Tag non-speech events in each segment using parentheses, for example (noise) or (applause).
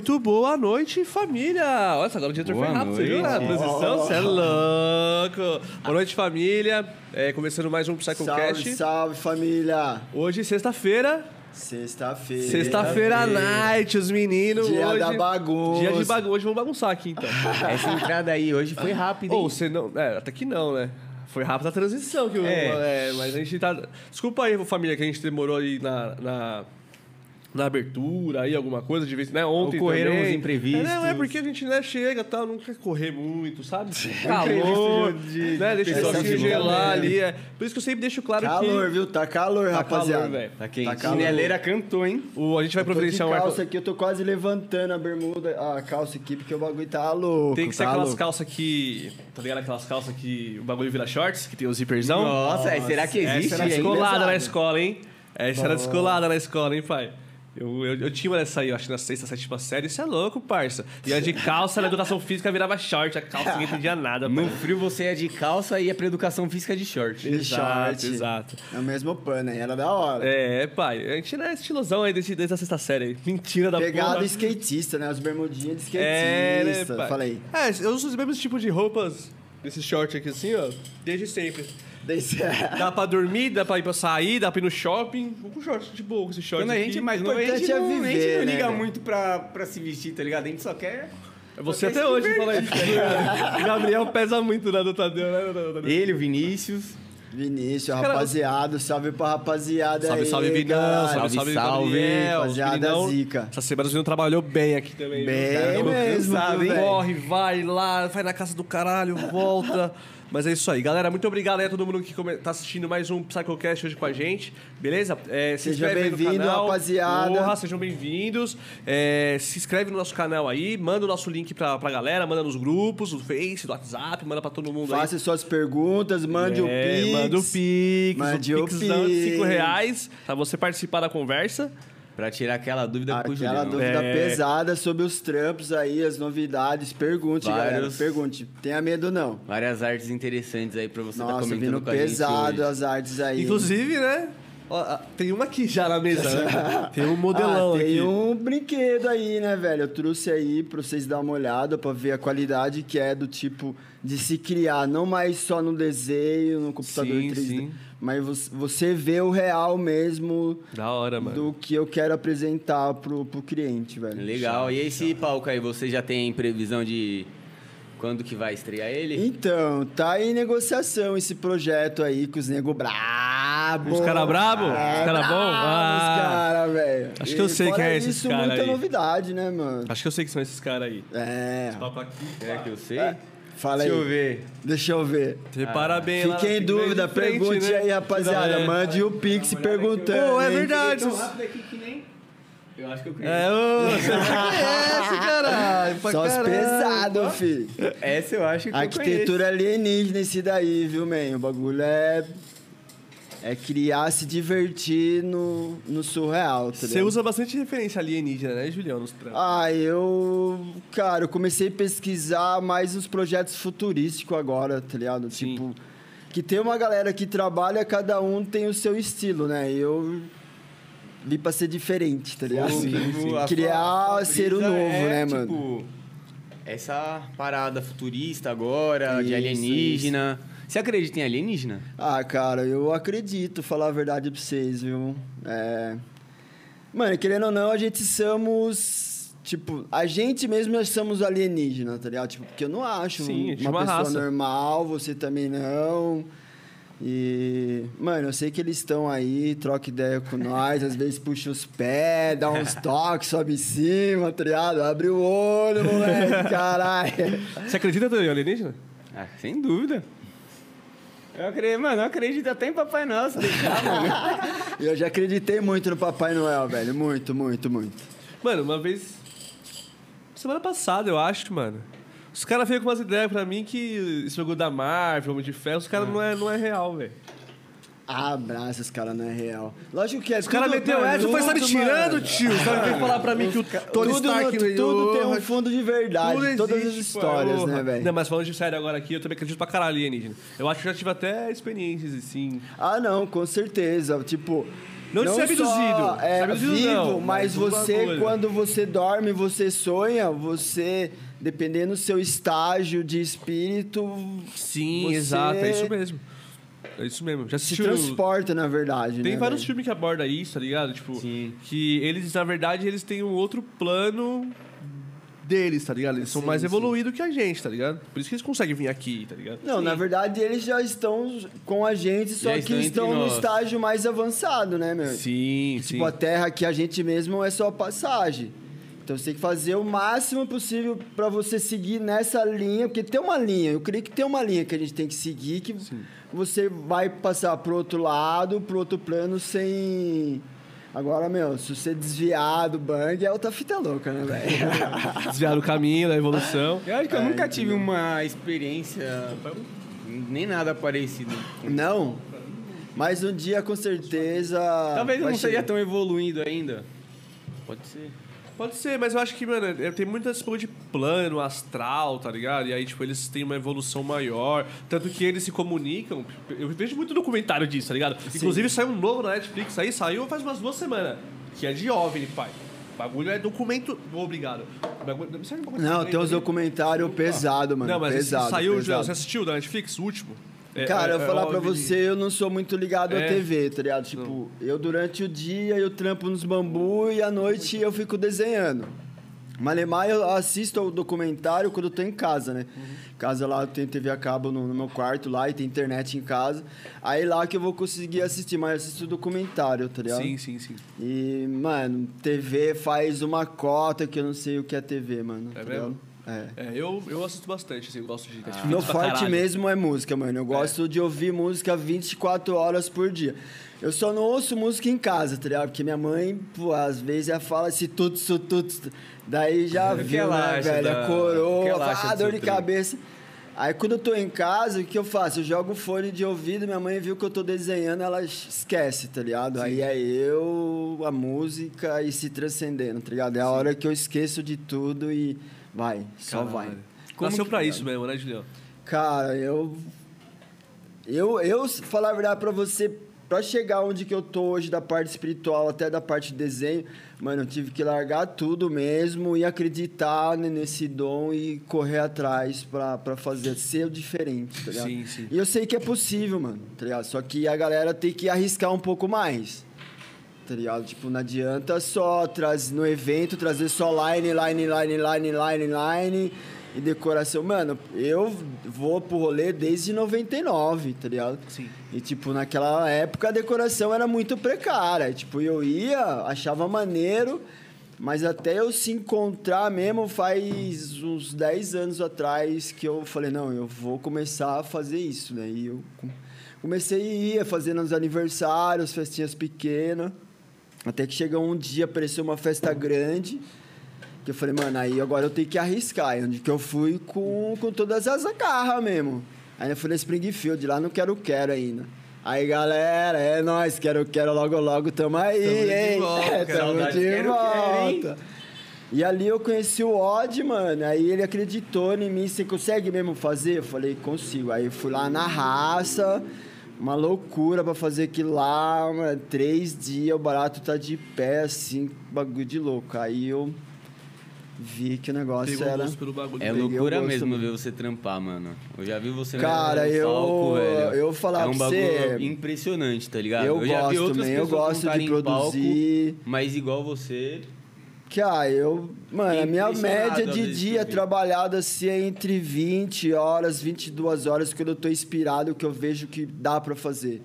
Muito boa noite, família! Olha, agora o diretor Boa foi rápido, você viu? Na noite. transição, você é louco! Boa noite, família. É, começando mais um Salve, PsychoCast. salve família! Hoje, sexta-feira. Sexta-feira. Sexta-feira à night, os meninos. Dia hoje, da bagunça. Dia de bagunça. Hoje vamos bagunçar aqui, então. (laughs) Essa entrada aí hoje foi rápida. hein? Ou você não. É, até que não, né? Foi rápida a transição que eu. É. É, mas a gente tá. Desculpa aí, família, que a gente demorou aí na. na... Na abertura, aí alguma coisa, de vez, né? Ontem Ocorreram também. uns imprevistos. É, não, é porque a gente, né, chega e tal, não quer correr muito, sabe? Calor, de- de né? Deixa o que gelar né? ali. É. Por isso que eu sempre deixo claro Calor, que... viu? Tá calor, Tá rapaziada. calor, velho. Tá quente. Tá calor. Chineleira cantou, hein? O, a gente vai Eu tô de providenciar um calça aqui, eu tô quase levantando a bermuda, a calça aqui, porque o bagulho tá louco. Tem que ser tá aquelas calças que... Tá ligado? Aquelas calças que o bagulho vira shorts, que tem o zíperzão. Nossa, será que existe Essa era descolada na escola, hein? Essa era descolada na escola, hein, pai? Eu, eu, eu tinha uma dessa aí, eu acho que na sexta, sétima série. Isso é louco, parça. E a de calça na educação física virava short. A calça ninguém entendia nada, No pai. frio você é de calça e ia pra educação física de short. De Exato, short. exato. É o mesmo pano aí, era da hora. É, pai. A gente não é estilosão aí desde, desde a sexta série aí. Mentira da Pegado porra. skatista, né? Os bermudinhos de É, né, skatista. pai? Falei. É, eu uso os mesmos tipos de roupas, desse short aqui assim, ó, desde sempre. Desse... Dá pra dormir, dá pra ir pra sair, dá pra ir no shopping. Vou com short de boa, com esse short Quando a gente é mais novo, a gente importante é não, a gente viver, não né, liga velho? muito pra, pra se vestir, tá ligado? A gente só quer... É você até hoje fala isso. tá? (laughs) O Gabriel pesa muito, né, do Tadeu, né? Ele, o Vinícius. Vinícius, Cara, rapaziada, salve pra rapaziada Salve, aí. salve, Vinão. Salve, salve, salve, rapaziada Vinão, zica. Essa semana o Vinão trabalhou bem aqui também. Bem mesmo, cansado, viu, hein? velho? Corre, vai lá, vai na casa do caralho, volta. (laughs) Mas é isso aí. Galera, muito obrigado aí a todo mundo que tá assistindo mais um PsychoCast hoje com a gente. Beleza? É, se Seja aí bem-vindo, rapaziada. Porra, sejam bem-vindos. É, se inscreve no nosso canal aí, manda o nosso link pra, pra galera, manda nos grupos, no Face, no WhatsApp, manda pra todo mundo aí. Faça suas perguntas, mande o É, Pix. Manda o Pix. Mande o o 5 Pix. reais pra você participar da conversa. Pra tirar aquela dúvida com o Aquela Julião. dúvida É. pesada sobre os trampos aí, as novidades. Pergunte, galera. Vários. Pergunte. Tenha medo, não. Várias artes interessantes aí pra você estar Nossa, comentando vindo com a gente pesado hoje. as artes aí. Inclusive, né? ó, tem uma aqui já na mesa, né? (laughs) Tem um modelão ah, tem aqui. um brinquedo aí, né, velho? Eu trouxe aí pra vocês dar uma olhada, pra ver a qualidade que é do tipo de se criar, não mais só no desenho, no computador Sim, 3D, sim. Mas vo- você vê o real mesmo Da hora, mano. do que eu quero apresentar pro, pro cliente, velho. Legal. E esse palco aí, você já tem previsão de quando que vai estrear ele? Então, tá em negociação esse projeto aí com os nego brabo. Os cara brabo? É, Os cara bom? Ah. Os cara, velho. Acho que eu E sei quem é esses isso, cara muita aí. novidade, né, mano? Acho que eu sei que são esses caras aí. É. Papo aqui. Será que eu sei? Fala aí. Deixa eu ver. Deixa eu ver. Repara bem lá. Fiquem em bem dúvida, frente, pergunte né? aí, rapaziada. É. Mande o Pix perguntando. Pô, é verdade. Tão rápido aqui que nem... Eu acho que eu conheço. É, ô, (laughs) você conhece, caralho. Só os pesados, filho. Essa eu acho que Arquitetura alienígena esse daí, viu, man? O bagulho é. É criar, se divertir no, no surreal, tá Você ligado? usa bastante referência alienígena, né, Julião, nos trampos? Ah, eu. Cara, eu comecei a pesquisar mais os projetos futurísticos agora, tá ligado? Sim. Tipo. Que tem uma galera que trabalha, cada um tem o seu estilo, né? E eu. Vi pra ser diferente, tá ligado? Sim, sim. A Criar sua- ser o novo, é, né, tipo, mano? Essa parada futurista agora, de Isso, alienígena. Você acredita em alienígena? Ah, cara, eu acredito, falar a verdade pra vocês, viu? É... Mano, querendo ou não, a gente somos. Tipo, a gente mesmo nós somos alienígenas, tá ligado? Tipo, porque eu não acho Sim, uma uma pessoa raça. normal, você também não. E, mano, eu sei que eles estão aí, troca ideia com nós, às vezes puxa os pés, dá uns (laughs) toques, sobe em cima, tá ligado? Abre o olho, moleque, caralho. Você acredita em alienígena? Ah, sem dúvida. Eu acredito, mano, eu acredito até em Papai Nosso. deixar, (laughs) mano. Eu já acreditei muito no Papai Noel, velho. Muito, muito, muito. Mano, uma vez. Semana passada, eu acho, mano. Os caras veio com umas ideias pra mim que esse jogo da Marvel, Homem de Ferro, os caras não, é, não é real, velho. Abraça, esse cara não é real. Lógico que é caras tudo- meteu essa e foi tudo, tirando, mano. tio. Caras veio falar pra mim que o Tony tudo, Stark... no- tudo tem um fundo de verdade, tudo todas as existe, histórias, né, velho? Não, mas falando de sério agora aqui, eu também acredito pra caralho alienígena. Eu acho que já tive até experiências, assim. Ah, não, com certeza. Tipo, Não de ser abduzido. É, abduzido vivo, não, mas do você, bagulho. quando você dorme, você sonha, você, dependendo do seu estágio de espírito, Sim, você exato, é isso mesmo. É isso mesmo. Já se assistiu... transporta, na verdade. Tem né, vários velho? filmes que abordam isso, tá ligado? Tipo, Sim. que eles, na verdade, eles têm um outro plano deles, tá ligado? Eles são Sim, mais sim. evoluídos que a gente, tá ligado? Por isso que eles conseguem vir aqui, tá ligado? Não, na verdade eles já estão com a gente, só Já que estão no nós. estágio mais avançado, né, meu? Sim, sim. Tipo, a Terra aqui, a gente mesmo é só passagem. Então você tem que fazer o máximo possível pra você seguir nessa linha, porque tem uma linha, eu creio que tem uma linha que a gente tem que seguir, que você vai passar pro outro lado, pro outro plano sem. Agora, meu, se você desviar do bang, é outra fita louca, né, velho? (laughs) Desviar do caminho, da evolução. Eu acho que eu É, nunca tive uma experiência, nem nada parecido. Não. Mas um dia, com certeza. Talvez eu não seja chegar. tão evoluído ainda. Pode ser. Pode ser, mas eu acho que, mano, é- tem muitas coisas de plano, astral, tá ligado? E aí, tipo, eles têm uma evolução maior. Tanto que eles se comunicam. Eu vejo muito documentário disso, tá ligado? Inclusive, saiu um novo na Netflix aí, saiu faz umas duas semanas. Que é de OVNI, pai. O bagulho é documento. Obrigado. Bagulho- não documento tem uns ali? documentários pesados, mano. Não, mas pesado, saiu já. pesado. Você assistiu da Netflix, o último? É- Cara, é- eu é falar pra OVNI. você, eu não sou muito ligado É. à TV, tá ligado? Tipo, eu durante o dia eu trampo nos bambu e à noite eu fico desenhando. Malemar eu assisto o documentário quando eu tô em casa, né? Uhum. Casa lá, eu tenho TV a cabo no, no meu quarto lá e tem internet em casa. Aí lá que eu vou conseguir assistir, mas eu assisto o documentário, tá ligado? Sim, sim, sim. E, mano, TV faz uma cota que eu não sei o que é TV, mano. É tá mesmo? ligado? É. É, eu, eu assisto bastante, assim, eu gosto de Netflix Meu pra forte caralho. mesmo é música, mano. Eu gosto de ouvir música 24 horas por dia. Eu só não ouço música em casa, tá ligado? Porque minha mãe, pô, às vezes ela fala esse isso, tudo. isso. Daí já viu, né, acha velho? da- A coroa, fala, acha ah, do dor de cabeça. Aí quando eu tô em casa, o que eu faço? Eu jogo fone de ouvido, minha mãe viu que eu tô desenhando, ela esquece, tá ligado? Aí é eu, a música e se transcendendo, tá ligado? É a hora que eu esqueço de tudo e vai, só vai. Como Nasceu que- pra isso mesmo, né, Julião? Cara, eu. Eu, eu falar a verdade pra você, pra chegar onde que eu tô hoje, da parte espiritual até da parte de desenho, mano, eu tive que largar tudo mesmo e acreditar ne- nesse dom e correr atrás pra, pra fazer ser o diferente, tá ligado? Sim, sim. E eu sei que é possível, mano, tá ligado? Só que a galera tem que arriscar um pouco mais. Tá ligado? Tipo, não adianta só trazer no evento, trazer só line, line, line, line, line, line e decoração. Mano, eu vou pro rolê desde 99, tá ligado? Sim. E, tipo, naquela época a decoração era muito precária. Tipo, eu ia, achava maneiro, mas até eu se encontrar mesmo faz uns 10 anos atrás que eu falei, não, eu vou começar a fazer isso, né? E eu com- comecei a ir fazendo os aniversários, festinhas pequenas. Até que chegou um dia, apareceu uma festa grande. Que eu falei, mano, aí agora eu tenho que arriscar. E onde que eu fui com, com todas as garras mesmo. Aí eu fui na Springfield, lá no Quero Quero ainda. Aí, galera, é nóis, Quero Quero, logo, logo, tamo aí, Tamo de hein? volta, é, (laughs) tamo de hein? volta. E ali eu conheci o Odd, mano. Aí ele acreditou em mim. Você consegue mesmo fazer? Eu falei, consigo. Aí eu fui lá na raça. Uma loucura pra fazer aquilo lá, mano. Três dias, o barato tá de pé, assim, bagulho de louco. Aí eu vi que o negócio Pegou era. gosto pelo bagulho. É loucura gosto mesmo ver você trampar, mano. Eu já vi você Cara, no eu- palco, velho. eu falar é um bagulho você- impressionante, tá ligado? Eu já vi gosto outras também, eu gosto de em palco, produzir. mas igual você, Que, ah, eu... Mano, a minha média de dia trabalhada, assim, é entre 20 horas, 22 horas, quando eu tô inspirado, que eu vejo que dá pra fazer.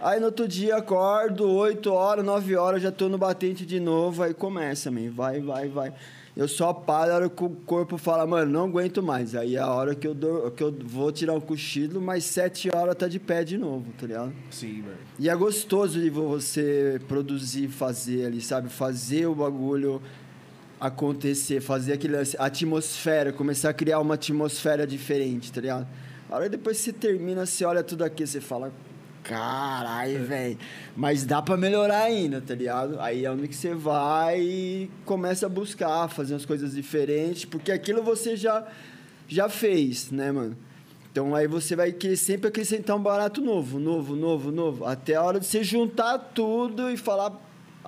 Aí no outro dia acordo, 8 horas, 9 horas, já tô no batente de novo, aí começa, man. Vai, vai, vai. Eu só paro a hora que o corpo fala, mano, não aguento mais. Aí é a hora que eu, dou, que eu vou tirar um cochilo, mas 7 horas tá de pé de novo, tá ligado? Sim, mano. E é gostoso de você produzir, fazer ali, sabe? Fazer o bagulho acontecer, fazer aquele lance, a atmosfera, começar a criar uma atmosfera diferente, tá ligado? A hora depois você termina, você olha tudo aqui, você fala, caralho, velho. Mas dá pra melhorar ainda, tá ligado? Aí é onde que você vai e começa a buscar, fazer umas coisas diferentes, porque aquilo você já, já fez, né, mano? Então aí você vai querer sempre acrescentar um barato novo, novo, novo, novo. Até a hora de você juntar tudo e falar,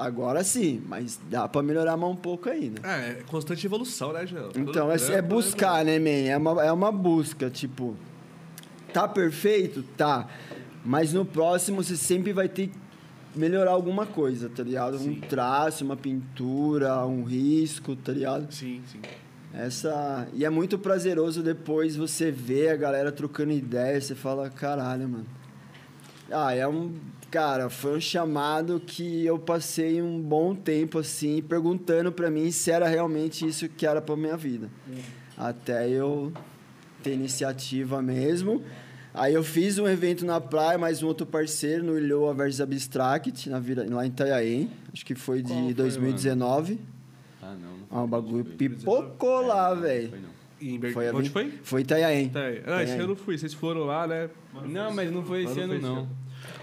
agora sim, mas dá pra melhorar mais um pouco ainda. É, é constante evolução, né, João? Então, é, é buscar, né, man? É uma, é uma busca, tipo... Tá perfeito? Tá. Mas no próximo você sempre vai ter que melhorar alguma coisa, tá ligado? Um traço, uma pintura, um risco, tá ligado? Sim, sim. Essa... E é muito prazeroso depois você ver a galera trocando ideia, você fala, caralho, mano. Ah, é um... Cara, foi um chamado que eu passei um bom tempo, assim, perguntando pra mim se era realmente isso que era pra minha vida. Até eu ter iniciativa mesmo. Aí eu fiz um evento na praia, mais um outro parceiro, no Ilhoa versus Abstract, na vira, lá em Itanhaém. Acho que foi de foi, 2019. Ah, não. não Ah, o bagulho foi. pipocou lá, Não velho. foi, não. Em Ber... Foi a Onde foi? Foi Itanhaém. Ah, esse ano eu não fui. Vocês foram lá, né? Não, mas não foi esse não ano, foi esse não.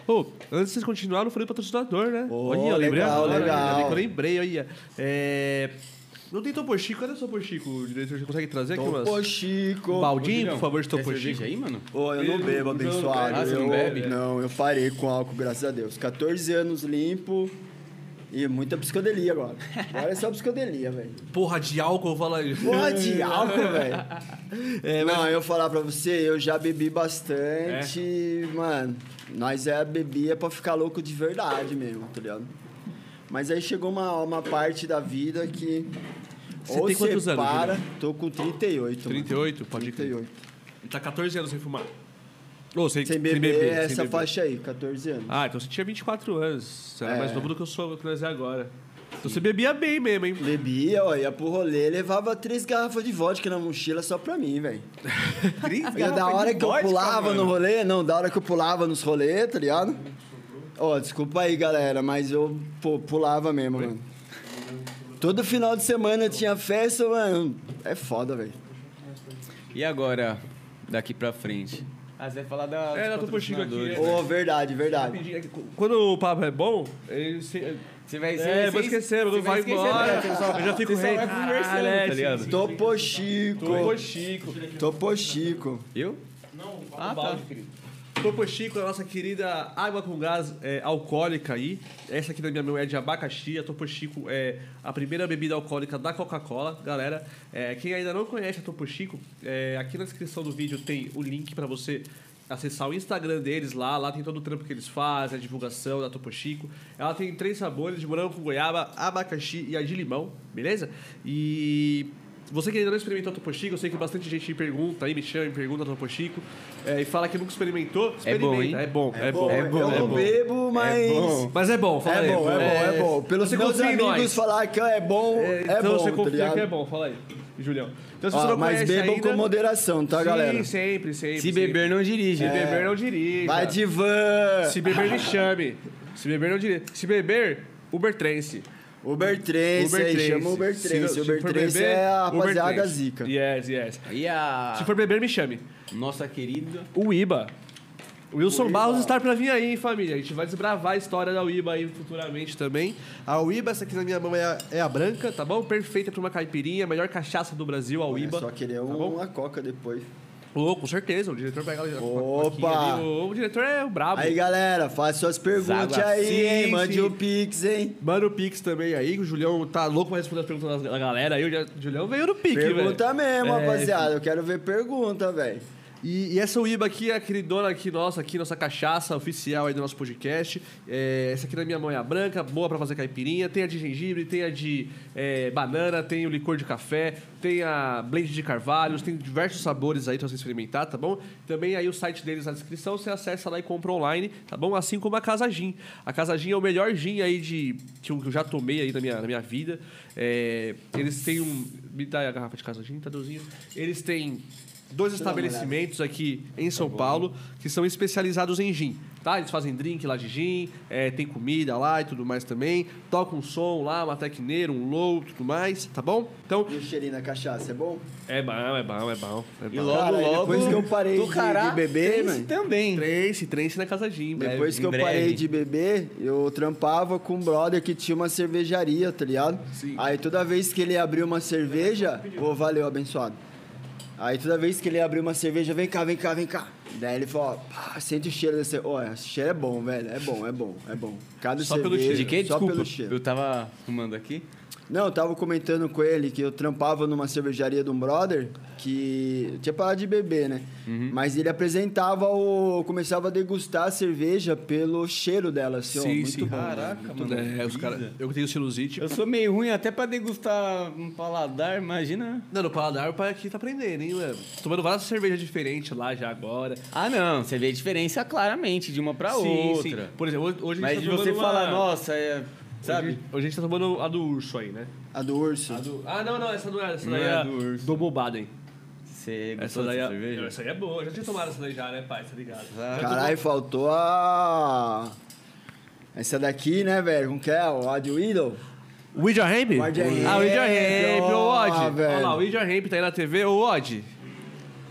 Ô, antes de vocês continuarem, eu falei do patrocinador, né? Ô, olha, eu lembrei legal, agora, legal. Eu lembrei, olha. É... Não tem Topo Chico? Cadê o Topo Chico? Diretor, você consegue trazer aqui umas... Topo Chico. Baldinho, por favor, de Topo Chico? aí, mano? Ô, eu não bebo, abençoado. Ah, você não eu, bebe? Não, eu parei com álcool, graças a Deus. 14 anos limpo e muita psicodelia agora. Agora é só psicodelia, velho. Porra de álcool, fala aí. Porra de (laughs) álcool, velho. É, mas- Não, eu falar pra você, eu já bebi bastante. Mano, nós é bebia pra ficar louco de verdade mesmo, tá ligado? Mas aí chegou uma, uma parte da vida que. Você ou tem quantos você anos, para, Julião? tô com 38. mano. 38? Pode crer. 38. Tá 14 anos sem fumar. Ô, sem, Sem beber, sem essa beber. faixa aí, 14 anos. Ah, então você tinha 24 anos. Você era É. mais novo do que eu sou, que nós é agora. Então você bebia bem mesmo, hein? Bebia, ó, ia pro rolê, levava três garrafas de vodka na mochila só pra mim, velho. (laughs) E da hora que eu pulava no rolê, não, da hora que eu pulava nos rolês, tá ligado? Ó, desculpa aí, galera, mas eu pô, pulava mesmo, mano. Todo final de semana tinha festa, mano. É foda, velho. E agora, daqui pra frente? Ah, você vai falar da. É, não, tô puxando aqui. Ô, verdade, verdade. Rapidinho, é Quando o papo é bom, ele se... Você vai É, vou esquecer, quando vai esquecer, embora. né? Eu já fico rei. é, tá ligado? Topo Chico. Topo Chico. Topo Chico. Eu? Não, Ah, balde, tá. querido. Topo Chico, a nossa querida água com gás é, alcoólica aí. Essa aqui da minha mão é de abacaxi. A Topo Chico é a primeira bebida alcoólica da Coca-Cola. Galera, é, quem ainda não conhece a Topo Chico, é, aqui na descrição do vídeo tem o link para você acessar o Instagram deles lá. Lá tem todo o trampo que eles fazem, a divulgação da Topo Chico. Ela tem três sabores, de morango com goiaba, abacaxi e a de limão, beleza? E... Você que ainda não experimentou a Topo Chico, eu sei que bastante gente me pergunta aí, me chama, me pergunta a Topo Chico, é, e fala que nunca experimentou. É bom, Experimenta, hein? é bom, é bom. é bom, eu é não bom. bebo, mas. bom. Mas é bom, fala É aí. bom, é bom, é bom. Pelos meus amigos nós. falar que é bom, É, é, então bom, você tá confia ligado? que é bom, fala aí, Julião. Então se Ó, você não mas conhece bebam ainda, com moderação, tá, sim, galera? sempre, sempre. Se sempre. beber, não dirige. Se beber, não dirija. Vai de van! Se beber, me chame. Se beber, não dirija. Se beber, Uber Trense. Uber Trance, aí, Trense. chama Uber Trance. se Uber for Trance beber, é a Uber rapaziada zica. Yes, yes. E a Se for beber, me chame. nossa querida. O IBA. Wilson Barros está pra vir aí, hein, família? A gente vai desbravar a história da UIBA aí futuramente também. A UIBA, essa aqui na minha mão é a, é a branca, tá bom? Perfeita pra uma caipirinha, melhor cachaça do Brasil, a UIBA. só querer tá uma coca depois. Ô, com certeza, o diretor pega a Opa! ali. O, o diretor é o brabo. Aí, galera, faça suas perguntas Zaga. aí, Sim, hein? Mande sim. o Pix, hein? Manda o Pix também aí, o Julião tá louco pra responder as perguntas da galera aí. O Ju- Julião veio no Pix, velho. Pergunta mesmo, É, rapaziada. Eu quero ver pergunta, velho. E, e essa UIBA aqui é a queridona aqui nossa, aqui, nossa cachaça oficial aí do nosso podcast. É, essa aqui na minha mão é branca, boa pra fazer caipirinha. Tem a de gengibre, tem a de é, banana, tem o licor de café, tem a blend de carvalhos, tem diversos sabores aí pra você experimentar, tá bom? Também aí o site deles na descrição, você acessa lá e compra online, tá bom? Assim como a Casa Gin. A Casa Gin é o melhor gin aí de, que eu já tomei aí na minha, na minha vida. É, eles têm um... Me dá a garrafa de Casa Gin, Taduzinho. Eles têm dois estabelecimentos aqui em São Paulo que são especializados em gin, tá? Eles fazem drink lá de gin, é, tem comida lá e tudo mais também, toca um som lá, uma tecneira, um low, tudo mais, tá bom? Então, E o cheirinho da cachaça, é bom? é bom, é bom, é bom. É E bom. logo, Cara, logo. depois que eu parei do de- Cará, de beber, mano. esse também. Trance, trance na Casa Gin, em breve. Depois que em eu breve. parei de beber, eu trampava com um brother que tinha uma cervejaria, tá ligado? Sim. Aí toda vez que ele abriu uma cerveja, ô, valeu, abençoado. Aí toda vez que ele abriu uma cerveja, vem cá, vem cá, vem cá. Daí ele falou, ó, pá, sente o cheiro desse. Olha, esse cheiro é bom, velho. É bom, é bom, é bom. Cada Só pelo cerveja, cheiro. De quê? Só Desculpa. pelo cheiro. Eu tava fumando aqui. Não, eu tava comentando com ele que eu trampava numa cervejaria de um brother que tinha parado de beber, né? Uhum. Mas ele apresentava o. começava a degustar a cerveja pelo cheiro dela, assim, ó. Sim, Muito sim. bom. Caraca, mano. É, os cara, eu que tenho sinusite. Eu sou meio ruim até pra degustar um paladar, imagina. Não, no paladar o pai aqui tá aprendendo, hein, mano? Tô tomando várias cervejas diferentes lá já agora. Ah, não, você vê a diferença claramente de uma pra outra. Por exemplo, hoje, a Mas gente de tá você tomando falar, uma- nossa, é. Sabe? Hoje, hoje a gente tá tomando a do urso aí, né? A do urso. A do... Ah, não, não, essa não é. Essa Não daí é é a do urso. do Bobaden. Você Essa gostou daí, dessa é... cerveja? Não, essa aí é boa. Eu já tinha tomado essa daí já, né, pai? Tá ligado? Ah. Caralho, faltou a. Essa daqui, né, velho? Como que é? O Odd Widow? Ouija Ramp? Ouija Ramp, Ah, Ouija Ramp, ô Odd. Olha velho. lá, o Ouija Ramp tá aí na TV, ô Odd.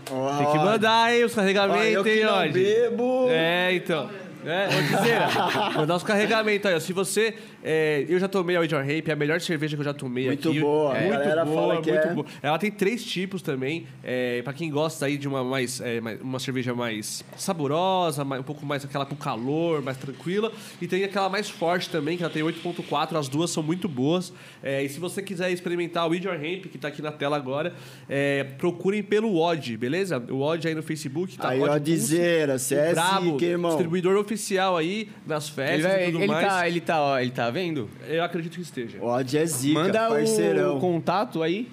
Tem que mandar, hein, os ó, eu carregamentos, que hein, não Odd. bebo. É, então. É, mandar (laughs) os carregamentos aí, ó. Se você. é, eu já tomei a Ouija Ramp, é a melhor cerveja que eu já tomei Muito aqui. boa, a muito galera boa, fala que muito é. boa. Ela tem três tipos também. É, pra quem gosta aí de uma mais. é, mais- uma cerveja mais saborosa, mais- um pouco mais aquela com calor, mais tranquila. E tem aquela mais forte também, que ela tem 8.4. As duas são muito boas. É, e se você quiser experimentar o Ouija Ramp, que tá aqui na tela agora, é, procurem pelo Odd, beleza? O Odd aí no Facebook, tá? Aí, Odd ó, Pulse. dizeira, você é Brabo, zica, irmão. distribuidor oficial aí nas festas Ele, vai- e tudo ele mais. tá, ele tá, ó, ele tá vendo? Eu acredito que esteja. Odd é zica, Manda parceirão. o contato aí.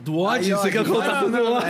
Do Odd? Aí, Você Odd, quer contar Odd, do Odd?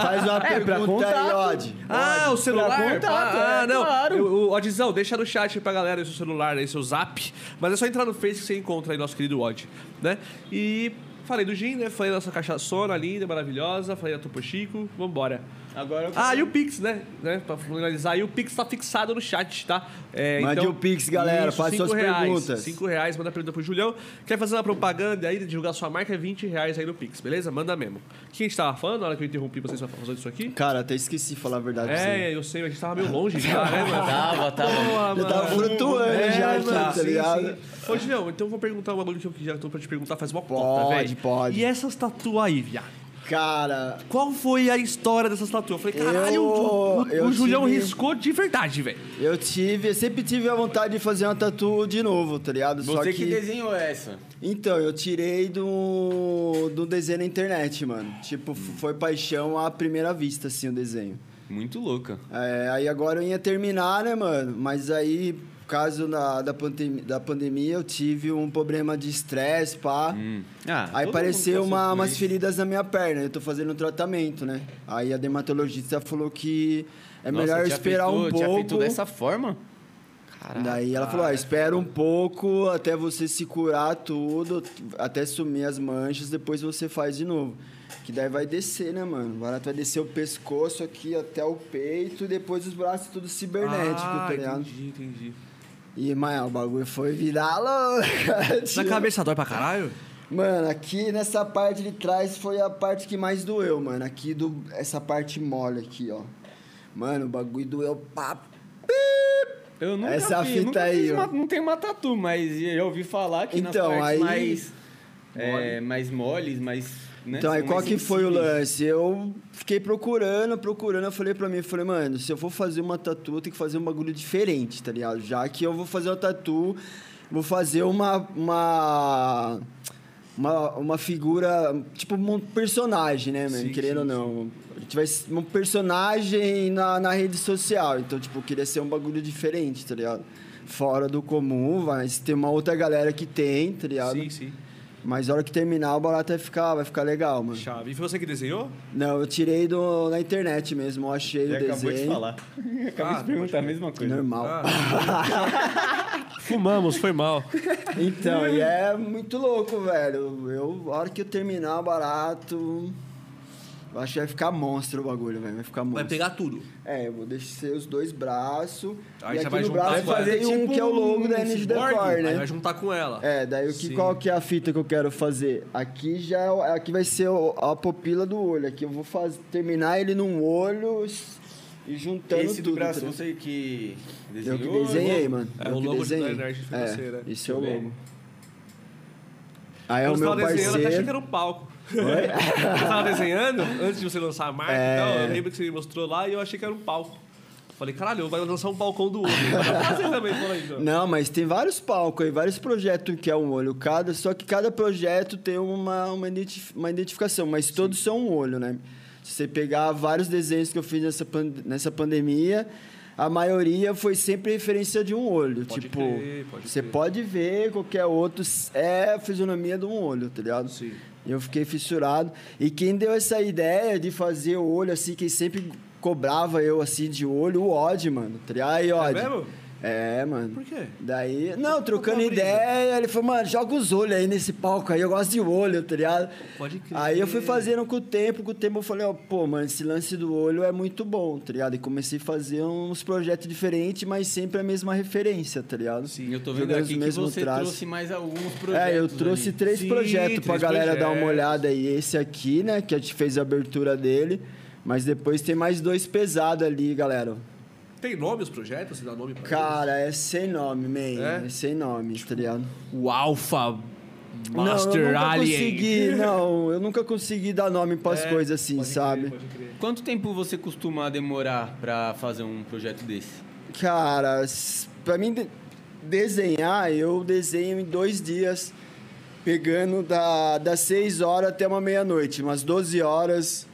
faz uma É, pra pergunta aí, contato. Odd. Ah, o celular? contato, ah, é, não. claro. O Oddzão, deixa no chat aí pra galera aí seu celular, aí seu zap. Mas é só entrar no Face que você encontra aí nosso querido Odd, né? E falei do gin, né? Falei da nossa cachaçona linda, maravilhosa. Falei da Topo Chico. Vambora. Agora eu Ah, e o Pix, né? né? Pra finalizar, e o Pix tá fixado no chat, tá? É, Mande o Pix, galera, faça cinco suas reais, perguntas. 5 reais, manda pergunta pro Julião. Quer fazer uma propaganda aí, divulgar sua marca, é 20 reais aí no Pix, beleza? Manda mesmo. O que a gente tava falando na hora que eu interrompi vocês pra fazer isso aqui? Cara, até esqueci de falar a verdade. É, eu sei, a gente tava meio longe já, né, (laughs) mano? Tava, tava. Porra, Eu tava flutuando É, já tá sim, ligado? sim. Ô, Julião, então eu vou perguntar um bagulho que eu já tô pra te perguntar faz uma Pode, cota, velho. pode. E essas tatu aí, viado? Cara, Qual foi a história dessas tatu? Eu falei, caralho, Eu- o, o- eu o Julião tive- riscou de verdade, velho. eu tive, eu sempre tive a vontade de fazer uma tatu de novo, tá ligado? Só Você que, que desenhou essa. Então, eu tirei do, do desenho na internet, mano. Tipo, f- foi paixão à primeira vista, assim, o desenho. Muito louca. É, aí agora eu ia terminar, né, mano? Mas aí, por causa da, da, pandemia, da pandemia, eu tive um problema de estresse, pá. Ah, Aí apareceu uma, umas feridas na minha perna. Eu tô fazendo um tratamento, né? Aí a dermatologista falou que é Nossa, melhor te esperar afetou- um te pouco. dessa forma? Caraca. Daí ela falou, ah, espera um pouco até você se curar tudo, até sumir as manchas, depois você faz de novo. Que daí vai descer, né, mano? O barato vai descer o pescoço aqui até o peito e depois os braços tudo cibernético, ah, tá ligado? entendi, entendi. E, mano, o bagulho foi virar louca. (laughs) Na cabeça dói pra caralho? Mano, aqui nessa parte de trás foi a parte que mais doeu, mano. Aqui do essa parte mole aqui, ó. Mano, o bagulho doeu pra Eu nunca Essa vi, fita nunca aí, uma- não tem uma tatu, mas eu ouvi falar que Então, nas partes aí- mais, é, mais moles, mais... né, Então, aí qual que foi o lance? Eu fiquei procurando, procurando, eu falei pra mim, eu falei, mano, se eu for fazer uma tatu, eu tenho que fazer um bagulho diferente, tá ligado? Já que eu vou fazer uma tatu, vou fazer uma. uma uma, uma figura, tipo um personagem, né, mano? Sim, Querendo ou não. A gente vai ser um personagem na, na rede social. Então, tipo, queria ser um bagulho diferente, tá ligado? Fora do comum, mas tem uma outra galera que tem, tá ligado? Sim, sim. Mas a hora que terminar, o barato vai ficar, vai ficar legal, mano. Chave. E foi você que desenhou? Não, eu tirei do, na internet mesmo, eu achei Ele o acabou de desenho. falar. (laughs) Acabei Ah, de perguntar a mesma coisa. Normal. Ah. (laughs) Fumamos, foi mal. Então, e é muito louco, velho. Eu, a hora que eu terminar o barato, eu acho que vai ficar monstro o bagulho, velho. Vai ficar monstro. Vai pegar tudo. É, eu vou deixar os dois braços. Aí e você aqui vai no juntar braço com vai ela. fazer um Tipo que é o logo da um Energy cyborg. Decor, Aí né? vai juntar com ela. É, daí o que, Sim. qual que é a fita que eu quero fazer? Aqui já é o- aqui vai ser o- a pupila do olho. Aqui eu vou faz, terminar ele num olho s- e juntando Esse tudo. do braço, tá ligado? você que Eu desenhou? que desenhei, mano. É, eu o que logo da desenhei. Energy financeira. É, esse é o eu logo. Aí é o Quando você meu tava desenhando, até achei parceiro. que era um palco. (laughs) você tava desenhando antes de você lançar a marca É. Eu lembro que você me mostrou lá e eu achei que era um palco. Falei, caralho, vai lançar um balcão do olho. Fazer também, fala aí, então. Não, mas tem vários palcos aí, vários projetos que é um olho cada, só que cada projeto tem uma, uma, identif- uma identificação, mas todos são um olho, né? Se você pegar vários desenhos que eu fiz nessa, pan- nessa pandemia, a maioria foi sempre referência de um olho. Pode tipo, crer, pode você crer. pode ver qualquer outro, é a fisionomia de um olho, tá ligado? Sim. Eu fiquei fissurado. E quem deu essa ideia de fazer o olho assim, quem sempre cobrava eu assim de olho, o Odd, mano. Tá? Aí, Odd. mesmo? É, mano. Por quê? Daí, não, trocando ideia, ele falou, mano, joga os olhos aí nesse palco aí, eu gosto de olho, tá ligado? Pode crer. Aí eu fui fazendo com o tempo, com o tempo eu falei, ó, pô, mano, esse lance do olho é muito bom, tá ligado? E comecei a fazer uns projetos diferentes, mas sempre a mesma referência, tá ligado? Sim, eu tô vendo Jogando aqui que você traços. trouxe mais alguns projetos. É, eu trouxe ali. três Sim, projetos pra três galera dar uma olhada aí. Esse aqui, né, que a gente fez a abertura dele, mas depois tem mais dois pesados ali, galera. Tem nome os projetos? Você dá nome pra Cara, é sem nome, man. É? É, sem nome, tá ligado? eles? O Alpha não, Master eu nunca Alien. consegui, (laughs) não, eu nunca consegui dar nome pras É, coisas assim, pode crer, sabe? pode crer. Quanto tempo você costuma demorar pra fazer um projeto desse? Cara, pra mim de- desenhar, eu desenho em dois dias, pegando da, das 6 horas até uma meia-noite, umas 12 horas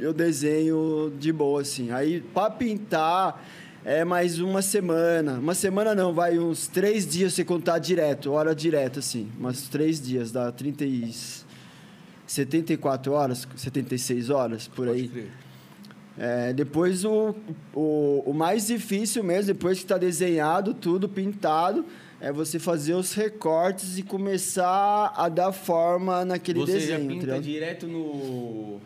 eu desenho de boa, assim. Aí, pra pintar, é mais uma semana. Uma semana não, vai uns três dias você contar direto, hora direta, assim. Umas três dias, dá 30 e... 74 horas, 76 horas, por aí. Crer. É, depois o, o, o mais difícil mesmo, depois que está desenhado, tudo pintado, é você fazer os recortes e começar a dar forma naquele você desenho. já tá pinta direto no.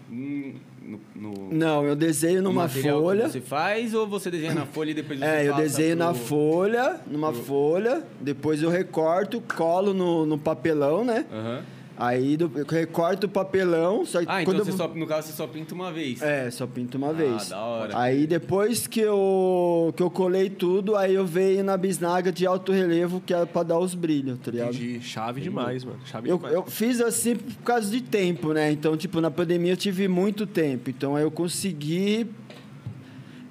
No, no- Não, eu desenho numa folha. você faz ou você desenha na folha e depois você É, eu desenho na pro- folha, numa folha, depois eu recorto, colo no, no papelão, né? Aham. Aí do- eu recorto o papelão, só que Ah, então quando você eu... só, no caso você só pinta uma vez. É, só pinto uma Ah, vez. da hora. Aí depois que eu, que eu colei tudo, aí eu venho na bisnaga de alto relevo, que é pra dar os brilhos, tá ligado? Entendi. Chave demais, mano. Chave Eu, demais. eu fiz assim por causa de tempo, né? Então, tipo, na pandemia eu tive muito tempo. Então, aí eu consegui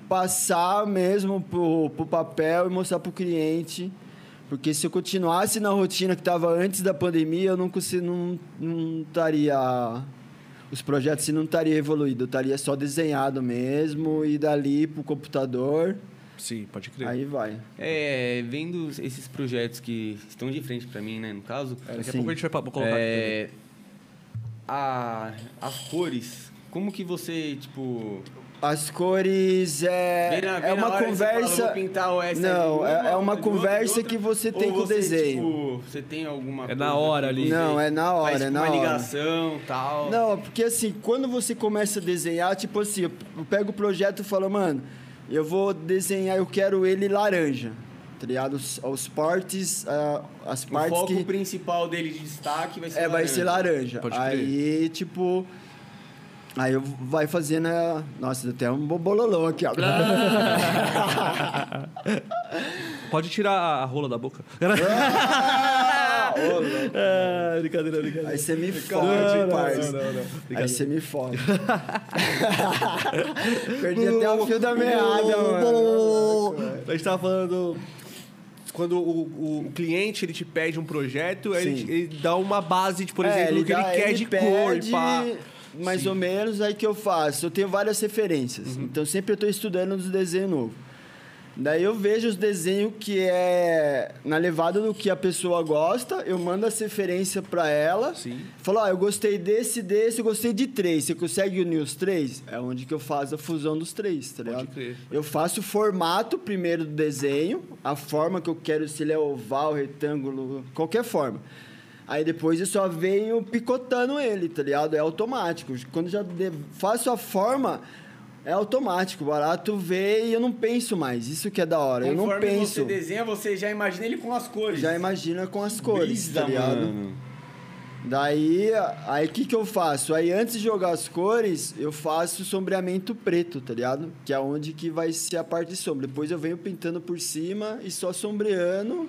passar mesmo pro, pro papel e mostrar pro cliente. Porque se eu continuasse na rotina que estava antes da pandemia, eu não consegui, não, não estaria... Os projetos não estariam evoluídos. Eu estaria só desenhado mesmo e dali pro computador. Sim, pode crer. Aí vai. É, vendo esses projetos que estão de frente pra mim, né, no caso. Daqui a Sim. pouco a gente vai colocar aqui É, a, as cores, como que você, tipo... As cores é, é uma hora que você fala, conversa. "Vou pintar o essa Não, é- é uma de outra, conversa outra", que você ou tem com o desenho. Tipo, você tem alguma É na hora ali. Não, é na hora, faz, é na uma hora. ligação tal. Não, porque assim, quando você começa a desenhar, tipo assim, eu pego o projeto e falo, mano, eu vou desenhar, eu quero ele laranja. Tá ligado? Os, os partes, ah, as O partes foco que. principal dele de destaque vai ser É, vai ser laranja. Pode crer. aí, tipo. Aí vai fazendo. a- Nossa, deu até um bololão aqui, ó. (laughs) Pode tirar a rola da boca. Ah. (laughs) Ah, brincadeira, brincadeira. Aí você me fode, parça. não, não, não. Aí você me fode. (laughs) Perdi até o fio da meada, mano. A gente tava falando. Quando o, o- cliente ele te pede um projeto, ele, ele dá uma base, de, por É, exemplo, do que ele dá- quer de cor. pede Pá. Mais Sim. ou menos aí que eu faço. Eu tenho várias referências. Uhum. Então sempre eu estou estudando os desenhos novos. Daí eu vejo os desenhos que é na levada do que a pessoa gosta, eu mando as referências para ela. Sim. Falo, ó, eu gostei desse, desse, eu gostei de três. Você consegue unir os três? É onde que eu faço a fusão dos três, tá Pode ligado? crer. Eu faço o formato primeiro do desenho, a forma que eu quero, se ele é oval, retângulo, qualquer forma. Aí depois eu só venho picotando ele, tá ligado? É automático. Quando já faço a forma, é automático. O barato vê e eu não penso mais. Isso que é da hora. eu não Conforme penso. você desenha, você já imagina ele com as cores. Já imagina com as cores, Brisa, tá ligado? mano. Daí, aí o que que eu faço? Aí antes de jogar as cores, eu faço sombreamento preto, tá ligado? Que é onde que vai ser a parte de sombra. Depois eu venho pintando por cima e só sombreando.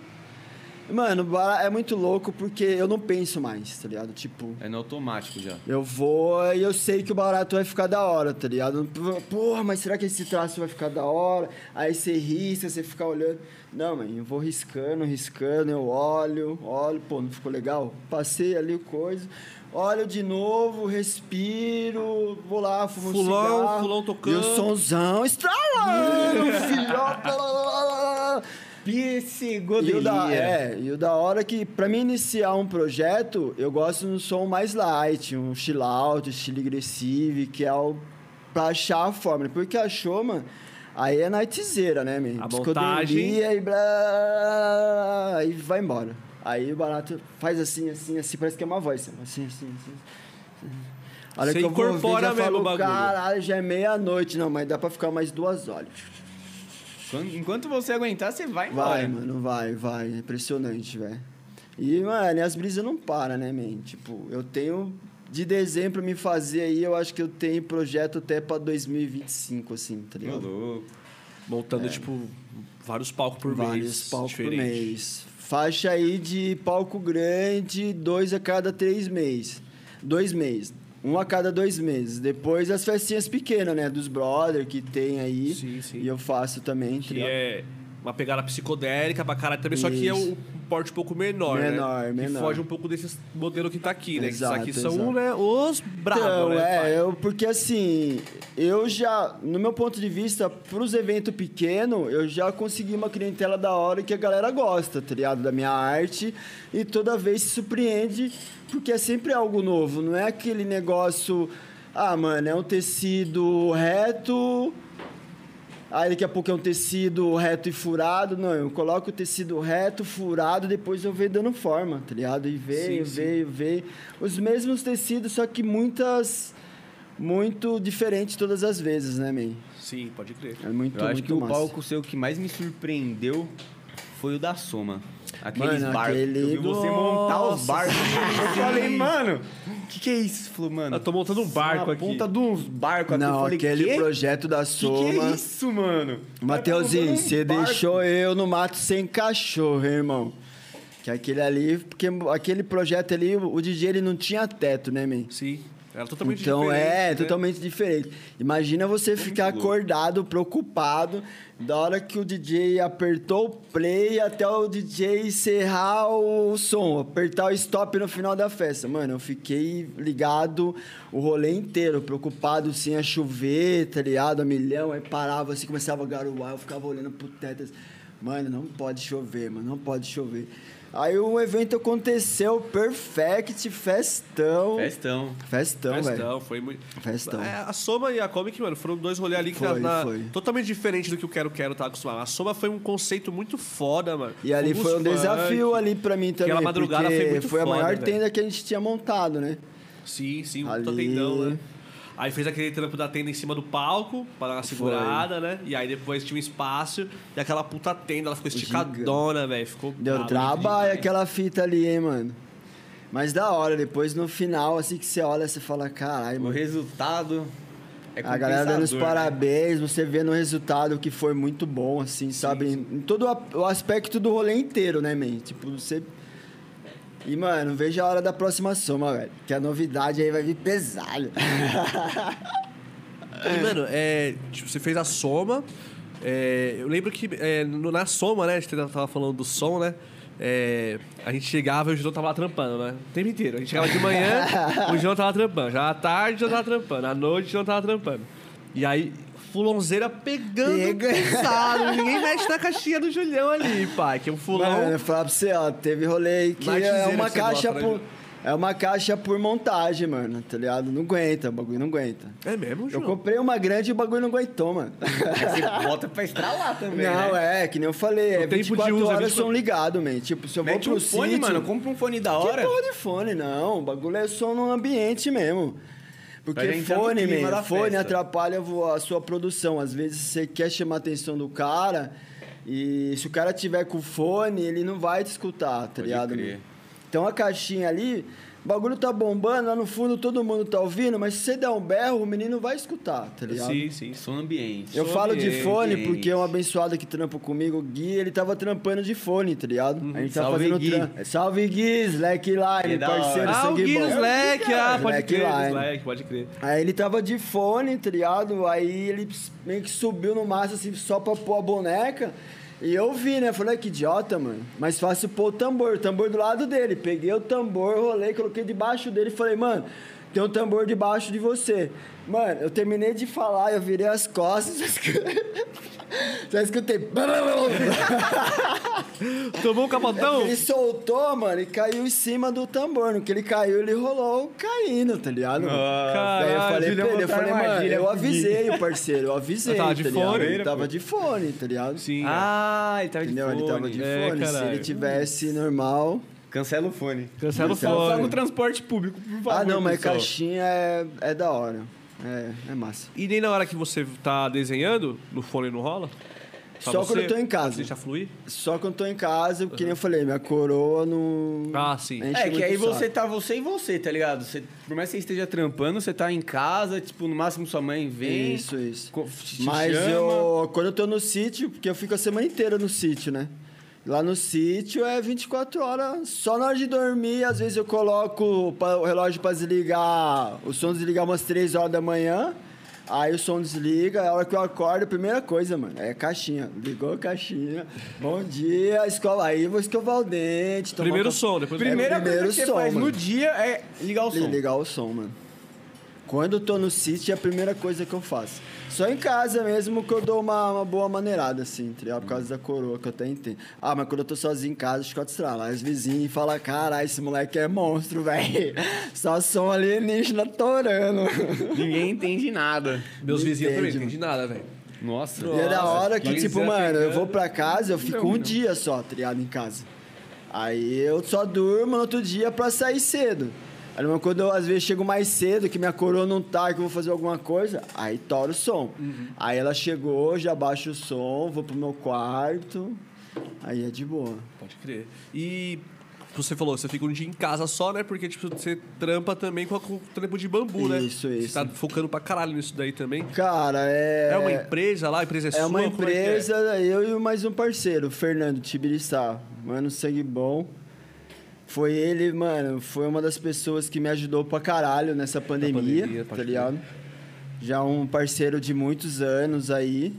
Mano, é muito louco porque eu não penso mais, tá ligado? Tipo, É no automático já. eu vou e eu sei que o barato vai ficar da hora, tá ligado? Porra, mas será que esse traço vai ficar da hora? Aí você risca, você fica olhando. Não, mano, eu vou riscando, riscando, eu olho, olho, pô, não ficou legal? Passei ali o coisa. Olho de novo, respiro, vou lá, fumo um Fulão, cigarro. fulão E tocando. o somzão estralando, (laughs) filhote. Pseudodelia. E o, da, é, e o da hora que, pra mim iniciar um projeto, eu gosto de um som mais light, um chill out, estilo agressivo, que é o pra achar a fórmula. Porque a Shoma, aí é nightzeira, né, man? A Psicodelia montagem. E blá, aí vai embora. Aí o barato faz assim, assim, assim, parece que é uma voz. Assim, assim, assim. assim. A hora Você que eu vou ver, incorpora já mesmo falo, o bagulho. caralho, já é meia-noite. Não, mas dá pra ficar mais duas horas. Quando- Enquanto você aguentar, você vai embora. Vai, mano, vai, vai. É impressionante, velho. E, mano, as brisas não param, né, man? Tipo, eu tenho de dezembro pra me fazer aí, eu acho que eu tenho projeto até pra 2025, assim, tá ligado? louco. Montando, tipo, vários palcos por mês. Vários palcos por mês. Faixa aí de palco grande, dois a cada três meses. Dois meses. Um a cada dois meses. Depois as festinhas pequenas, né? Dos brother que tem aí. Sim, sim. E eu faço também, Que é uma pegada psicodélica pra caralho também, só que é Isso. um porte um pouco menor, né? Menor, Que menor. foge um pouco desses modelos que tá aqui, né? Que esses Exato, aqui são, exato. né, os bravos, Então, né? é, pai? eu, porque assim, eu já, no meu ponto de vista, pros eventos pequenos, eu já consegui uma clientela da hora que a galera gosta, tá ligado? Da minha arte. E toda vez se surpreende, porque é sempre algo novo, não é aquele negócio. Ah, mano, é um tecido reto. Aí daqui a pouco é um tecido reto e furado. Não, eu coloco o tecido reto, furado, depois eu venho dando forma, tá ligado? E veio, Sim, sim. veio, veio. Os mesmos tecidos, só que muitas. Muito diferente todas as vezes, né, man? Sim, pode crer. É muito, Eu acho muito que o massa. palco seu que mais me surpreendeu foi o da Soma. Aqueles Mano, barcos. aquele- Eu vi você montar os barcos. (laughs) Eu falei, mano, o que, que é isso? Falou, mano. Eu tô montando um barco uma aqui. ponta de uns barcos aqui. eu Não, falei, aquele "Quê? projeto da Que Soma. que é isso, mano? Mateuzinho, Tá um você barco. deixou eu no mato sem cachorro, hein, irmão. Que aquele ali, porque aquele projeto ali, o DJ ele não tinha teto, né, man? Sim. Era totalmente Então diferente. é, né? totalmente diferente. Imagina você ficar louco. acordado, preocupado, da hora que o DJ apertou o play até o DJ encerrar o som, apertar o stop no final da festa. Mano, eu fiquei ligado o rolê inteiro, preocupado se ia chover, tá ligado? A milhão, aí parava assim, começava a garoar, eu ficava olhando pro teto. assim, Mano, não pode chover, mano, não pode chover. Aí o evento aconteceu, perfect, festão. Festão. Festão, velho. Festão, foi muito. Festão. É, a Soma e a Comic, mano, foram dois rolês ali que Foi, na, na- foi. totalmente diferente do que o Quero Quero tá acostumado. A Soma foi um conceito muito foda, mano. E ali foi um funk. desafio ali pra mim também. Aquela madrugada foi muito a foda, maior velho. tenda que a gente tinha montado, né? Sim, sim, um Ali- tendão, né? Aí fez aquele trampo da tenda em cima do palco, pra dar uma segurada, né? E aí depois tinha um espaço e aquela puta tenda, ela ficou esticadona, velho. Ficou Deu trabalho aquela fita ali, hein, mano. Mas da hora, depois no final, assim que você olha, você fala, caralho, O mano. resultado é A galera dando os né? parabéns, você vê no resultado que foi muito bom, assim, sabe? Em todo o aspecto do rolê inteiro, né, man? Tipo, você. E, mano, veja a hora da próxima soma, velho. Que a novidade aí vai vir pesado. (laughs) E, mano, é, tipo, você fez a soma. é, eu lembro que é, na soma, né? A gente tava falando do som, né? é, a gente chegava e o Gilão tava lá trampando, né? O tempo inteiro. A gente chegava de manhã, (laughs) o Gilão tava trampando. Já à tarde, o Gilão tava trampando. À noite, o Gilão tava trampando. E aí, fulonzeira pegando Pega. pesado. Ninguém mexe na caixinha do Julião ali, pai. Que é um fulão... Mano, eu falar pra você, ó, teve rolê aí que é uma que caixa gosta, né, por. É uma caixa por montagem, mano, tá ligado? Não aguenta, o bagulho não aguenta. É mesmo, Eu João? comprei uma grande e o bagulho não aguentou, mano. Você bota pra estralar também, não, né? é, que nem eu falei, é O tempo de 24 uso é horas 24 som ligado, man. Tipo, se eu vou Mete pro um fone, sítio... mano. Compra um fone da Que hora. porra de fone, não. O bagulho é som no ambiente mesmo. Porque no fone, man, fone festa. atrapalha a sua produção. Às vezes você quer chamar a atenção do cara e se o cara tiver com fone, ele não vai te escutar, tá Pode ligado? Então a caixinha ali, O bagulho tá bombando, lá no fundo todo mundo tá ouvindo, mas se você der um berro, o menino vai escutar, tá ligado? Sim, sim. Som ambiente. Eu Som falo de ambiente. fone porque um abençoado que trampa comigo, o Gui, ele tava trampando de fone, tá ligado? A gente tava Salve, fazendo Gui. trampo. Salve Gui, Slackline, parceiro. Ah, o sangue Gui bom. Slack, ah, pode Slack crer, Line. Slack, pode crer. Aí ele tava de fone, tá ligado? Aí ele meio que subiu no massa assim, só pra pôr a boneca. E eu vi, né? Falei, que idiota, mano. Mais fácil pôr o tambor, o tambor do lado dele. Peguei o tambor, rolei, coloquei debaixo dele e falei, mano, tem um tambor debaixo de você. Mano, eu terminei de falar, eu virei as costas. (laughs) Já escutei. (laughs) Tomou um capotão? Ele soltou, mano, e caiu em cima do tambor. No que ele caiu, ele rolou caindo, tá ligado? Caralho, Daí eu falei pra ele, eu falei, mano, eu avisei o parceiro, eu avisei. Eu tava de tá ligado? fone, Ele tava de fone, tá ligado? Sim. Ah, ele tava de Entendeu? fone. Ele tava de É, fone. Se caralho. ele tivesse normal. Cancela o fone. Cancela o o Só fone. no transporte público, por favor. ah, não, mas pessoal. caixinha é, é da hora. É, é massa. E nem na hora que você tá desenhando, no fone não rola? Pra Só você? quando eu tô em casa. Deixa fluir? Só quando eu tô em casa, que nem eu falei, minha coroa não. Ah, sim. É, que aí saco. você tá você e você, tá ligado? Você, por mais que você esteja trampando, você tá em casa, tipo, no máximo sua mãe vem. Isso, isso. Mas chama. eu, quando eu tô no sítio, porque eu fico a semana inteira no sítio, né? Lá no sítio é 24 horas. Só na hora de dormir, às vezes eu coloco o relógio pra desligar, o som desligar umas 3 horas da manhã. Aí o som desliga, a hora que eu acordo, a primeira coisa, mano, é caixinha. Ligou a caixinha. Bom dia, escova. Aí eu vou escovar o dente. Primeiro um som, depois Primeira É o primeiro coisa que você som, faz mano. no dia é ligar o som. Ligar o som, mano. Quando eu tô no sítio, é a primeira coisa que eu faço. Só em casa mesmo que eu dou uma, uma boa maneirada, assim, tá? Por causa da coroa, que eu até entendo. Ah, mas quando eu tô sozinho em casa, chicote estrala. Aí os vizinhos falam, caralho, esse moleque é monstro, (laughs) velho. Só som alienígena torando. Ninguém entende nada. Meus vizinhos também, entende, não entendi nada, velho. Nossa. e é da hora que, tipo, é mano, eu vou pra casa, eu fico Não, um não. dia só, tá ligado? Em casa. Aí eu só durmo no outro dia pra sair cedo. Quando eu às vezes chego mais cedo, que minha coroa não tá, que eu vou fazer alguma coisa, aí tora o som. Aí ela chegou, já baixo o som, vou pro meu quarto, aí é de boa. Pode crer. E você falou, você fica um dia em casa só, né? Porque, tipo, você trampa também com, com o trampo de bambu, né? Isso, Você isso. tá focando pra caralho nisso daí também. Cara, é. É, uma empresa lá, a empresa é, É sua? uma Como que é? empresa, eu e mais um parceiro, o Fernando Tibiriçá. Mano, sangue bom. Foi ele, mano, foi uma das pessoas que me ajudou pra caralho nessa pandemia, pandemia, tá ligado? Já um parceiro de muitos anos aí.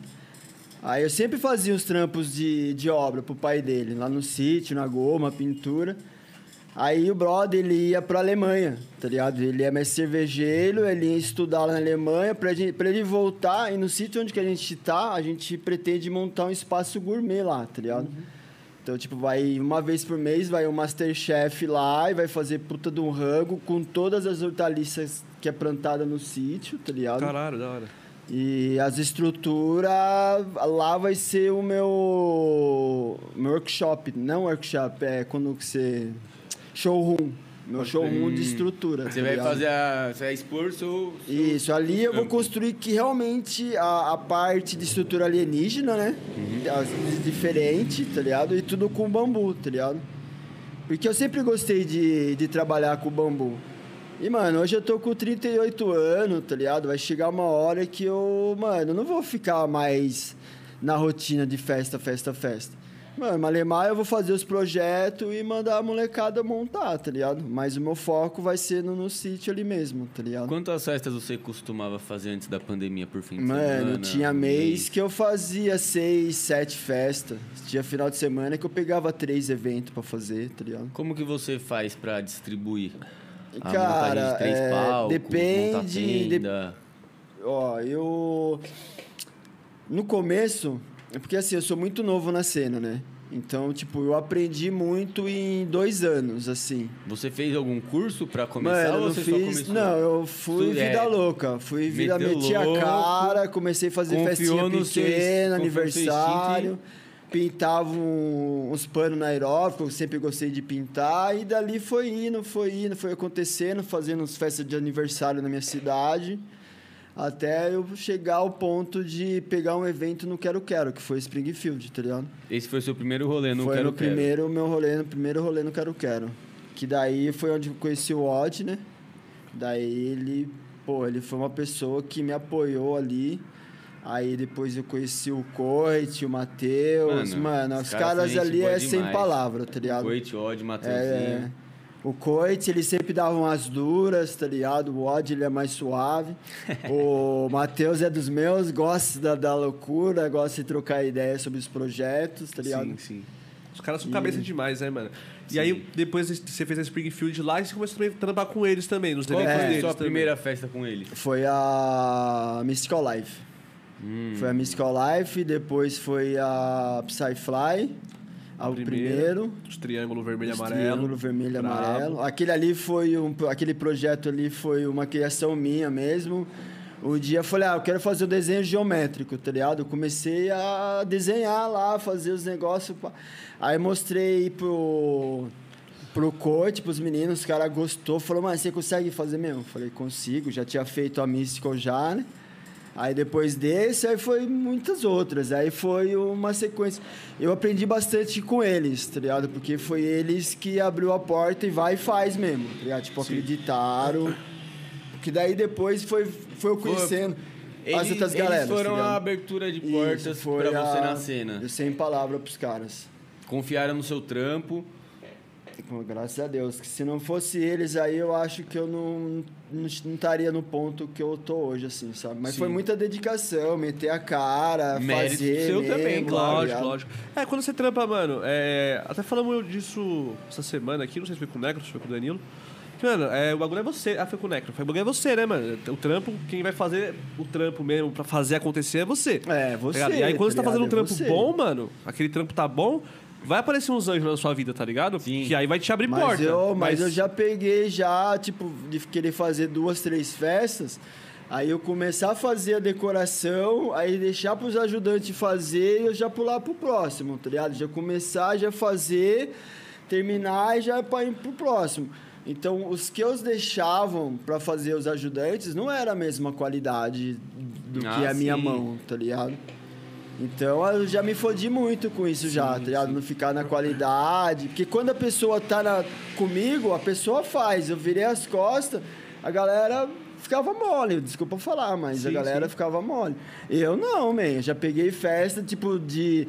Aí eu sempre fazia os trampos de, de obra pro pai dele, lá no sítio, na goma, pintura. Aí o brother, ele ia pra Alemanha, tá ligado? Ele é mestre cervejeiro, ele ia estudar lá na Alemanha. Pra, gente, pra ele voltar, e no sítio onde que a gente tá, a gente pretende montar um espaço gourmet lá, tá ligado? Então, tipo, vai uma vez por mês, vai o Masterchef lá e vai fazer puta de um rango com todas as hortaliças que é plantada no sítio, tá ligado? Caralho, da hora. E as estruturas, lá vai ser o meu, meu workshop. Não workshop, é quando você... Showroom. Meu showroom de estrutura. Você tá vai ligado? fazer a. Você vai expor seu. seu- Isso, ali eu vou construir que realmente a, a parte de estrutura alienígena, né? As- Diferente, tá ligado? E tudo com bambu, tá ligado? Porque eu sempre gostei de, de trabalhar com bambu. E, mano, hoje eu tô com 38 anos, tá ligado? Vai chegar uma hora que eu, mano, não vou ficar mais na rotina de festa, festa, festa. Mano, Malemar eu vou fazer os projetos e mandar a molecada montar, tá ligado? Mas o meu foco vai ser no, no sítio ali mesmo, tá ligado? Quantas festas você costumava fazer antes da pandemia por fim de semana? Mano, tinha mês que eu fazia seis, sete festas. Tinha final de semana que eu pegava três eventos pra fazer, tá ligado? Como que você faz pra distribuir? A Cara, de três é, palcos, depende- tenda. Ó, eu. No começo, é porque assim, eu sou muito novo na cena, né? Então, tipo, eu aprendi muito em dois anos, assim. Você fez algum curso pra começar Mano, ou não você só fiz. começou? Não, eu fui vida é, louca. Fui vida, meti a cara, comecei a fazer festinha pequena, aniversário. Pintava um- uns panos na aeróbica, eu sempre gostei de pintar. E dali foi indo, foi indo, foi acontecendo, fazendo uns festas de aniversário na minha cidade. Até eu chegar ao ponto de pegar um evento no Quero Quero, que foi Springfield, tá ligado? Esse foi o seu primeiro rolê no foi Quero no Quero. primeiro meu rolê, no primeiro rolê no Quero Quero. Que daí foi onde eu conheci o Odd, né? Daí ele, pô, ele foi uma pessoa que me apoiou ali. Aí depois eu conheci o Coit, o Matheus. Mano, Mano, os caras caras ali é sem demais. palavra, tá ligado? Coit, Odd, É, Mateuzinho. O Coit, ele sempre dava umas duras, tá ligado? O Odd, ele é mais suave. o (laughs) Matheus é dos meus, gosta da, da loucura, gosta de trocar ideias sobre os projetos, tá ligado? sim, sim. Os caras são cabeça demais, né, mano? E aí, depois você fez a Springfield lá e você começou também a trampar com eles também, nos Qual eventos foi a deles. sua primeira festa com ele? Foi a Mystical Life. Hum. Foi a Mystical Life, depois foi a Psyfly, ao primeira, primeiro. Os triângulo vermelho e amarelo. Triângulo vermelho e amarelo. Aquele ali foi um, aquele projeto ali foi uma criação minha mesmo. Um dia eu falei, ah, eu quero fazer o desenho geométrico, tá ligado? Eu comecei a desenhar lá, fazer os negócios. Aí mostrei pro pro coach, pros meninos, os caras gostou, falou, mas você consegue fazer mesmo? Eu falei, consigo, já tinha feito a Mystical já, né? Aí depois desse, aí foi muitas outras. Aí foi uma sequência. Eu aprendi bastante com eles, tá ligado? Porque foi eles que abriu a porta e vai e faz mesmo, tá ligado? Tipo, acreditaram. Que daí depois foi, foi eu conhecendo as Eles, outras eles galeras. foram tá a abertura de portas foi pra você a- na cena. Eu sem palavra pros caras. Confiaram no seu trampo. Pô, Graças a Deus. Que se não fosse eles aí, eu acho que eu não, não, não estaria no ponto que eu tô hoje, assim, sabe? Mas Sim. foi muita dedicação, meter a cara, Mérito fazer. seu mesmo, também, tá claro, Lógico, lógico. É, quando você trampa, mano, é, até falamos disso essa semana aqui, não sei se foi com o Necro, se foi com o Danilo. Mano, é, o bagulho é você. Ah, foi com o Necro. Foi, o bagulho é você, né, mano? O trampo, quem vai fazer o trampo mesmo pra fazer acontecer é você. É, você. Tá? E aí, quando você tá ligado? fazendo um É trampo você. bom, mano, aquele trampo tá bom, vai aparecer uns anjos na sua vida, tá ligado? Sim. Que aí vai te abrir Mas, porta. eu, mas eu já peguei já, tipo, de querer fazer duas, três festas. Aí eu começar a fazer a decoração, aí deixar pros ajudantes fazer e eu já pular pro próximo, tá ligado? Já começar, já fazer, terminar e já pra ir pro próximo. Então, os que eu deixavam pra fazer os ajudantes não era a mesma qualidade do Ah, que a minha sim. mão, tá ligado? Então eu já me fodi muito com isso já, tá ligado? Não ficar na qualidade. Porque quando a pessoa tá na- comigo, a pessoa faz. Eu virei as costas, a galera ficava mole. Desculpa falar, mas Sim, a galera sim. ficava mole. Eu não, man. Eu já peguei festa, tipo, de.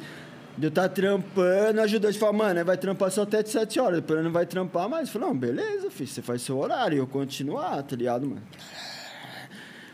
De eu estar trampando, ajudante falar, mano, vai trampar só até de 7 horas, depois não vai trampar mais. Eu falei, não, beleza, filho, você faz seu horário, eu continuar, tá ligado, mano?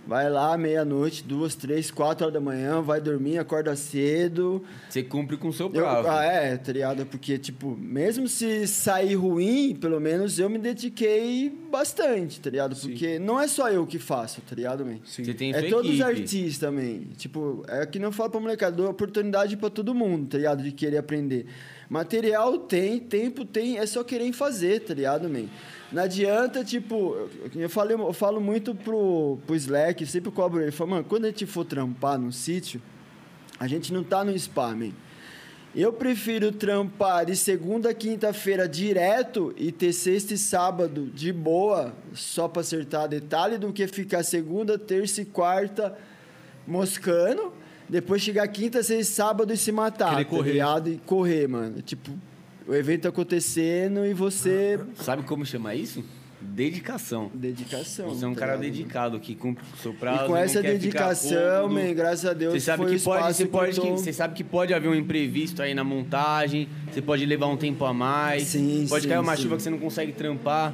Vai lá, meia-noite, duas, três, quatro horas da manhã, vai dormir, acorda cedo. Você cumpre com o seu Eu, prazo. ah, é, tá ligado? Porque, tipo, mesmo se sair ruim, pelo menos eu me dediquei bastante, tá ligado? Porque não é só eu que faço, tá ligado, man? Você tem É todos os equipe. artistas também. Tipo, é que não falo pra molecada, dou oportunidade pra todo mundo, tá ligado? De querer aprender. Material tem, tempo tem, é só querer fazer, tá ligado, man? Não adianta, tipo, eu, falei, eu falo muito pro, pro Slack, sempre cobro ele, falo, mano, quando a gente for trampar num sítio, a gente não tá no spa, man. Eu prefiro trampar de segunda a quinta-feira direto e ter sexta e sábado de boa, só pra acertar detalhe, do que ficar segunda, terça e quarta moscando, depois chegar quinta, sexta e sábado e se matar, tá correr. ligado? E correr, mano. Tipo, o evento acontecendo e você... Sabe como chama isso? Dedicação. Dedicação. Você é um tá cara ligado? dedicado que cumpre o seu prazo. E com essa dedicação, man, graças a Deus, Você sabe, que pode, você, pode, que- você sabe que pode haver um imprevisto aí na montagem, você pode levar um tempo a mais, Sim, pode sim, cair uma sim. chuva que você não consegue trampar.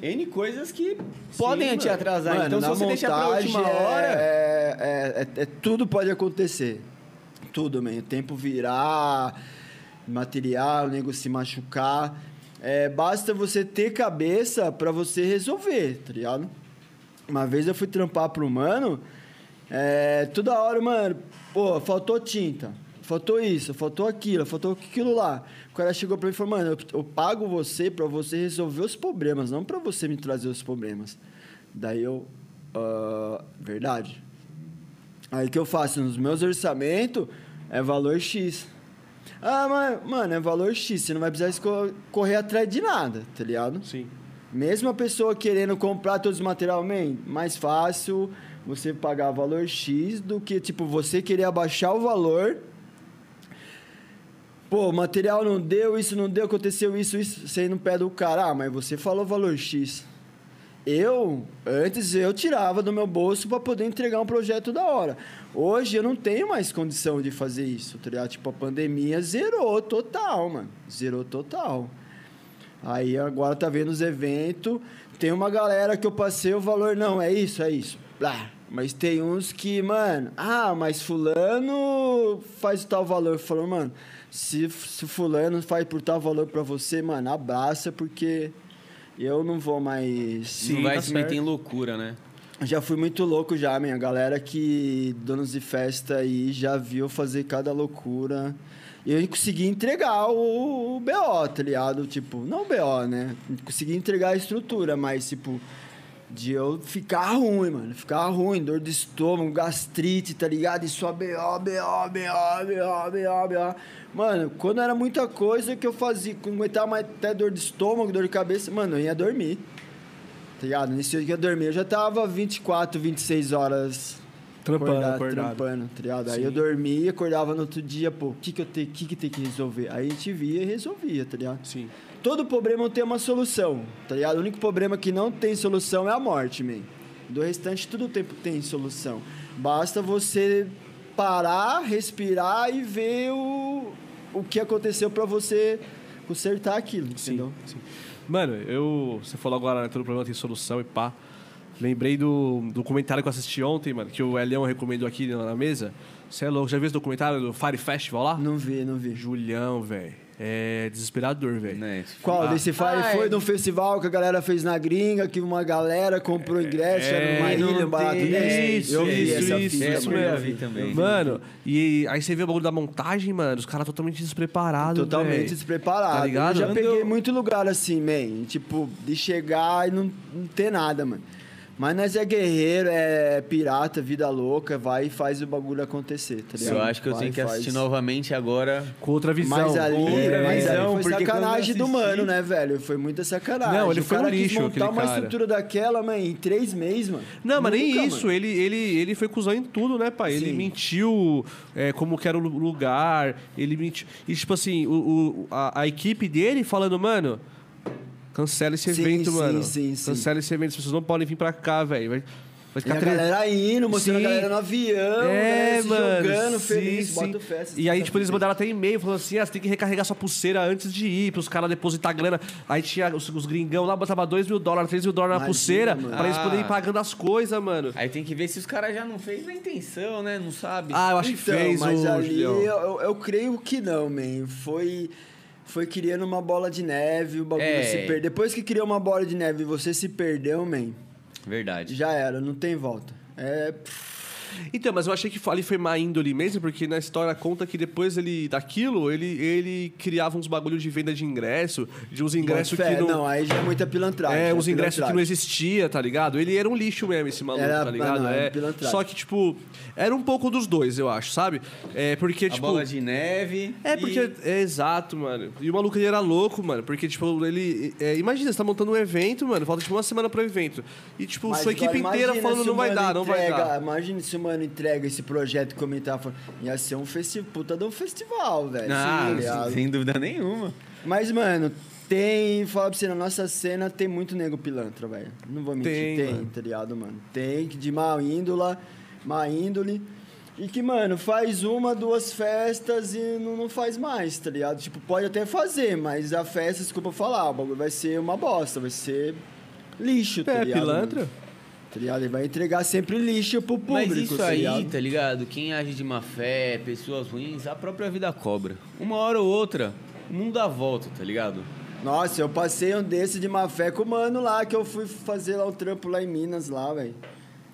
N coisas que podem te atrasar. Mano, então, se você deixar pra última hora. É, é, é- é- tudo pode acontecer. Tudo, man. O tempo virar, material, o nego se machucar. É, basta você ter cabeça pra você resolver, tá ligado? Uma vez eu fui trampar pro mano, é, toda hora, mano, pô, faltou tinta, faltou isso, faltou aquilo, faltou aquilo lá. O cara chegou pra mim e falou, mano, eu, eu pago você pra você resolver os problemas, não pra você me trazer os problemas. Daí eu, ah, verdade. Aí o que eu faço nos meus orçamentos é valor X. Ah, mas, mano, é valor X, você não vai precisar correr atrás de nada, tá ligado? Sim. Mesmo a pessoa querendo comprar todos os material, man, mais fácil você pagar valor X do que, tipo, você querer abaixar o valor Pô, material não deu, isso não deu, aconteceu isso, isso. Você não pede o cara, ah, mas você falou valor X. Eu, antes eu tirava do meu bolso para poder entregar um projeto da hora. Hoje eu não tenho mais condição de fazer isso, tá? Tipo, a pandemia zerou total, mano. Zerou total. Aí agora tá vendo os eventos, tem uma galera que eu passei o valor, não, é isso, é isso. Blá. Mas tem uns que, mano, ah, mas fulano faz tal valor. Falou, mano, se, se fulano faz por tal valor para você, mano, abraça, porque eu não vou mais. Sim, não vai tá se meter em loucura, né? Já fui muito louco já, minha galera que donos de festa aí já viu fazer cada loucura. E eu consegui entregar o, o BO, tá ligado? Tipo, não o BO, né? Consegui entregar a estrutura, mas tipo, de eu ficar ruim, mano. Ficar ruim, dor de estômago, gastrite, tá ligado? E só BO, BO, BO, BO, BO, BO. Mano, quando era muita coisa que eu fazia, quando aguentava mais até dor de estômago, dor de cabeça, mano, eu ia dormir. Tá ligado? Nesse dia que eu ia dormir, eu já tava 24, 26 horas Trampando, acordado, acordado. trampando, tá ligado? Aí eu dormia, acordava no outro dia, pô, o que que eu tenho, que que tem que resolver? Aí a gente via e resolvia, tá ligado? Sim. Todo problema tem uma solução, tá ligado? O único problema que não tem solução é a morte, man. Do restante, todo tempo tem solução. Basta você parar, respirar e ver o, o que aconteceu pra você consertar aquilo, entendeu? Sim. Mano, eu. Você falou agora, né? Todo problema tem solução e pá. Lembrei do documentário que eu assisti ontem, mano, que o Elião recomendou aqui na mesa. Você é louco, já viu esse documentário do Fire Festival lá? Não vi, não vi. Julião, velho. É desesperador, velho. Né? Qual? Ah. Desse Fire Ah, foi é. de um festival que a galera fez na gringa, que uma galera comprou ingresso, era numa É, não ilha, um barato desse. Isso, eu vi isso, essa isso, fita, isso mano. mesmo. Eu vi também. Mano, e aí você vê o bagulho da montagem, mano, os caras totalmente despreparados. Totalmente véi. despreparado. Tá ligado? Eu já Quando peguei eu- muito lugar assim, man. Tipo, de chegar e não, não ter nada, mano. Mas nós é guerreiro, é pirata, vida louca, vai e faz o bagulho acontecer, tá ligado? Eu acho que eu Vai tenho que faz. assistir novamente agora. Com outra visão. Mas ali, Outra mas visão, ali foi sacanagem do mano, né, velho? Foi muita sacanagem. Não, ele o foi um cara quis lixo, montar aquele uma cara. estrutura daquela, mano, em três meses, mano. Não, mas nem isso. Ele, ele, ele foi cuzão em tudo, né, pai? Ele Sim. mentiu é, como que era o lu- lugar. Ele mentiu. E, tipo assim, o, o- a, a equipe dele falando, mano. Cancela esse Sim, evento, sim, mano. sim, sim. Cancela esse evento. As pessoas não podem vir pra cá, velho. Vai, vai E ficar a tre- galera indo, mostrando Sim. a galera no avião, É, né, se mano. jogando, sim, feliz, sim. bota fé. E aí, tipo, eles mandaram até e-mail falando assim: ah, você tem que recarregar sua pulseira antes de ir, pros caras depositar grana. Aí tinha os, os gringão lá, botava 2 mil dólares, 3 mil dólares na pulseira, mano. pra eles Ah. poderem ir pagando as coisas, mano. Aí tem que ver se os caras já não fez na intenção, né? Não sabe. Ah, eu acho que Então, fez mas o ali eu, eu, eu creio que não, man. Foi, foi criando uma bola de neve, o bagulho É. se perdeu. Depois que criou uma bola de neve e você se perdeu, man, Verdade. já era, não tem volta. É. Então, mas eu achei que ali foi má índole mesmo, porque na história conta que depois ele, daquilo, ele, ele criava uns bagulhos de venda de ingresso, de uns ingressos que não... não... aí já é muita pilantragem. É, já uns ingressos que não existia, tá ligado? Ele era um lixo mesmo, esse maluco, Era- tá ligado? não, é, pilantragem. só que, tipo, era um pouco dos dois, eu acho, sabe? É, porque, A tipo... bola de neve. É, e- porque. É exato, mano. E o maluco ele era louco, mano. Porque, tipo, ele. é, imagina, você tá montando um evento, mano. Falta tipo uma semana pro evento. E, tipo, Mas sua agora equipe inteira falando não vai dar, não vai dar. Imagina se mano entrega esse projeto como ele tava falando. Ia ser um festival, puta de um festival, velho. Ah, sem dúvida nenhuma. Mas, mano, tem. Fala pra você, na nossa cena tem muito nego pilantra, velho. Não vou mentir. Tem, Tem, mano. tá ligado, mano? Tem, de má índole, má índole. E que, mano, faz uma, duas festas e não, não faz mais, tá ligado? Tipo, pode até fazer, mas a festa, desculpa falar, o bagulho vai ser uma bosta, vai ser lixo, tá É, ligado? pilantra. mano? Tá ligado? Ele vai entregar sempre lixo pro público, Mas isso tá aí, tá ligado? Quem age de má fé, pessoas ruins, a própria vida cobra. Uma hora ou outra, o mundo dá volta, tá ligado? Nossa, eu passei um desse de má fé com o mano lá, que eu fui fazer lá um trampo lá em Minas, lá, velho.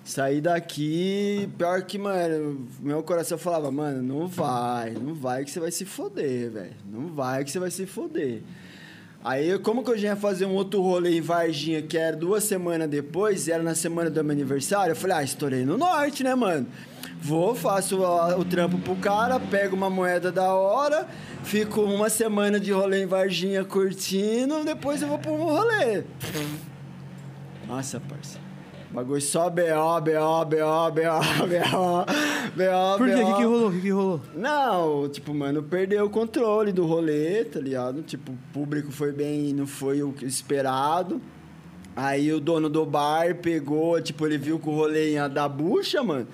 Saí daqui, pior que, mano, meu coração falava, mano, não vai, não vai que você vai se foder, velho. Não vai que você vai se foder. Aí, como que eu já ia fazer um outro rolê em Varginha, que era duas semanas depois, e era na semana do meu aniversário, eu falei, ah, estourei no norte, né, mano? Vou, faço a- o trampo pro cara, pego uma moeda da hora, fico uma semana de rolê em Varginha curtindo, depois eu vou pro um rolê. Nossa, parça. Bagulho só BO, BO, BO, BO, (laughs) BO, BO, Por quê? O BO. que, que rolou? O que, que rolou? Não, tipo, mano, perdeu o controle do rolê, tá ligado? Tipo, o público foi bem, não foi o esperado. Aí o dono do bar pegou, tipo, ele viu que o rolê ia dar bucha, mano.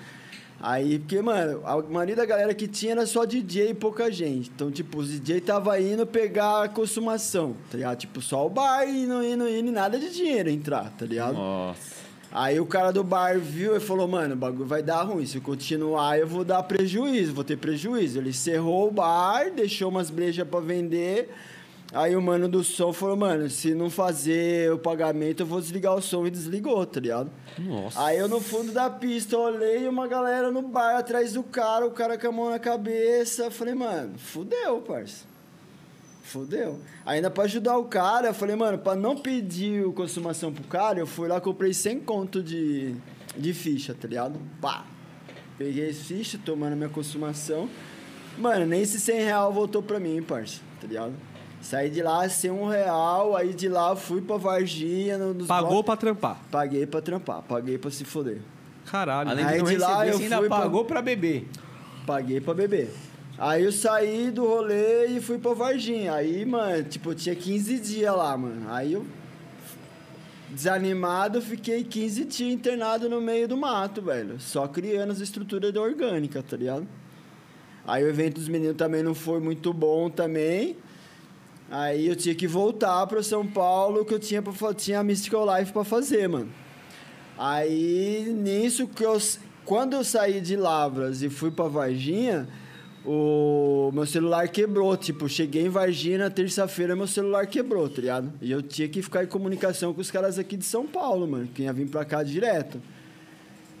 Aí, porque, mano, a maioria da galera que tinha era só DJ e pouca gente. Então, tipo, os DJ tava indo pegar a consumação, tá ligado? Tipo, só o bar indo, indo, indo e nada de dinheiro entrar, tá ligado? Nossa. Aí o cara do bar viu e falou, mano, o bagulho vai dar ruim. Se eu continuar, eu vou dar prejuízo, vou ter prejuízo. Ele cerrou o bar, deixou umas brejas pra vender. Aí o mano do som falou, mano, se não fazer o pagamento, eu vou desligar o som e desligou, tá ligado? Nossa. Aí eu no fundo da pista olhei uma galera no bar atrás do cara, o cara com a mão na cabeça. Falei, mano, fudeu, parça. Fudeu. Ainda pra ajudar o cara, eu falei, mano, pra não pedir o consumação pro cara, eu fui lá, comprei 100 conto de, de ficha, tá ligado? Pá. Peguei as fichas, tomando minha consumação. Mano, nem esse 100 real voltou pra mim, parça, tá ligado? Saí de lá sem um real, aí de lá fui pra Varginha. no- Nos Pagou blocos. pra trampar. Paguei pra trampar, paguei pra se foder. Caralho. Além Aí de não de lá eu ainda pra- pagou pra beber. Paguei pra beber. Aí eu saí do rolê e fui pra Varginha. Aí, mano, tipo, eu tinha 15 dias lá, mano. Aí eu, desanimado, fiquei 15 dias internado no meio do mato, velho. Só criando as estruturas da orgânica, tá ligado? Aí o evento dos meninos também não foi muito bom também. Aí eu tinha que voltar pra São Paulo, que eu tinha, pra, tinha a Mystical Life pra fazer, mano. Aí, nisso que eu... Quando eu saí de Lavras e fui pra Varginha, o meu celular quebrou. Tipo, cheguei em Varginha terça-feira, meu celular quebrou, tá ligado? E eu tinha que ficar em comunicação com os caras aqui de São Paulo, mano, que ia vir pra cá direto.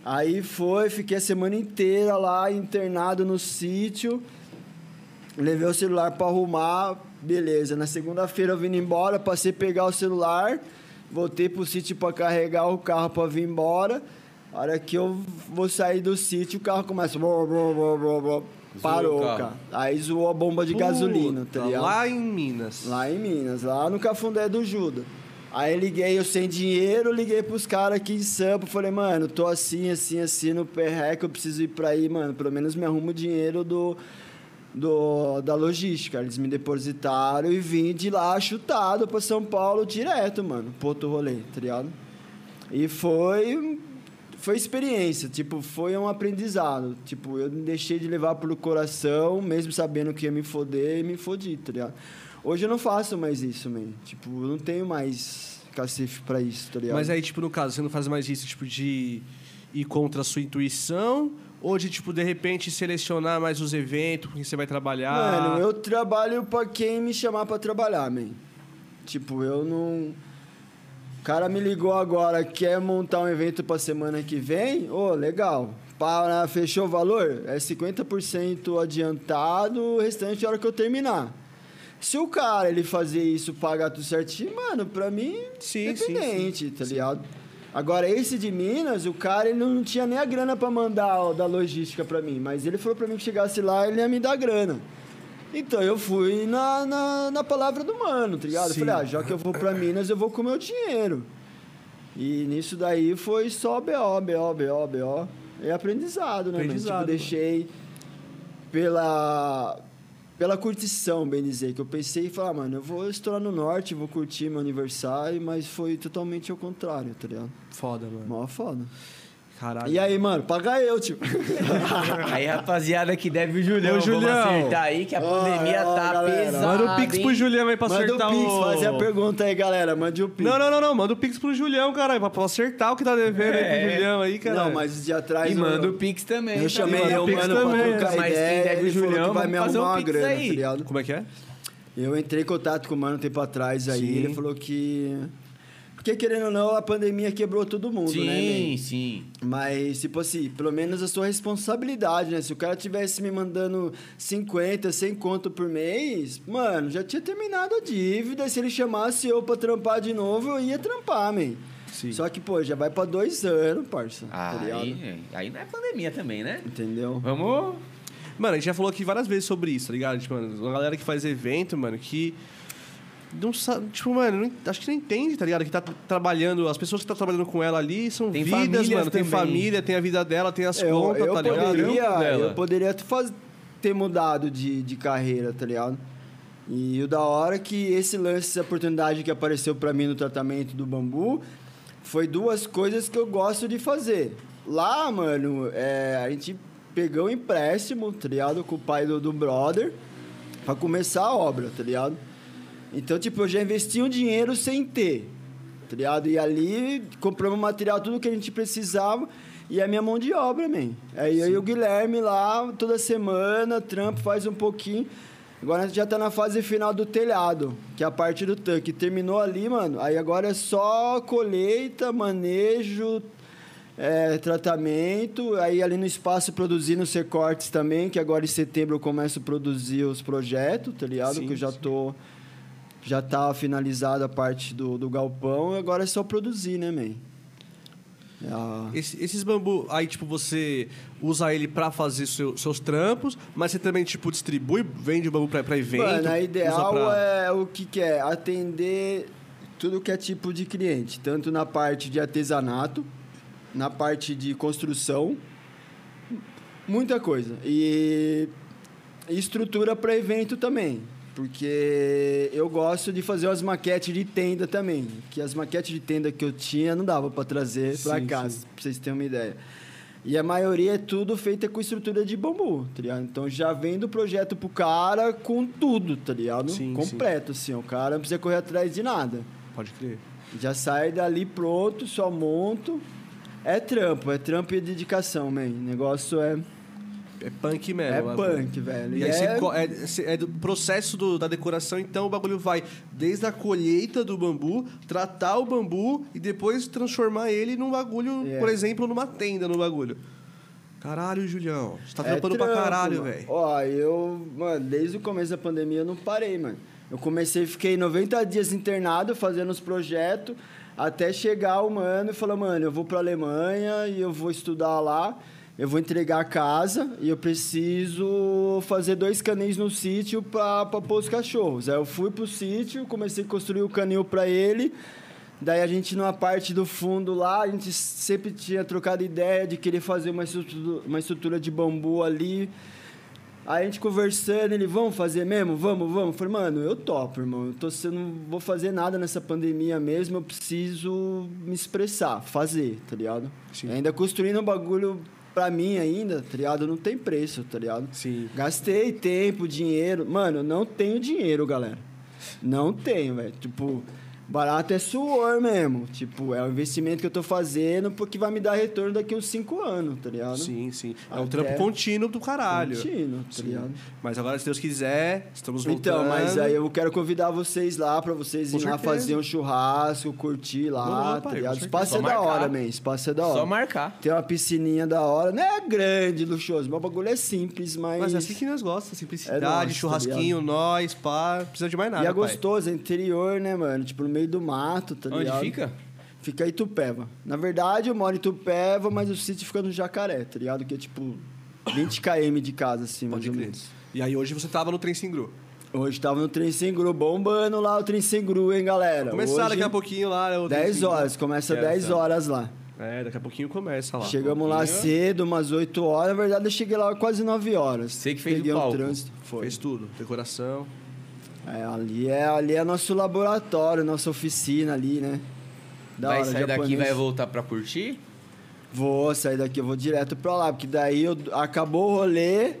Aí foi, fiquei a semana inteira lá, internado no sítio. Levei o celular pra arrumar, beleza. Na segunda-feira eu vim embora, passei a pegar o celular, voltei pro sítio pra carregar o carro pra vir embora. A hora que eu vou sair do sítio, o carro começa. Parou, o carro. cara. Aí zoou a bomba de gasolina, tá Puta, ligado? Lá em Minas. Lá em Minas, lá no Cafundé do Juda. Aí liguei, eu sem dinheiro, liguei pros caras aqui em Sampa, falei, mano, tô assim, assim, assim no perreco, eu preciso ir pra aí, mano, pelo menos me arrumo o dinheiro do, do, da logística. Eles me depositaram e vim de lá chutado pra São Paulo direto, mano, pro outro rolê, tá ligado? E foi foi experiência, tipo, foi um aprendizado. Tipo, eu deixei de levar pro coração, mesmo sabendo que ia me foder, e me fodi, tá ligado? Hoje eu não faço mais isso, man. Tipo, eu não tenho mais cacife pra isso, tá ligado? Mas aí, tipo, no caso, você não faz mais isso, tipo, de ir contra a sua intuição? Ou de, tipo, de repente selecionar mais os eventos com quem você vai trabalhar? Mano, eu trabalho pra quem me chamar pra trabalhar, man. Tipo, eu não. O cara me ligou agora, quer montar um evento pra semana que vem? Ô, legal. Para, fechou o valor? É 50% adiantado, o restante é a hora que eu terminar. Se o cara ele fazer isso, pagar tudo certinho, mano, pra mim, Sim, sim, independente, tá ligado? Agora, esse de Minas, o cara ele não tinha nem a grana pra mandar ó, da logística pra mim, mas ele falou pra mim que chegasse lá, ele ia me dar grana. Então eu fui na, na, na palavra do mano, tá ligado? Eu Sim. falei, ah, já que eu vou pra Minas, eu vou com o meu dinheiro. E nisso daí foi só BO, BO, BO, BO. É aprendizado, né, mano? Aprendizado, Tipo, deixei pela, pela curtição, bem dizer, que eu pensei e falar, mano, eu vou estourar no norte, vou curtir meu aniversário, mas foi totalmente ao contrário, tá ligado? Foda, mano. Mó foda. Caralho. E aí, mano, paga eu, tipo. (laughs) Aí, rapaziada que deve o Julião. Ô, Julião. Vamos acertar aí que a pandemia ó, tá galera. pesada. Manda o Pix hein? pro Julião aí pra Manda o acertar Pix, o... fazer a pergunta aí, galera. Mande o Pix. Não, não, não, não. Manda o Pix pro Julião, caralho. Pra pra acertar o que tá devendo aí É. pro Julião aí, cara. Não, mas de atrás. E manda o Pix também. Eu tá? chamei manda o eu, Pix mano, também, pra trocar mas quem ideia. deve o Julião, que vai me arrumar um uma Pix grana, aí. tá ligado? Como é que é? Eu entrei em contato com o mano um tempo atrás aí. Sim. Ele falou que. Porque, querendo ou não, a pandemia quebrou todo mundo, né, Sim, sim. Mas, tipo assim, pelo menos a sua responsabilidade, né? Se o cara tivesse me mandando 50, 100 conto por mês, mano, já tinha terminado a dívida. Se ele chamasse eu pra trampar de novo, eu ia trampar, man. Sim. Só que, pô, já vai pra dois anos, parça. tá? Aí, aí não é pandemia também, né? Entendeu? Vamos. Mano, a gente já falou aqui várias vezes sobre isso, tá ligado? Tipo, mano, uma galera que faz evento, mano, que. Não sabe, tipo, mano, não- acho que não entende, tá ligado? Que tá trabalhando, as pessoas que estão trabalhando com ela ali são Tem vidas, mano. Tem também. família, tem a vida dela, tem as Eu, contas, eu tá ligado? poderia, eu poderia ter, faz- ter mudado de, de carreira, tá ligado? E o da hora é que esse lance, essa oportunidade que apareceu pra mim no tratamento do bambu, foi duas coisas que eu gosto de fazer. Lá, mano, é, a gente pegou um empréstimo, tá ligado? Com o pai do, do brother, pra começar a obra, tá ligado? Então, tipo, eu já investi um dinheiro sem ter, tá ligado? E ali compramos material, tudo que a gente precisava. E a minha mão de obra, man. Aí eu e o Guilherme lá, toda semana, trampo, faz um pouquinho. Agora a gente já tá na fase final do telhado, que é a parte do tanque. Terminou ali, mano. Aí agora é só colheita, manejo, é, tratamento. Aí ali no espaço produzindo os recortes também, que agora em setembro eu começo a produzir os projetos, tá ligado? Sim, que eu já sim. tô. Já tá finalizada a parte do, do galpão, agora é só produzir, né, man? É a- Esse- esses bambu, aí, tipo, você usa ele pra fazer seu- seus trampos, mas você também, tipo, distribui, vende o bambu pra, pra evento? Mano, a ideal pra- é o que, que é atender tudo que é tipo de cliente, tanto na parte de artesanato, na parte de construção, muita coisa. E estrutura para evento também, porque eu gosto de fazer umas maquetes de tenda também, que as maquetes de tenda que eu tinha não dava para trazer para Sim, casa, sim. pra vocês terem uma ideia. E a maioria é tudo feita com estrutura de bambu, tá ligado? Então já vem do projeto pro cara com tudo, tá ligado? Sim, Completo, assim. O cara não precisa correr atrás de nada. Pode crer. Já sai dali pronto, só monto. É trampo, é trampo e dedicação, man. O negócio é, É punk mesmo. é o punk, velho. E E aí você é- é, é do processo do- da decoração, então o bagulho vai desde a colheita do bambu, tratar o bambu e depois transformar ele num bagulho, É. por exemplo, numa tenda no bagulho. Caralho, Julião. Você tá É trampando pra trampo, caralho, mano. velho. Ó, eu, mano, desde o começo da pandemia eu não parei, mano. Eu comecei, fiquei 90 dias internado fazendo os projetos, até chegar o mano e falar, mano, eu vou pra Alemanha e eu vou estudar lá, eu vou entregar a casa e eu preciso fazer dois canis no sítio pra pôr os cachorros. Aí eu fui pro sítio, comecei a construir o canil pra ele. Daí a gente, numa parte do fundo lá, a gente sempre tinha trocado ideia de querer fazer uma estrutura, uma estrutura de bambu ali. Aí a gente conversando, ele, vamos fazer mesmo? Vamos, vamos. Eu falei, mano, eu topo, irmão. Eu tô sendo, não vou fazer nada nessa pandemia mesmo, eu preciso me expressar, fazer, tá ligado? Sim. Ainda construindo um bagulho pra mim ainda, tá ligado? Não tem preço, tá ligado? Sim. Gastei tempo, dinheiro. Mano, não tenho dinheiro, galera. Não tenho, velho. Tipo, barato é suor mesmo. Tipo, é um investimento que eu tô fazendo porque vai me dar retorno daqui uns 5 anos, tá ligado? Sim, sim. É um Até- trampo contínuo do caralho. Contínuo, tá Sim. ligado? Mas agora, se Deus quiser, estamos voltando. Então, mas aí eu quero convidar vocês lá pra vocês irem lá fazer um churrasco, curtir lá, Vamos, pai, tá ligado? O espaço é da hora, man. Espaço é da hora. Só marcar. Tem uma piscininha da hora. Não é grande, luxuoso, mas o bagulho é simples, mas. Mas é assim que nós gostamos, simplicidade, É nóis, tá churrasquinho, nós, pá, não precisa de mais nada. E é pai. gostoso, é interior, né, mano? Tipo, no meio do mato, tá Onde ligado? fica? Fica em Itupeva. Na verdade, eu moro em Itupeva, mas o sítio fica no Jacaré, tá ligado? Que é tipo 20 km de casa, assim, mais Pode ou crer. menos. E aí hoje você tava no trem Singru. Hoje tava no Trem Sem Gru, bombando lá o Trem Sem Gru, hein, galera? Começar Hoje, daqui a pouquinho lá. o trem 10 Singru. horas, começa Quero 10 saber. horas lá. É, daqui a pouquinho começa lá. Chegamos lá cedo, umas 8 horas. Na verdade, eu cheguei lá quase 9 horas. Você que fez Peguei o um palco. trânsito. Foi. Fez tudo, decoração. É, ali é, ali é nosso laboratório, nossa oficina ali, né? Da vai hora, sair daqui e vai voltar pra curtir? Vou sair daqui, eu vou direto pra lá, porque daí eu, acabou o rolê,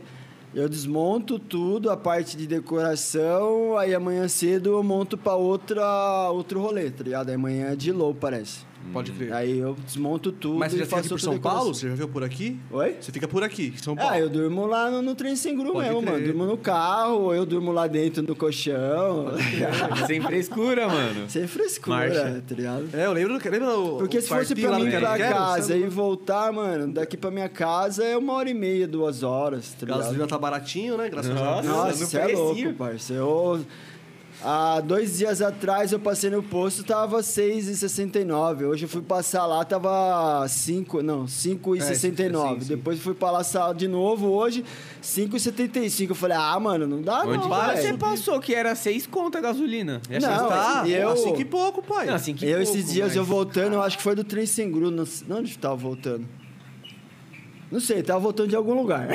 eu desmonto tudo, a parte de decoração, aí amanhã cedo eu monto pra outra, outro rolê, tá ligado? Aí amanhã é de low, parece. Pode crer. Aí eu desmonto tudo Mas você já fica aqui por São. Paulo? Você já veio por aqui? Oi? Você fica por aqui, São Paulo. Ah, eu durmo lá no, no trem sem gru Pode mesmo, crer. mano. Durmo no carro, ou eu durmo lá dentro no colchão. Sem frescura, mano. Sem frescura, Marcha. tá ligado? É, eu lembro, lembra o Porque o se fosse pra mim ir pra casa e voltar, mano, daqui pra minha casa é uma hora e meia, duas horas, tá ligado? Gasolina tá baratinho, né? Graças a Nossa. Deus. Nossa, no você é louco, parceiro. Eu- Há dois dias atrás eu passei no posto, tava 6,69. Hoje eu fui passar lá, tava 5, não, 5,69. É, sim, sim. Depois fui passar de novo hoje, 5,75. Eu falei, ah, mano, não dá Onde não, você velho. passou que era 6 conto a gasolina? E Não, tá- e eu- Assim que pouco, pai. Não, assim que Eu, pouco, esses dias, mas- eu voltando, eu acho que foi do trem sem grudo. Não, sei- onde tava voltando? Não sei, tava voltando de algum lugar.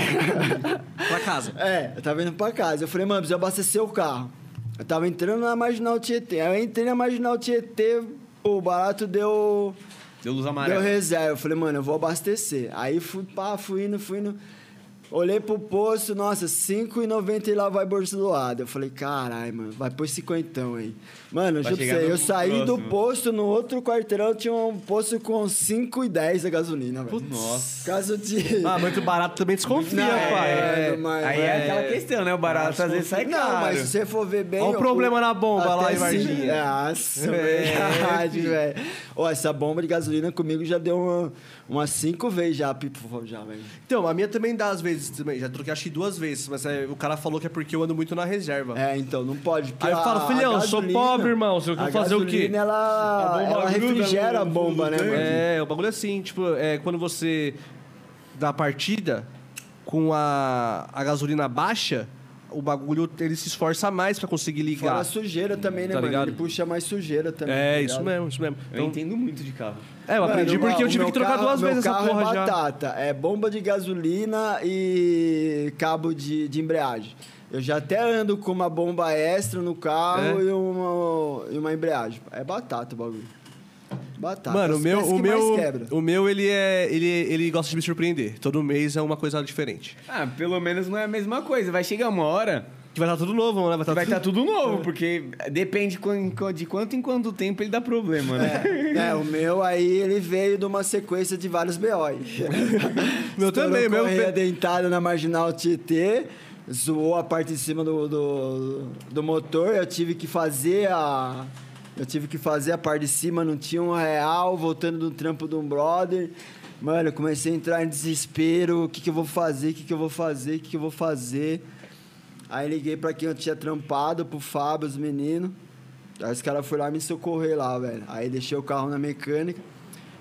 Pra casa. (laughs) É, eu tava indo pra casa. Eu falei, mano, preciso abastecer o carro. Eu tava entrando na Marginal Tietê. Aí eu entrei na Marginal Tietê, pô, o barato deu, Deu luz deu amarela. reserva. Eu falei, mano, eu vou abastecer. Aí fui, pá, fui indo, fui indo. Olhei pro posto, nossa, 5,90 e lá vai bolsa do lado. Eu falei, caralho, mano, vai pôr cinquentão aí. Mano, pra você, eu saí do próximo. posto, no outro quarteirão tinha um posto com 5,10 a gasolina, velho. Nossa. Caso de... Ah, muito barato também desconfia, Não, pai. é, É, mas- aí é aquela questão, né? O barato às vezes sai Não, caro. mas se você for ver bem. Olha o problema na bomba lá em Varginha. Nossa, É, verdade, velho. Ó, essa bomba de gasolina comigo já deu uma, umas cinco vezes já, pipo, já, velho. Então, a minha também dá às vezes também. Já troquei acho que duas vezes, mas é, o cara falou que é porque eu ando muito na reserva. É, então, não pode. Aí eu falo, filhão, eu sou gasolina- pobre, irmão, você quer fazer o quê? Ela, A bomba ela gruda refrigera a bomba, né, mano? É, o bagulho é assim, tipo, é, quando você dá a partida com a, a gasolina baixa, o bagulho ele se esforça mais pra conseguir Fora ligar. a sujeira também, né, Tá mano? ligado? Ele puxa mais sujeira também. É, tá isso mesmo, isso mesmo. Eu Então, entendo muito de carro. é, eu Mano, aprendi porque eu tive que trocar carro- duas vezes essa carro porra é já. batata. É bomba de gasolina e cabo de, de embreagem. Eu já até ando com uma bomba extra no carro É? e, uma, e uma embreagem. É batata o bagulho. Batata. Mano, o meu, o meu, o meu ele é, ele, ele gosta de me surpreender. Todo mês é uma coisa diferente. Ah, pelo menos não é a mesma coisa. Vai chegar uma hora Que vai estar tudo novo, né? Vai estar que vai estar tudo... tudo novo, (laughs) porque depende de quanto em quanto tempo ele dá problema, né? É, o meu aí ele veio de uma sequência de vários BO. (laughs) Meu também, meu- Correia dentada na marginal Tietê, zoou a parte de cima do, do, do motor, eu tive que fazer a. Eu tive que fazer a parte de cima, não tinha um real, voltando do trampo de um brother. Mano, eu comecei a entrar em desespero, o que, que eu vou fazer, o que, que eu vou fazer, o que, que eu vou fazer. Aí liguei pra quem eu tinha trampado, pro Fábio, os meninos. Aí os caras foram lá me socorrer lá, velho. Aí deixei o carro na mecânica.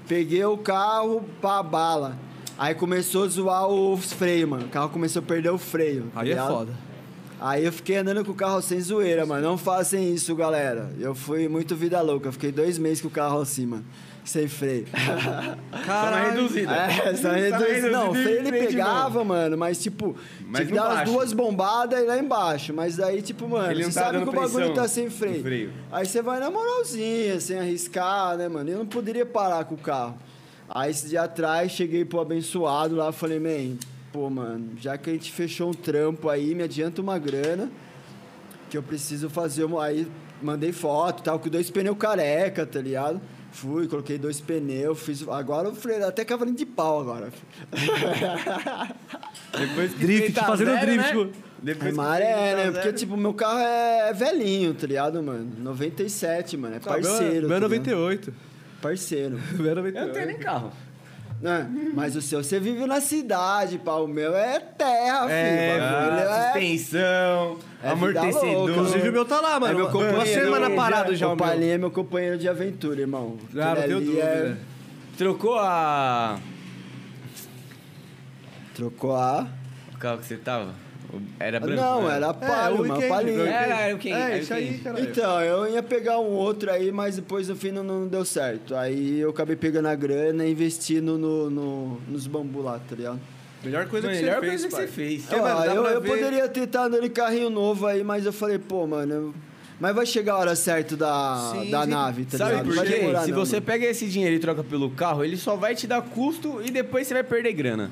Peguei o carro pra bala. Aí começou a zoar os freios, mano. O carro começou a perder o freio. tá Aí é foda. Aí eu fiquei andando com o carro sem zoeira, mano. Não façam isso, galera. Eu fui muito vida louca. Eu fiquei dois meses com o carro assim, mano. Sem freio. (laughs) Só na reduzida. É, só Só reduzir. Não, o freio ele pegava, mano, mas tipo, Mas tinha que dar as duas bombadas e lá embaixo. Mas aí, tipo, mano, Ele você tá sabe que o bagulho tá sem freio. freio. Aí você vai na moralzinha, sem arriscar, né, mano? Eu não poderia parar com o carro. Aí esse dia atrás, cheguei pro abençoado lá, falei, man, pô, mano, já que a gente fechou um trampo aí, me adianta uma grana, que eu preciso fazer uma. Aí mandei foto tal, com dois pneus careca, tá ligado? Fui, coloquei dois pneus, fiz. Agora o freio, até cavalinho de pau agora. (laughs) Depois que Drift, tá fazendo zero, drift, né? Depois É que maré, tá né? Porque, zero. tipo, meu carro é velhinho, tá ligado, mano? 97, mano. É parceiro. Meu é tá ligado? 98. Parceiro. (laughs) É Eu não tenho 98. nem carro. É, mas o seu, você vive na cidade, pá. O meu é terra, É, filho. Bagulho Ah, é- suspensão, é vida amortecedor. louca, Inclusive o meu tá lá, mano. É meu Uma companheiro, semana parado já, O o meu. Palinha é meu companheiro de aventura, irmão. Ah, não Aquele tenho ali dúvida. Trocou a... Trocou a... O carro que você tava? Era branco? Não, né? era Palio, o mano. Meu Era, era o quem? É, isso aí, cara. Então, eu ia pegar um outro aí, mas depois no fim não, não deu certo. Aí eu acabei pegando a grana e investindo no, no- nos bambu lá, tá ligado? Melhor coisa que Melhor você fez, coisa que pai. você fez. Porque, mano, eu, eu ver- poderia ter estado andando em carrinho novo aí, mas eu falei, pô, mano. eu- Mas vai chegar a hora certa da, Sim, da sim. nave, tá Sabe ligado? por quê? Se não, você mano. pega esse dinheiro e troca pelo carro, ele só vai te dar custo e depois você vai perder grana.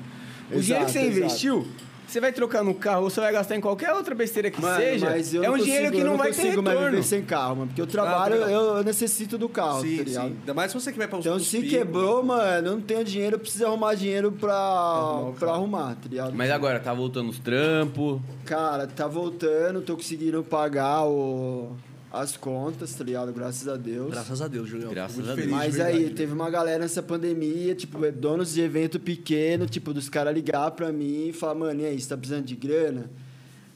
O Exato, dinheiro que você exato. investiu, você vai trocar no carro ou você vai gastar em qualquer outra besteira que Mano, seja, mas eu é um não dinheiro consigo- que eu não vai ter consigo mais retorno. viver sem carro, mano. Porque eu trabalho, legal. eu, eu necessito do carro, Sim, tá sim. ligado? Ainda mais se você que vai pra uns Então, se picos. quebrou, mano, eu não tenho dinheiro, eu preciso arrumar dinheiro pra, Arrumar pra arrumar, tá ligado? Mas agora, tá voltando os trampos. Cara, tá voltando, tô conseguindo pagar o, as contas, tá ligado? Graças a Deus. Graças a Deus, Julião. Graças Muito a Deus. feliz, Mas aí, verdade. teve uma galera nessa pandemia, tipo, donos de evento pequeno, tipo, dos caras ligar pra mim e falar, mano, e aí, você tá precisando de grana?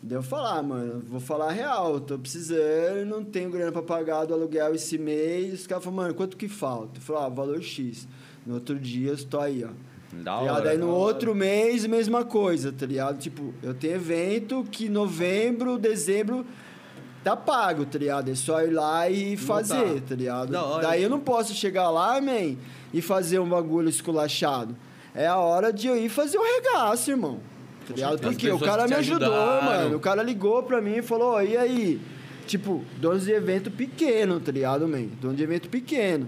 Daí eu falar, mano, vou falar a real, tô precisando, não tenho grana pra pagar do aluguel esse mês. Os caras falaram, mano, quanto que falta? Eu falei, ah, valor X. No outro dia, eu estou aí, ó. Da Tá hora. Aí no outro mês, mesma coisa, tá ligado? Tipo, eu tenho evento que novembro, dezembro tá pago, tá ligado? É só ir lá e fazer, tá ligado? Hora. Daí eu não posso chegar lá, man, e fazer um bagulho esculachado. É a hora de eu ir fazer o regaço, irmão. Tá ligado? Porque o cara me ajudou, ajudaram. mano. O cara ligou pra mim e falou, ó, e aí? Tipo, dono de evento pequeno, tá ligado, man? Dono de evento pequeno.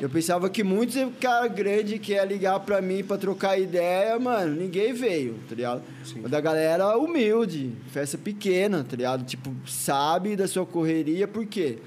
Eu pensava que muitos cara grande que ia ligar pra mim pra trocar ideia, mano, ninguém veio, tá ligado? O da galera humilde, festa pequena, tá ligado? Tipo, sabe da sua correria, por quê?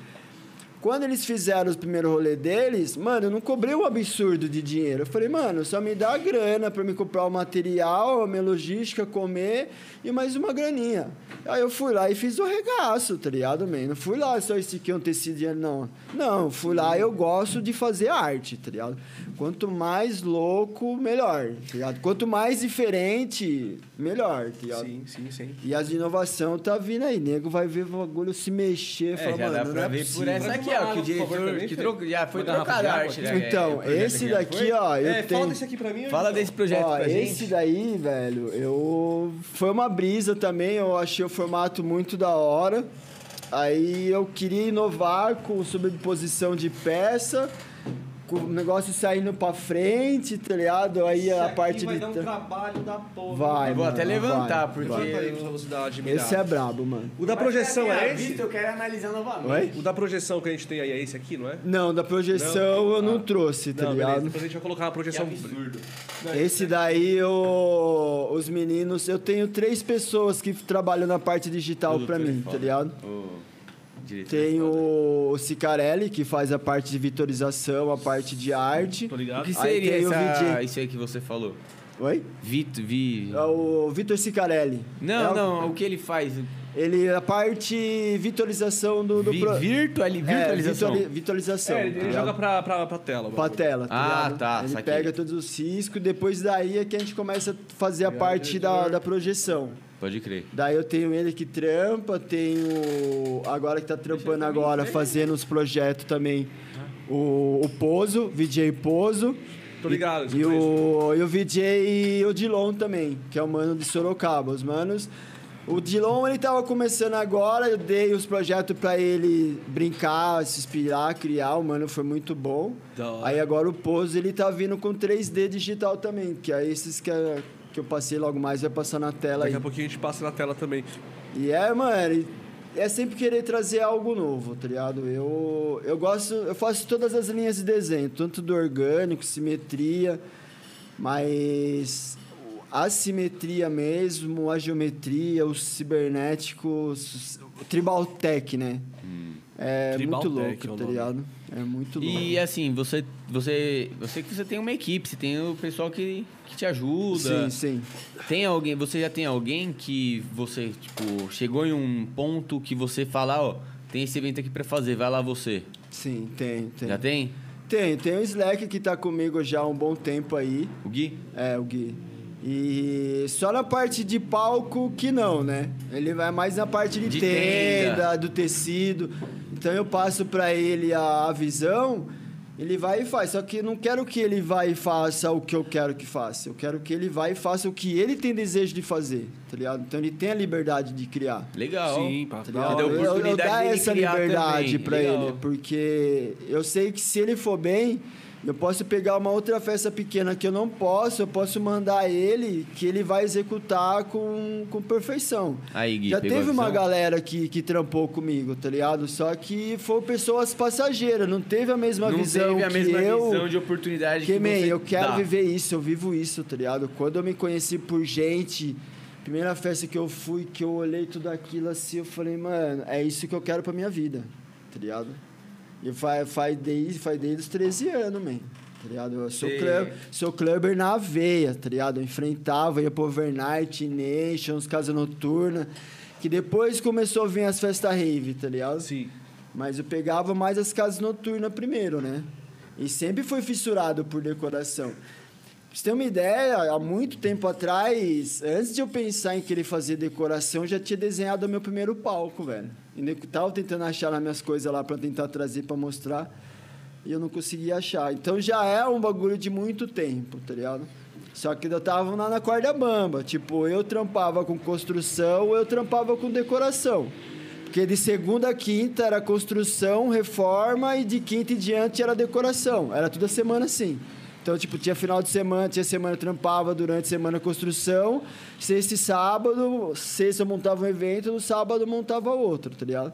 Quando eles fizeram os primeiros rolê deles, mano, eu não cobrei um absurdo de dinheiro. Eu falei, mano, só me dá a grana pra me comprar o material, a minha logística, comer e mais uma graninha. Aí eu fui lá e fiz o regaço, tá ligado, man? Não fui lá só esse aqui um tecido, não. Não, fui lá eu gosto de fazer arte, tá ligado? Quanto mais louco, melhor, tá ligado? Quanto mais diferente, melhor, tá ligado? Sim, sim, sim. E as de inovação tá vindo aí. Nego vai ver o bagulho se mexer. É, fala, já dá mano, pra não é ver possível. por essa aqui, ó, que o diretor que já foi Uma garrafa trocado de a água arte, aqui. né? Então, É, o esse daqui, foi? ó, eu é, tenho... fala desse aqui pra mim. Fala desse projeto Ó, pra esse gente. daí, velho, eu... Foi uma brisa também, eu achei o formato muito da hora. Aí eu queria inovar com sobreposição de peça, o negócio saindo pra frente, tá ligado? Aí a parte vai de... dar um trabalho da porra. Vai, Eu vou até levantar, vai, porque- vai. Esse é brabo, mano. O da projeção é esse? Eu quero analisar novamente. Oi? O da projeção que a gente tem aí é esse aqui, não é? Não, da projeção eu não trouxe, tá não, ligado? beleza. Depois a gente vai colocar uma Que projeção. absurdo. Esse daí, eu, os meninos, eu tenho três pessoas que trabalham na parte digital Produtor pra é mim, tá ligado? O diretor é Tem o, o Cicarelli, que faz a parte de vitorização, a parte de arte. Tô O ligado? que Aí seria tem o essa, isso aí que você falou? Oi? Vito, vi... É o Vitor Cicarelli. Não, É o- não, o que ele faz? Ele, a parte vitorização do, do Vi, pro- virtuali, É, virtualização. vitori- vitorização. É, ele, tá ele ligado? joga pra, pra, pra tela. Pra tela, tá Ah, ligado? tá, Ele saquei. pega todos os riscos, depois daí é que a gente começa a fazer a parte da, da projeção. Pode crer. Daí eu tenho ele que trampa, tenho agora que tá trampando agora, fazendo os projetos também. O, o Pozo, VJ Pozo. Tô ligado, E, e o, e o VJ Odilon também, que é o mano de Sorocaba. Os manos. O Dilon, ele tava começando agora, eu dei os projetos pra ele brincar, se inspirar, criar, o mano foi muito bom. Aí agora o Pozo, ele tá vindo com 3D digital também, que é esses que, é- que eu passei logo mais, vai passar na tela aí. Daqui a pouquinho a gente passa na tela também. E é, mano, é sempre querer trazer algo novo, tá ligado? Eu, eu gosto, eu faço todas as linhas de desenho, tanto do orgânico, simetria, mas a simetria mesmo, a geometria, os cibernéticos, o Tribal Tech, né? É Tribal muito louco, é o tá ligado? É muito louco. E assim, você, você, você que você tem uma equipe, você tem o pessoal que, que te ajuda. Sim, sim. Tem alguém, você já tem alguém que você, tipo, chegou em um ponto que você fala, ó, tem esse evento aqui pra fazer, vai lá você. Sim, tem, tem. Já tem? Tem, tem o Slack que tá comigo já há um bom tempo aí. O Gui? É, o Gui. E só na parte de palco que não, né? Ele vai mais na parte de, De tenda, tenda. do tecido. Então eu passo pra ele a, a visão, ele vai e faz. Só que eu não quero que ele vá e faça o que eu quero que faça. Eu quero que ele vá e faça o que ele tem desejo de fazer, tá ligado? Então ele tem a liberdade de criar. Legal. Sim, pá. Tá ligado? Eu, eu, eu dar essa liberdade Legal. ele, porque eu sei que se ele for bem, eu posso pegar uma outra festa pequena que eu não posso, eu posso mandar ele, que ele vai executar com, com perfeição. Aí, Gui, Já teve uma galera que, que trampou comigo, tá ligado? Só que foram pessoas passageiras, não teve a mesma Não visão teve a que mesma eu. visão de oportunidade que, Que, man, você eu quero dá. viver isso, eu vivo isso, tá ligado? Quando eu me conheci por gente, primeira festa que eu fui, que eu olhei tudo aquilo assim, eu falei, mano, é isso que eu quero pra minha vida, tá ligado? E faz, faz, desde, faz desde os 13 anos, man. Tá ligado? Eu sou, club, sou clubber na veia, tá ligado? Eu enfrentava, ia pro overnight, nations, casa noturna. Que depois começou a vir as festas rave, tá ligado? Sim. Mas eu pegava mais as casas noturnas primeiro, né? E sempre foi fissurado por decoração. Você tem uma ideia, há muito tempo atrás, antes de eu pensar em querer fazer decoração, eu já tinha desenhado o meu primeiro palco, velho. E tentando achar as minhas coisas lá para tentar trazer para mostrar. E eu não conseguia achar. Então já é um bagulho de muito tempo, tá ligado? Só que eu tava lá na corda bamba. Tipo, eu trampava com construção, eu trampava com decoração. Porque de segunda a quinta era construção, reforma e de quinta em diante era decoração. Era toda semana assim. Então, tipo, tinha final de semana, tinha semana eu trampava durante a semana construção, sexta e sábado, sexta eu montava um evento, no sábado eu montava outro, tá ligado?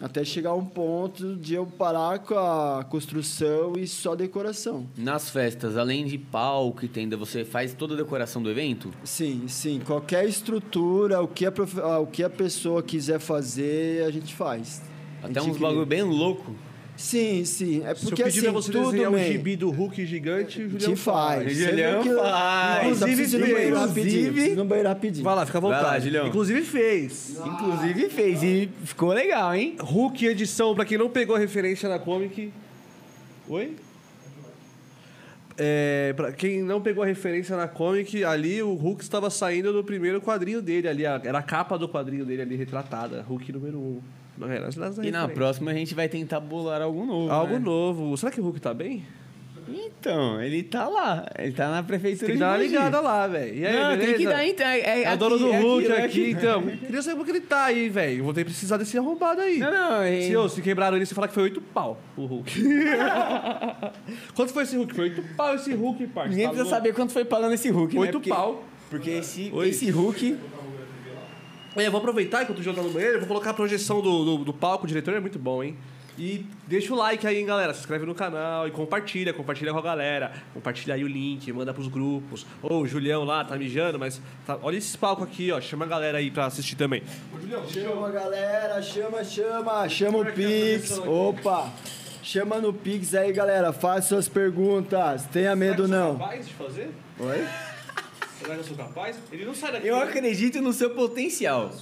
Até chegar um ponto de eu parar com a construção e só decoração. Nas festas, além de palco e tenda, você faz toda a decoração do evento? Sim, sim. Qualquer estrutura, o que a, prof... ah, o que a pessoa quiser fazer, a gente faz. Até uns bagulho bem louco. Sim, sim. É Se eu porque pedir assim, pra você tudo, desenhar man, gibi do Hulk gigante, o Julião te faz. Julião Você viu que- faz. Inclusive, banheiro fez. rapidinho. Inclusive- no banheiro rapidinho. Vai lá, fica à Vai lá, vontade. Julião. Inclusive fez. Inclusive fez e ficou legal, hein? Hulk edição, pra quem não pegou a referência na comic. Oi? É, pra quem não pegou a referência na comic, ali o Hulk estava saindo do primeiro quadrinho dele ali. Era a capa do quadrinho dele ali retratada. Hulk número 1. Um. E na próxima a gente vai tentar bolar algo novo. Algo né? novo. Será que o Hulk tá bem? Então, ele tá lá. Ele tá na prefeitura Tem que de dar uma ligada lá, velho. E aí, Não, tem beleza? que dar então. É, é, É o aqui, dono do é Hulk é aqui, então. (laughs) Queria saber como que ele tá aí, velho. Vou ter que precisar desse arrombado aí. Não, não, é... Se, ô, se quebraram ele, você fala que foi 8 pau o Hulk. (laughs) Quanto foi esse Hulk? Foi 8 pau esse Hulk, parça. Ninguém Tá precisa louco? saber quanto foi pagando esse Hulk, né? 8 Porque- pau. Porque esse, Oi. esse Hulk... É, eu vou aproveitar enquanto o João tá no banheiro, vou colocar a projeção do, do, do palco, o diretor é muito bom, hein? E deixa o like aí, hein, galera. Se inscreve no canal e compartilha, compartilha com a galera. Compartilha aí o link, manda pros grupos. Ô, o Julião lá tá mijando, mas tá- olha esse palco aqui, ó. Chama a galera aí pra assistir também. Ô, Julião, Chama, galera. Chama, chama. Chama o a Pix. Opa. Chama no Pix aí, galera. Faça suas perguntas. Tenha medo, não. capaz de fazer? Oi? Será que eu sou capaz? Ele não sai daqui. Eu acredito no seu potencial. (laughs)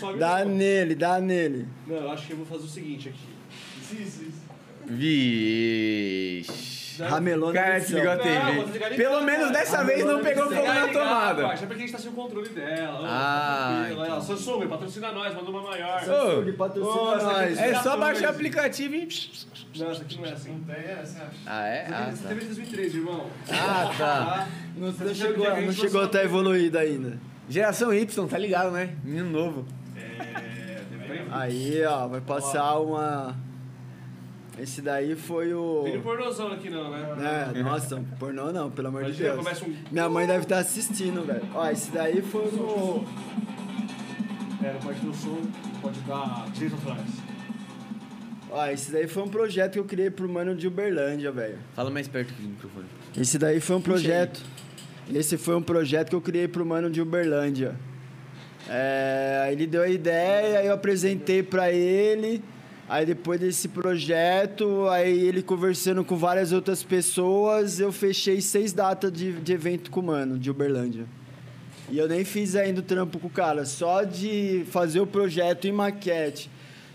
Sobe, Dá não. nele, dá nele. Não, eu acho que eu vou fazer o seguinte aqui. Isso, isso. Vixe. Ramelou na Cara, desligou a Não, TV. desligar ele Pelo não, menos cara. dessa vez não pegou fogo na tomada. Parça, é porque a gente tá sem o controle dela. Ah, ó, Samsung, patrocina nós, manda uma maior. Samsung, patrocina nós. aqui É só baixar o aplicativo e... Não, essa aqui não é assim. Ah, é? Ah, Essa tá. teve em 2013, irmão. Ah, (laughs) tá. Não, Você não viu chegou, não chegou a lançou- estar evoluído ainda. Geração Y, tá ligado, né? Menino novo. É, Aí, ó, vai passar uma. Esse daí foi o. Tem pornozão aqui não, né? É, nossa, pornô não, pelo amor de Imagina, Deus. começa um- Minha mãe deve estar assistindo, velho. Ó, esse daí foi no. É, não pode ter o som, pode dar direito atrás. Ó, esse daí foi um projeto que eu criei pro mano de Uberlândia, velho. Fala mais perto aqui do microfone. Esse daí foi um projeto. Esse foi um projeto que eu criei pro mano de Uberlândia. É, ele deu a ideia, eu apresentei pra ele. Aí depois desse projeto, aí ele conversando com várias outras pessoas, eu fechei seis datas de, de evento com o mano de Uberlândia. E eu nem fiz ainda o trampo com o cara, só de fazer o projeto em maquete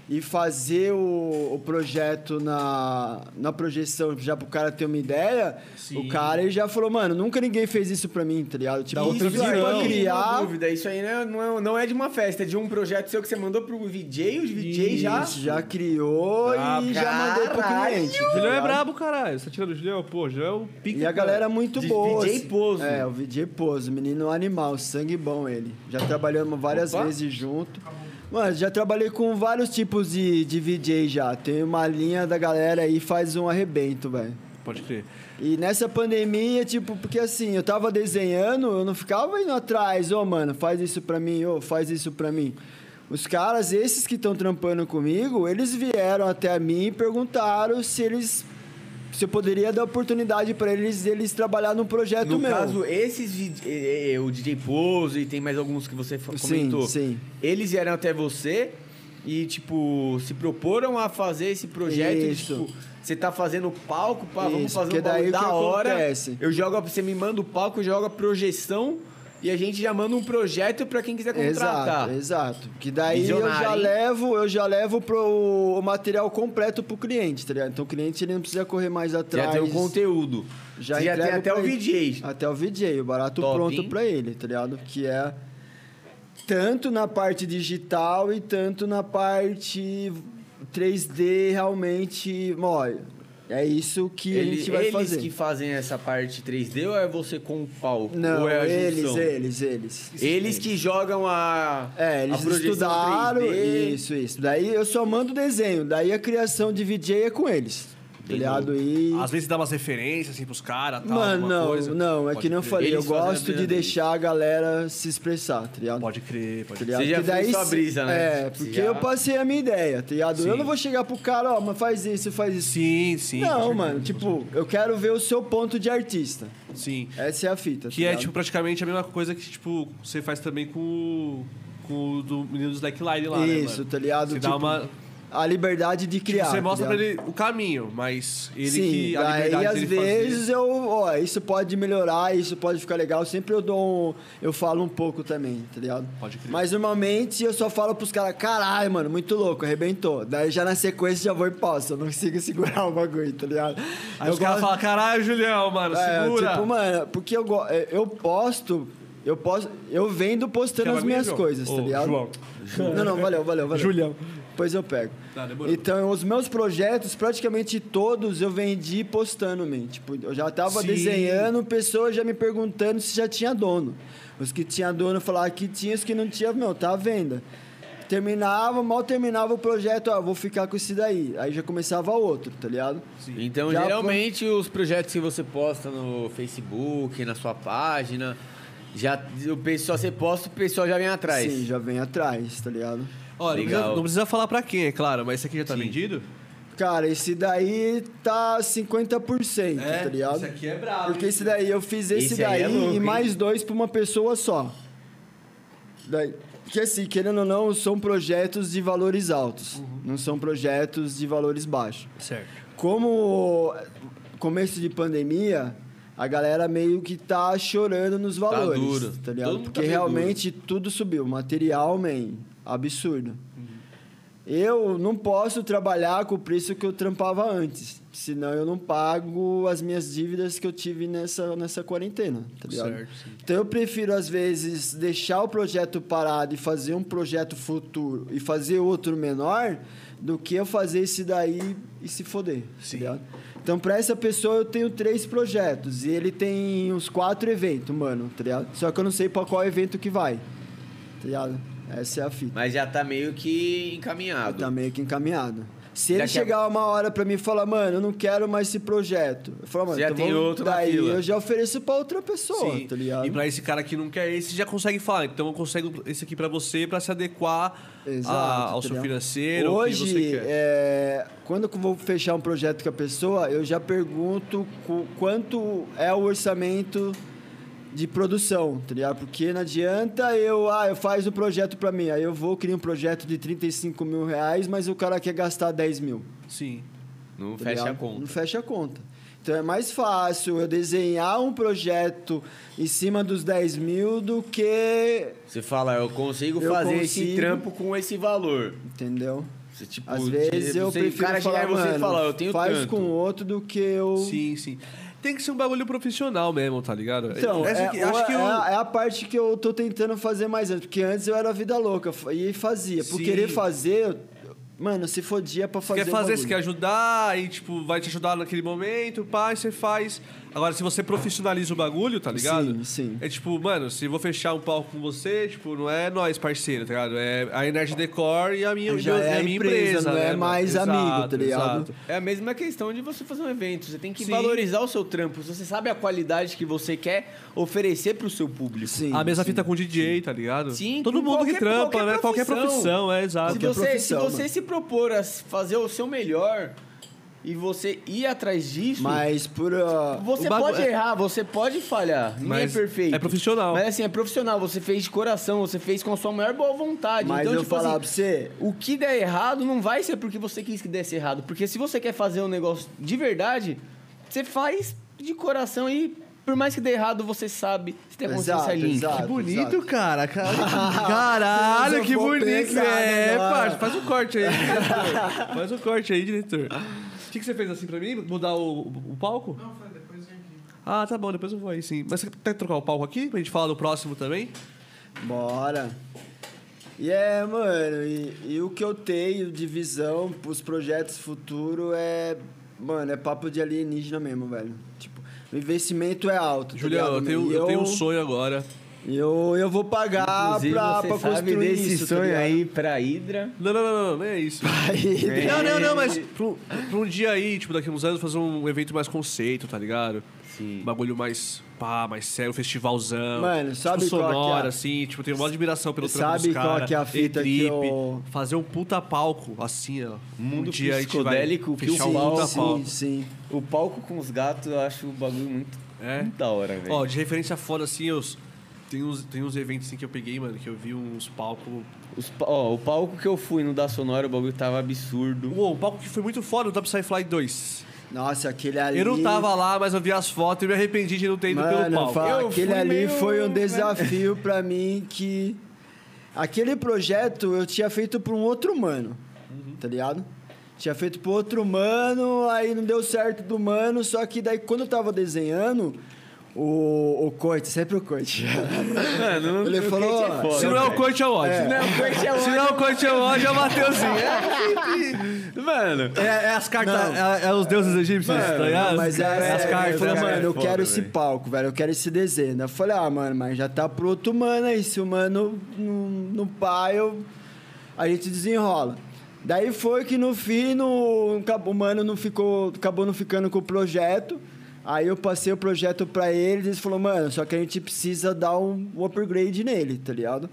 e fazer o, o projeto na, na projeção, já pro cara ter uma ideia, Sim. o cara ele já falou, mano, nouca ninguém fez isso pra mim, tá ligado? Tipo, pra uma criar. dúvida. Isso aí não é, não, é, não é de uma festa, é de um projeto seu que você mandou pro VJ, os VJ já... Isso, já criou Ah, e já mandei pro caralho! cliente. tá O Julião é brabo, caralho. Você tá tirando o Julião? Pô, o Julião é o pica. E a galera é muito De boa. VJ assim. Pozo. É, o VJ Pozo, menino animal, sangue bom ele. Já trabalhamos várias Opa. vezes junto. Mano, já trabalhei com vários tipos de, de VJ já. Tem uma linha da galera aí faz um arrebento, velho. Pode crer. E nessa pandemia, tipo, porque assim, eu tava desenhando, eu não ficava indo atrás, ô mano, faz isso pra mim, ô, faz isso pra mim. Os caras, esses que estão trampando comigo, eles vieram até mim e perguntaram se eles. Eu poderia dar oportunidade pra eles eles trabalhar num projeto No meu. caso, esses eh, eh, o DJ Pose e tem mais alguns que você fa- Sim, comentou. sim. Eles vieram até você e, tipo, se proporam a fazer esse projeto. e, Isso. tipo, você tá fazendo palco, pá, vamos fazer um bagulho daí da hora. acontece? Eu jogo, você me manda o palco, eu jogo a projeção e a gente já manda um projeto pra quem quiser contratar. Exato, exato. Que daí eu já hein? levo, eu já levo pro, o material completo pro cliente, tá ligado? Então o cliente ele não precisa correr mais atrás. Já tem o conteúdo. Já Você já tem até o. VJ. Até o VJ, o barato Top, pronto pra ele, tá ligado? Que é tanto na parte digital e tanto na parte 3D realmente, olha, é isso que a Ele- gente vai eles fazer. que fazem essa parte 3D ou é você com o palco? Não, ou é a eles, eles, eles. Eles que jogam a. É, eles a estudaram 3D. isso, isso. Daí eu só mando o desenho, daí a criação de VJ é com eles. Tá Bem ligado? E Às vezes dá umas referências assim pros caras, tal, Mano, não, coisa. não, é Pode que nem eu falei, Eles eu gosto de deles. deixar a galera se expressar, tá ligado? Pode crer, pode Tá crer. ligado? Você já Que daí fez sua brisa, né? É, porque já- eu passei a minha ideia, tá ligado? Sim. Eu não vou chegar pro cara, ó, mas faz isso, faz isso. Sim, sim. não, certeza. mano, tipo, eu quero ver o seu ponto de artista. Sim. Essa é a fita. Que tá é, tipo, praticamente a mesma coisa que, tipo, você faz também com o, com o do menino do Slackline lá, né, Isso, mano? tá ligado? Você Tipo, dá uma... A liberdade de criar. você tá mostra pra ligado? ele o caminho, mas ele Sim, que... A liberdade às dele vezes eu, ó, isso pode melhorar, isso pode ficar legal. Sempre eu dou um, eu falo um pouco também, tá ligado? Pode crer. Mas normalmente eu só falo pros caras, caralho, mano, muito louco, arrebentou. Daí já na sequência já vou e posso, eu não consigo (laughs) segurar o bagulho, tá ligado? Aí eu os caras falam, caralho, Julião, mano, é, segura. tipo, mano, porque eu, go- é, eu posto, eu posto, eu vendo postando as minhas coisas, tá ligado? João. Não, não, valeu, valeu, valeu. Julião. Depois eu pego. Tá, então, os meus projetos, praticamente todos eu vendi postando, man. Tipo, eu já tava Sim. desenhando, pessoas já me perguntando se já tinha dono. Os que tinha dono falavam que tinha, os que não tinha, meu, tá à venda. Terminava, mal terminava o projeto, ó, vou ficar com esse daí. Aí já começava outro, tá ligado? Então, Já geralmente, os projetos que você posta no Facebook, na sua página, já o pessoal você posta, o pessoal já vem atrás. Sim, já vem atrás, tá ligado? Ó, não Legal. precisa, não precisa falar pra quem, é claro, mas esse aqui já tá Sim. vendido? Cara, esse daí tá 50%, tá ligado? esse aqui é brabo. Porque hein? esse daí eu fiz esse, Esse aí daí é louco, e hein? mais dois pra uma pessoa só. Daí, porque assim, querendo ou não, são projetos de valores altos. Uhum. Não são projetos de valores baixos. Certo. Como começo de pandemia, a galera meio que tá chorando nos valores. duro. Tá ligado? Tá Porque meio realmente tudo subiu. Material, man, absurdo. Eu não posso trabalhar com o preço que eu trampava antes. Senão eu não pago as minhas dívidas que eu tive nessa, nessa quarentena, tá ligado? Certo, sim. Então eu prefiro, às vezes, deixar o projeto parado e fazer um projeto futuro e fazer outro menor do que eu fazer esse daí e se foder, Sim. tá ligado? Então, pra essa pessoa, eu tenho três projetos e ele tem uns quatro eventos, mano, tá ligado? Só que eu não sei pra qual evento que vai, tá ligado? Essa é a fita. Mas já tá meio que encaminhado. Tá meio que encaminhado. Se ele Daqui a- chegar uma hora pra mim e falar, mano, eu não quero mais esse projeto. Eu falo, mano, Já então tem outro daí eu já ofereço pra outra pessoa, Sim. tá ligado? E pra esse cara que não quer esse, já consegue falar. Então eu consigo esse aqui pra você pra se adequar Exato, a- ao tá seu financeiro, Hoje, é, quando eu vou fechar um projeto com a pessoa, eu já pergunto quanto é o orçamento de produção, tá ligado? Porque não adianta eu, ah, eu faz um projeto pra mim, aí eu vou criar um projeto de 35 mil reais, mas o cara quer gastar 10 mil. Sim. Não tá fecha a conta. Não fecha a conta. Então é mais fácil eu desenhar um projeto em cima dos 10 mil do que. Você fala, eu consigo Eu fazer esse consigo. trampo com esse valor. Entendeu? Você, tipo, Às vezes eu você, prefiro o cara chegar falar, em você e falar, eu tenho faz tanto. com outro do que eu... Sim, sim. Tem que ser um bagulho profissional mesmo, tá ligado? Então, é, aqui- acho é- que é o- a, é a parte que eu tô tentando fazer mais antes. Porque antes eu era vida louca e fazia. Por Sim. querer fazer, eu- mano, se fodia pra Você fazer quer o fazer, você bagulho. quer ajudar, aí, tipo, vai te ajudar naquele momento, pá, e você faz. Agora, se você profissionaliza o bagulho, tá ligado? Sim, sim. É tipo, mano, se vou fechar um palco com você, tipo, não é nós parceiro, tá ligado? É a Energy Decor e a minha, Já é a a minha empresa, empresa, não né, é mano? mais amigo, tá ligado? exato. É a mesma questão de você fazer um evento. Você tem que Sim. valorizar o seu trampo. Se você sabe a qualidade que você quer oferecer pro seu público. Sim, A mesma sim. fita com DJ, tá ligado? Sim, Todo com mundo que qualquer- trampa, qualquer né? Qualquer profissão. é exato. Se você, se profissão, você mano. se propor a fazer o seu melhor e você ir atrás disso, Mas por... ah, você pode é- errar, você pode falhar. Ninguém é Mas perfeito. é profissional. Mas assim, é profissional. Você fez de coração, você fez com a sua maior boa vontade. mas então, eu tipo falar assim, pra você... o que der errado não vai ser porque você quis que desse errado. Porque se você quer fazer um negócio de verdade, você faz de coração e por mais que dê errado, você sabe, você tem a consciência limpa. Que bonito, exato. cara. cara. (laughs) Caralho, que bonito. pensar É, agora. parça. Faz um corte aí, diretor. Faz um corte aí, diretor. O que, que você fez assim pra mim? Mudar o, o palco? Não, foi depois vem aqui. Ah, tá bom, depois eu vou aí sim. Mas você quer trocar o palco aqui? Pra gente falar do próximo também? Bora. E é, mano, e, e o que eu tenho de visão pros projetos futuros é. Mano, é papo de alienígena mesmo, velho. Tipo, o investimento é alto. tá Julião, eu ligado, tenho, mano? E eu tenho um sonho agora. Eu, eu vou pagar Inclusive, pra, você pra sabe construir desse isso. tá sonho ligado? aí pra Hydra. Não, não, não, não, não é isso. Aí, Não, não, não, mas pra um, pra um dia aí, tipo, daqui a uns anos, fazer um evento mais conceito, tá ligado? Sim. Um bagulho mais, pá, mais sério, um festivalzão. Mano, sabe tipo, qual que é sonora, a- assim, tipo, tenho uma admiração pelo trampo Sabe dos qual cara, que é a fita que eu- Fazer um puta palco, assim, ó. Mundo um dia a gente vai psicodélico, que fechar um palco- puta sim, palco. sim, sim. O palco com os gatos, eu acho o bagulho muito, É? muito da hora, velho. Ó, de referência foda, assim, eu... Tem uns, tem uns eventos assim que eu peguei, mano, que eu vi uns palcos. Os pa- ó, o palco que eu fui no da Sonora, o bagulho tava absurdo. Uou, um palco que foi muito foda, o Top Fly 2. Nossa, aquele ali. Eu não tava lá, mas eu vi as fotos e me arrependi de não ter ido pelo Mano, palco. fala, Eu aquele ali meio- foi um desafio pra mim que. Aquele projeto eu tinha feito pra um outro mano, tá ligado? Tinha feito pro outro mano, aí não deu certo do mano, só que daí quando eu tava desenhando, o, o Corte, sempre o Corte. Mano, não- Ele o falou, é Se não é o. Corte, é o ódio. É. Não, o Kate é Se não é o Corte, é o ódio, é o Mateuzinho. (laughs) Mano, É, é as cartas, é, é os deuses egípcios, Mano, tá ligado? Mas é, é as é, cartas. eu falei, né? mano, eu foda, quero esse velho. palco, velho, eu quero esse desenho. Eu falei, ah, mano, mas já tá pro outro mano aí, se o mano não, não pá, eu... a gente desenrola. Daí foi que no fim, no, o mano não ficou, acabou não ficando com o projeto. Aí eu passei o projeto pra eles eles falaram, mano, só que a gente precisa dar um, upgrade nele, tá ligado?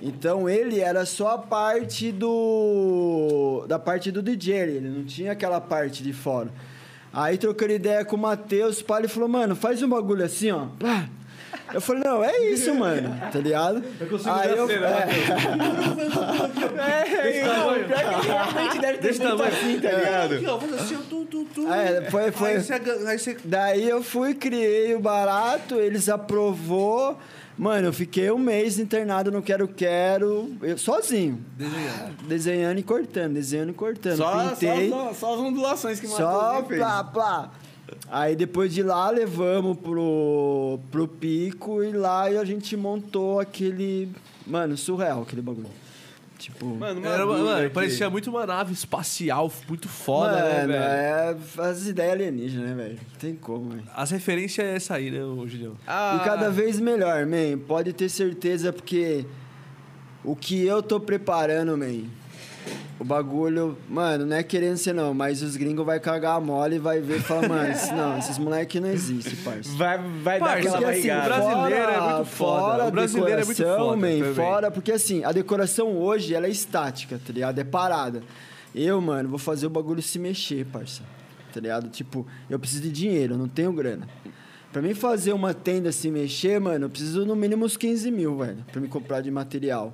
Então ele era só a parte do. da parte do DJ, ele não tinha aquela parte de fora. Aí trocando ideia com o Matheus, pá, ele falou, mano, faz um bagulho assim, ó. Pá. Eu falei, não, é isso, mano, tá ligado? Eu consigo Aí eu, cena, (laughs) é, é, não, pior que realmente deve ter Desse assim, tá ligado? Aqui, ó, faz assim, ó, tum, tum, tum. É, foi- foi- Aí você, aga- aí você Daí eu fui, criei o barato, eles aprovou. Mano, eu fiquei um mês internado no Quero Quero, eu, sozinho. desenhando. Desenhando e cortando, desenhando e cortando. Só, Pintei. só, só as ondulações que o Só plá, plá. Aí depois de lá levamos pro, pro pico e lá a gente montou aquele. Mano, surreal aquele bagulho. Tipo. Mano, uma Era, mano, aqui. parecia muito uma nave espacial, muito foda, né, mano, velho? é as ideias alienígenas, né, velho? Não tem como, velho. As referências é essa aí, né, Julião? Ah, E cada vez melhor, man. Pode ter certeza, porque o que eu tô preparando, man. O bagulho, mano, não é querendo ser não, mas os gringos vai cagar a mole e vai ver e falar, mano, esse- não, esses moleques não existem, parça. Vai, vai dar aquela porque assim, barrigada. o brasileiro é muito foda. Fora O brasileiro é muito foda man, também. fora, porque assim, a decoração hoje, ela é estática, tá ligado? É parada. Eu, mano, vou fazer o bagulho se mexer, parça. Tá ligado? Tipo, eu preciso de dinheiro, eu não tenho grana. Pra mim fazer uma tenda se mexer, mano, eu preciso no mínimo uns 15 mil, velho, pra me comprar de material.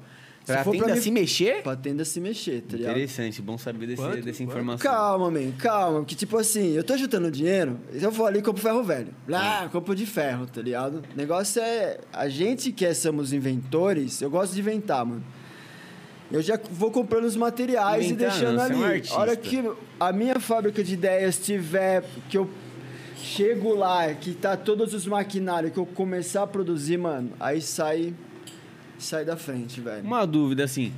Se Pra for tenda mim- se mexer? Pra tenda se mexer, tá ligado? Interessante, bom saber desse, Quanto? dessa Quanto? informação. Calma, man, calma. Que tipo assim, eu tô juntando dinheiro, eu vou ali e compro ferro velho. Lá, compro de ferro, tá ligado? O negócio é. A gente que é- somos inventores, eu gosto de inventar, mano. Eu já vou comprando os materiais Inventando, e deixando você é ali. um hora que a minha fábrica de ideias tiver. que eu chego lá, que tá todos os maquinários, que eu começar a produzir, mano, aí sai. Sai da frente, velho. Uma dúvida, assim.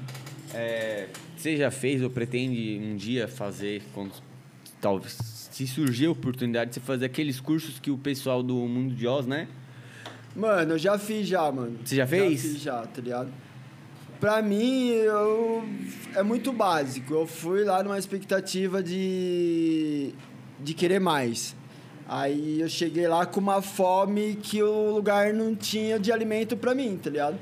é, você já fez ou pretende um dia fazer, quando, talvez, se surgir a oportunidade de você fazer aqueles cursos que o pessoal do Mundo de Oz, né? Mano, eu já fiz já, mano. Você já fez? Já fiz já, tá ligado? Pra mim, eu... é muito básico. Eu fui lá numa expectativa de... de querer mais. Aí eu cheguei lá com uma fome que o lugar não tinha de alimento pra mim, tá ligado?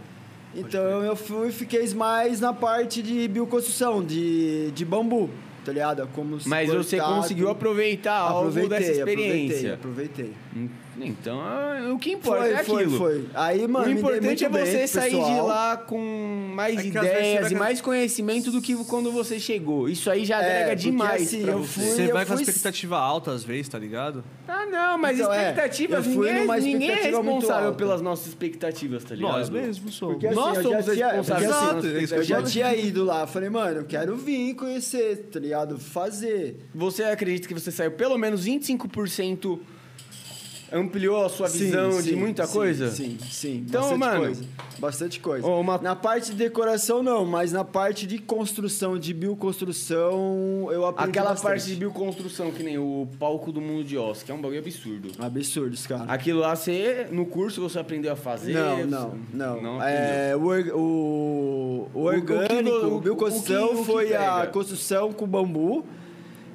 Então eu fui e fiquei mais na parte de bioconstrução, de, de bambu, tá ligado? Como Mas você cortado. conseguiu aproveitar algo dessa experiência. Aproveitei, aproveitei. Hum, Então, ah, o que importa Foi, é foi, aquilo. foi. Aí, mano, o importante é bem você com o sair de pessoal. lá com mais É ideias e com- mais conhecimento do que quando você chegou. Isso aí já É, agrega porque demais assim, pra eu você. fui- Você eu vai com a fui- expectativa alta às vezes, tá ligado? Ah, não, mas Então, é, expectativas, eu fui ninguém, ninguém é expectativa responsável pelas nossas expectativas, tá ligado? Nós mesmos somos. Porque assim, Nós eu somos já tinha, porque, responsáveis assim, Exato, é isso que eu já tinha ido lá, falei, mano, eu quero vir conhecer, tá ligado? Fazer. Você acredita que você saiu pelo menos 25% ampliou a sua visão Sim, de sim, muita sim, coisa? Sim, sim. Então, bastante mano, coisa. Bastante coisa. uma- Na parte de decoração, não, mas na parte de construção, de bioconstrução, eu aprendi Aquela bastante. parte de bioconstrução, que nem o palco do mundo de Oz, que é um bagulho absurdo. Absurdos, cara. Aquilo lá, você, no curso você aprendeu a fazer? Não, não, não. Não é, o, o, o orgânico, o, bioconstrução o o que foi a construção com bambu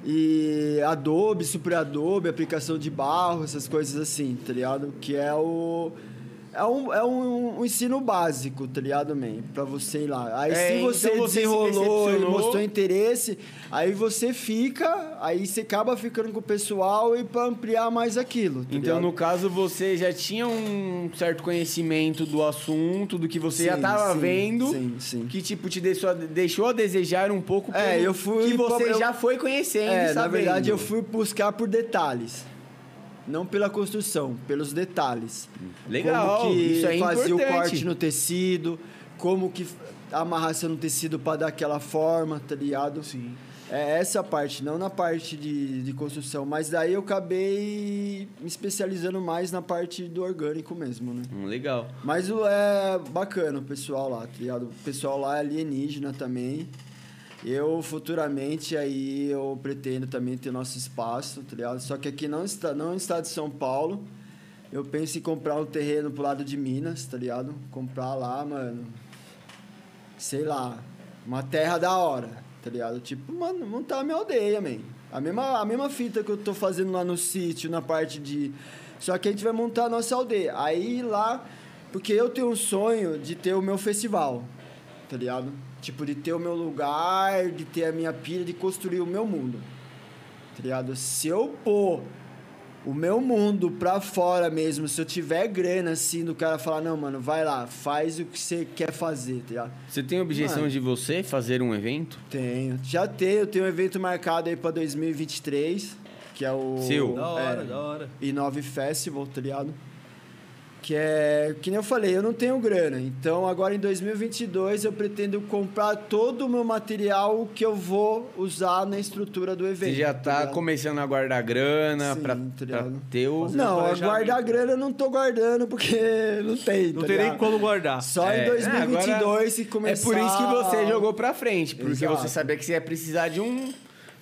e Adobe, Super Adobe, aplicação de barro, essas coisas assim, tá ligado? Que é o... É um, é um, um ensino básico, tá ligado, man? Pra você ir lá. Aí É, se então você, você se desenrolou e mostrou interesse, aí você fica, aí você acaba ficando com o pessoal e pra ampliar mais aquilo. tá Então, ligado? no caso, você já tinha um certo conhecimento do assunto, do que você já Sim, tava sim, vendo, sim, sim. que, tipo, te deixou, a- deixou a desejar um pouco É, eu fui que você eu- já foi conhecendo É, na sabendo. verdade eu fui buscar por detalhes. Não pela construção, pelos detalhes. Legal, como que isso é fazia importante. o corte no tecido, como que a amarração no tecido para dar aquela forma, tá ligado? Sim. É essa parte, não na parte de, de construção. Mas daí eu acabei me especializando mais na parte do orgânico mesmo, né? Hum, legal. Mas o- é bacana o pessoal lá, tá ligado? O pessoal lá é alienígena também. Eu, futuramente, aí, eu pretendo também ter nosso espaço, tá ligado? Só que aqui não está, não está de São Paulo. Eu penso em comprar um terreno pro lado de Minas, tá ligado? Comprar lá, mano. Sei lá, uma terra da hora, tá ligado? Tipo, mano, montar a minha aldeia, man. A mesma, a mesma fita que eu tô fazendo lá no sítio, na parte de. Só que a gente vai montar a nossa aldeia. Aí lá. Porque eu tenho um sonho de ter o meu festival, tá ligado? Tipo, de ter o meu lugar, de ter a minha pilha, de construir o meu mundo. Tá ligado? Se eu pôr o meu mundo pra fora mesmo, se eu tiver grana assim, do cara falar, não, mano, vai lá, faz o que você quer fazer, tá ligado? Você tem objeção Mano. de você fazer um evento? Tenho. Já tenho, eu tenho um evento marcado aí pra 2023, que é o. Seu? Da hora, é, da hora. I9 Festival, tá ligado? Que é, que nem eu falei, eu não tenho grana. Então agora em 2022 eu pretendo comprar todo o meu material que eu vou usar na estrutura do evento. Você já tá ligado? começando a guardar grana pra, tá ter o... Não, a planejamento. guardar grana eu não tô guardando porque (laughs) não tem. Não tá tem nem ligado? como guardar. Só É, em 2022 agora se É começar. por isso que você jogou pra frente, porque Exato. você sabia que você ia precisar de um,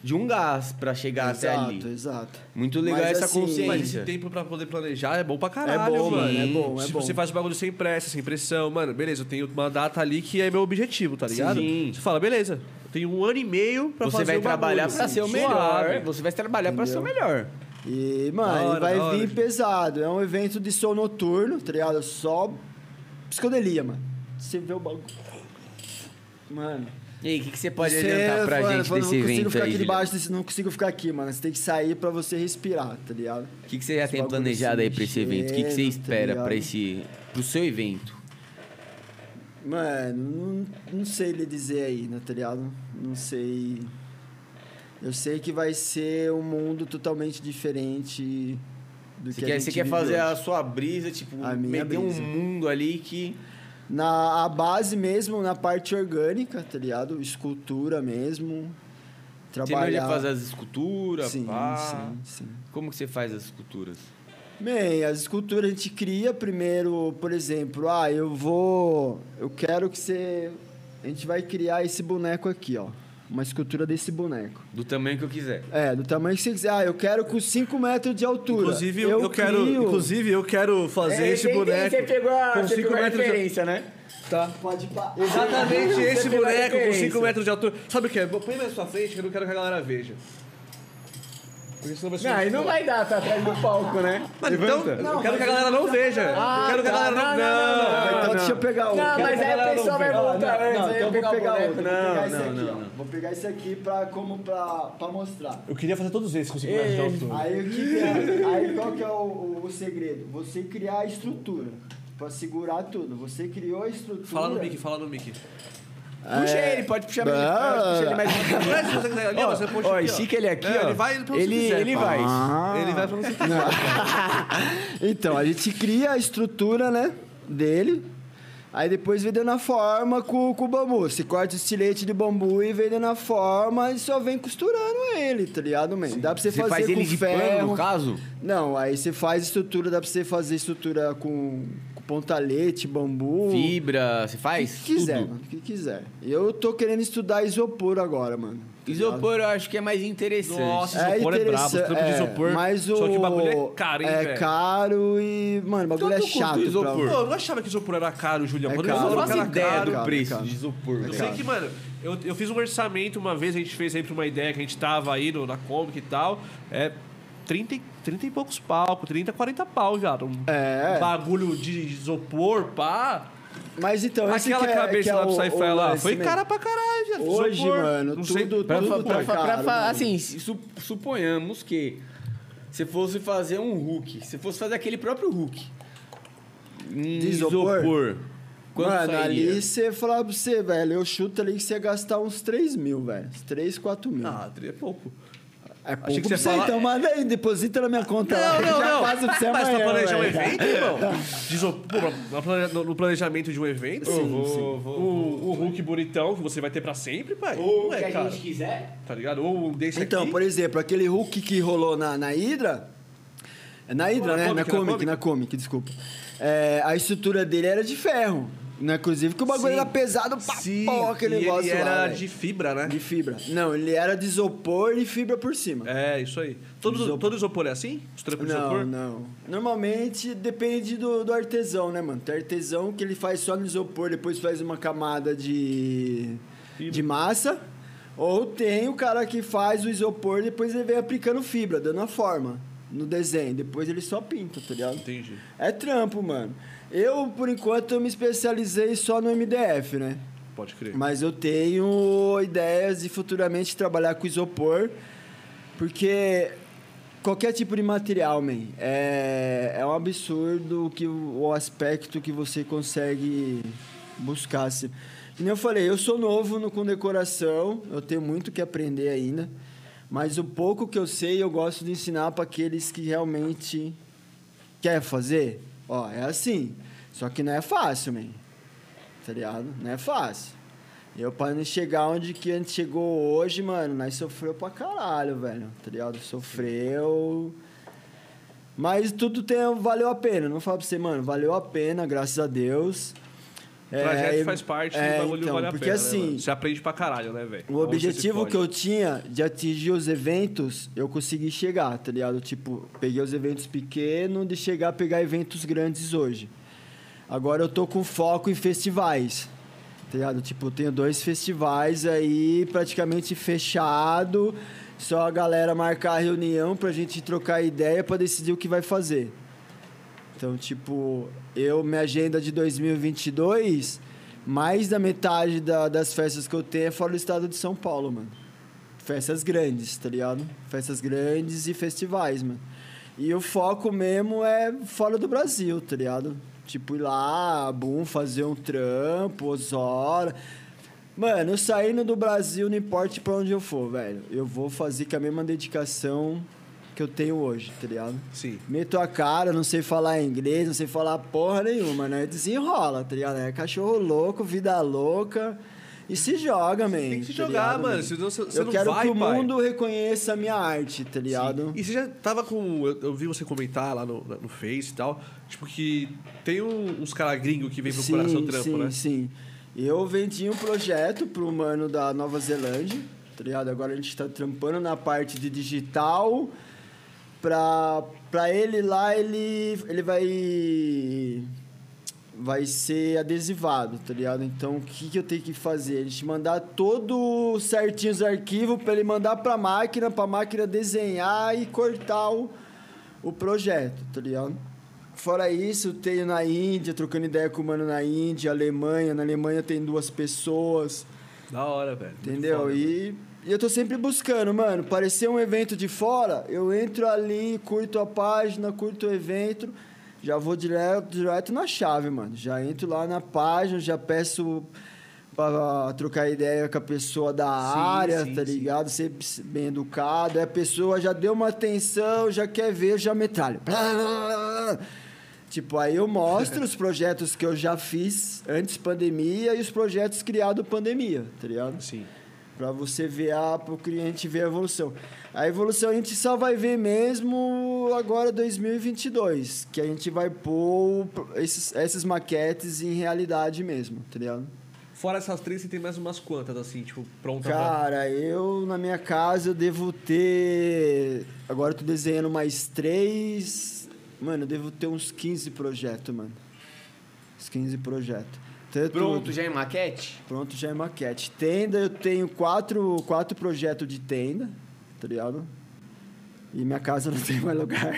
de um gás pra chegar até Exato, ali. exato. Muito legal Mas essa assim, Mas esse consciência. tempo pra poder planejar é bom pra caralho, É bom, mano. é bom, é Se bom. você faz o bagulho sem pressa, sem pressão, mano, beleza, eu tenho uma data ali que é meu objetivo, tá ligado? Sim. Você fala, beleza, eu tenho um ano e meio pra Você fazer vai o trabalhar bagulho, pra assim, ser o melhor. suave. Você vai trabalhar pra ser o melhor. E, mano, hora, vai vir pesado. É um evento de som noturno, tá ligado? Só psicodelia, mano. Você vê o bagulho. Mano. E aí, o que, que você pode você, adiantar pra mano, gente eu desse não consigo evento ficar aí? aqui debaixo desse, não consigo ficar aqui, mano. Você tem que sair pra você respirar, tá ligado? O que, que você já Esse tem planejado se aí pra esse evento? O que, que você tá espera ligado? pra esse... pro seu evento? Mano, não, não sei lhe dizer aí, né, tá ligado? Não sei. Eu sei que vai ser um mundo totalmente diferente do Você que a quer, gente você quer fazer hoje. a sua brisa, tipo, A meter um brisa. mundo ali que... Na a base mesmo, na parte orgânica, tá ligado? Escultura mesmo. Você Trabalhar. fazer as esculturas, sim, pá. sim, sim. Como que você faz as esculturas? Bem, as esculturas a gente cria primeiro, por exemplo, ah, eu vou. Eu quero que você. A gente vai criar esse boneco aqui, ó. Uma escultura desse boneco. Do tamanho que eu quiser. É, do tamanho que você quiser. Ah, eu quero com 5 metros de altura. Inclusive, eu, quero, crio- inclusive, eu quero fazer esse boneco. com 5 metros de né? Tá. Pode pá. Exatamente (laughs) esse pegou a boneco com referência. 5 metros de altura. Sabe o que é? Põe mais pra frente que eu não quero que a galera veja. Porque senão vai ser Não, aí não vai dar, tá atrás do palco, né? Mas então, eu quero que a galera não veja. eu quero que a galera não... não, não, então deixa eu pegar outro. Não, mas aí a galera pessoa não vai voltar Não, antes, Não, aí então eu vou o pegar outro. Vou Não, pegar esse não, aqui, não, não. Vou pegar esse aqui pra, como pra, pra mostrar. Eu queria fazer todos esses com 5 metros de altura. Aí, o que que é? Aí qual que é o, o- o segredo? Você criar a estrutura pra segurar tudo. Você criou a estrutura. Fala no mic, fala no mic. Puxa ele, pode puxar mais. Puxa ele mais um se você quiser ó, você puxa Ó, aqui, estica ele aqui, É, ó. ele vai pra onde ele, quiser, ele vai. Ah. Ele vai pra (laughs) você Então, a gente cria a estrutura, né? Dele. Aí depois vem dando a forma com, com o bambu. Você corta o estilete de bambu e vem dando a forma e só vem costurando ele, tá ligado, man? Dá pra você, Você fazer faz com ele de ferro. pano, no caso? Não, aí você faz estrutura, dá pra você fazer estrutura com, com pontalete, bambu. Fibra, você O faz? que quiser, Tudo. mano. O que quiser. Eu tô querendo estudar isopor agora, mano. tá? Isopor eu acho que é mais interessante. Nossa, É isopor é, brabo. trampos de é, isopor. Mas o... Só que o bagulho é caro, hein, É velho? caro e... Mano, o bagulho Tanto é chato. isopor. Pô, Pra... eu não achava que isopor era caro, Julião. É Quando caro. eu não faço ideia caro, do caro, preço caro. de isopor. Eu tá sei que, mano, eu, eu fiz um orçamento uma vez, a gente fez aí pra uma ideia que a gente tava aí no, na Comic e tal. É 30, e- 30 e poucos pau, 30, 40 pau, viado. Um É. bagulho de isopor, pá. Mas então, esse Aquela que é, cabeça que é lá do o- sci-fi lá. Foi mesmo. cara pra caralho, viado. Hoje, Isopor. mano, não sei, tudo- Pra, tudo pra- tá pra- caro, pra- mano. assim, su- suponhamos que se fosse fazer um Hulk, se fosse fazer aquele próprio Hulk em De isopor? quanto Mano, sairia? ali você falar pra você, velho, eu chuto ali que você ia gastar uns 3 mil, velho. Uns 3, 4 mil. Ah, é pouco. É pouco achei que você falar- então manda aí, deposita na minha conta lá. que eu já faço pra você Mas amanhã, pra planejar um evento, irmão? de isopor, no plane- no- no planejamento de um evento, Sim, o, sim. O, o Hulk bonitão, que você vai ter pra sempre, pai. Ou não que é, a cara. gente quiser. Tá ligado? Ou um desse Então, aqui. por exemplo, aquele Hulk que rolou na, na Hydra. É na Hydra, Na né? Comic, na na Comic, Comic. na Comic, desculpa. É, a estrutura dele era de ferro. Né? Inclusive que o bagulho Sim. era pesado pra Sim, porra, aquele e negócio ele era lá, de fibra, né? De fibra. Não, ele era de isopor e fibra por cima. É, isso aí. Todo Isopor. todo isopor é assim? Os trampos de Não, isopor? não. Normalmente depende do, do artesão, né, mano? Tem artesão que ele faz só no isopor, depois faz uma camada de, Fibra. de massa. Ou tem o cara que faz o isopor, depois ele vem aplicando fibra, dando a forma no desenho. Depois ele só pinta, tá ligado? Entendi. É trampo, mano. Eu, por enquanto, eu me especializei só no MDF, né? Pode crer. Mas eu tenho ideias de futuramente trabalhar com isopor, porque qualquer tipo de material, man, é, é um absurdo que o, aspecto que você consegue buscar. Assim. Que nem eu falei, eu sou novo no, com decoração, eu tenho muito que aprender ainda, mas o pouco que eu sei eu gosto de ensinar para aqueles que realmente quer fazer. Ó, é assim, só que não é fácil, man tá ligado? Não é fácil. Eu, pra não chegar onde que a gente chegou hoje, mano, nós sofreu pra caralho, velho, tá ligado? Sofreu. Mas tudo tem, valeu a pena. Não falar pra você, mano, valeu a pena, graças a Deus. O trajeto e- faz parte é, do bagulho então, vale a porque pena. assim, né? Você aprende pra caralho, né, velho? o objetivo que eu tinha de atingir os eventos, eu consegui chegar, tá ligado? Tipo, peguei os eventos pequenos, de chegar a pegar eventos grandes hoje. Agora eu tô com foco em festivais, tá ligado? Tipo, eu tenho dois festivais aí praticamente fechado, só a galera marcar a reunião pra gente trocar ideia pra decidir o que vai fazer. Então, tipo, eu, minha agenda de 2022, mais da metade da- das festas que eu tenho é fora do estado de São Paulo, mano. Festas grandes, tá ligado? Festas grandes e festivais, mano. E o foco mesmo é fora do Brasil, tá ligado? Tipo, ir lá, boom, fazer um trampo, Osora. Mano, eu saindo do Brasil, não importa pra onde eu for, velho. Eu vou fazer com a mesma dedicação que eu tenho hoje, tá ligado? Sim. Meto a cara, não sei falar inglês, não sei falar porra nenhuma, né? Desenrola, tá ligado? É cachorro louco, vida louca. E se joga, man. Tem que se tá jogar, ligado, mano. man? Senão você, você Eu não quero vai, que o pai. mundo reconheça a minha arte, tá ligado? E você já tava com. Eu, eu vi você comentar lá no, no Face e tal. Tipo, que tem um- uns caras gringos que vem procurar seu trampo, sim, né? Sim, Eu vendi um projeto pro mano da Nova Zelândia, tá ligado? Agora a gente tá trampando na parte de digital. Pra, pra ele lá, ele, ele vai vai ser adesivado, tá ligado? Então, o que, que eu tenho que fazer? A gente mandar todo certinho os arquivos para ele mandar pra máquina, pra máquina desenhar e cortar o, o projeto, tá ligado? Fora isso, eu tenho na Índia, trocando ideia com o mano na Índia, Alemanha. Na Alemanha tem duas pessoas, Da hora, velho. Entendeu? foda. E, e eu tô sempre buscando, mano. Parecer um evento de fora, eu entro ali, curto a página, curto o evento, já vou direto, direto na chave, mano. Já entro lá na página, já peço pra trocar ideia com a pessoa da Sim, área, sim, tá sim. ligado? Sempre bem educado. Aí a pessoa já deu uma atenção, já quer ver, já metralha. Tipo, aí eu mostro (laughs) os projetos que eu já fiz antes pandemia e os projetos criados pandemia, tá ligado? Sim. Pra você ver a, pro cliente ver a evolução. A evolução a gente só vai ver mesmo agora 2022, que a gente vai pôr esses, essas maquetes em realidade mesmo, tá ligado? Fora essas três, você tem mais umas quantas, assim, tipo, pronta pra... Cara, eu na minha casa eu devo ter. Agora eu tô desenhando mais três. Mano, eu devo ter uns 15 projetos, mano. Uns 15 projetos. Tanto- Pronto, já em maquete? Pronto, já é maquete. Tenda, eu tenho quatro, quatro projetos de tenda, tá ligado? E minha casa não (laughs) tem mais lugar.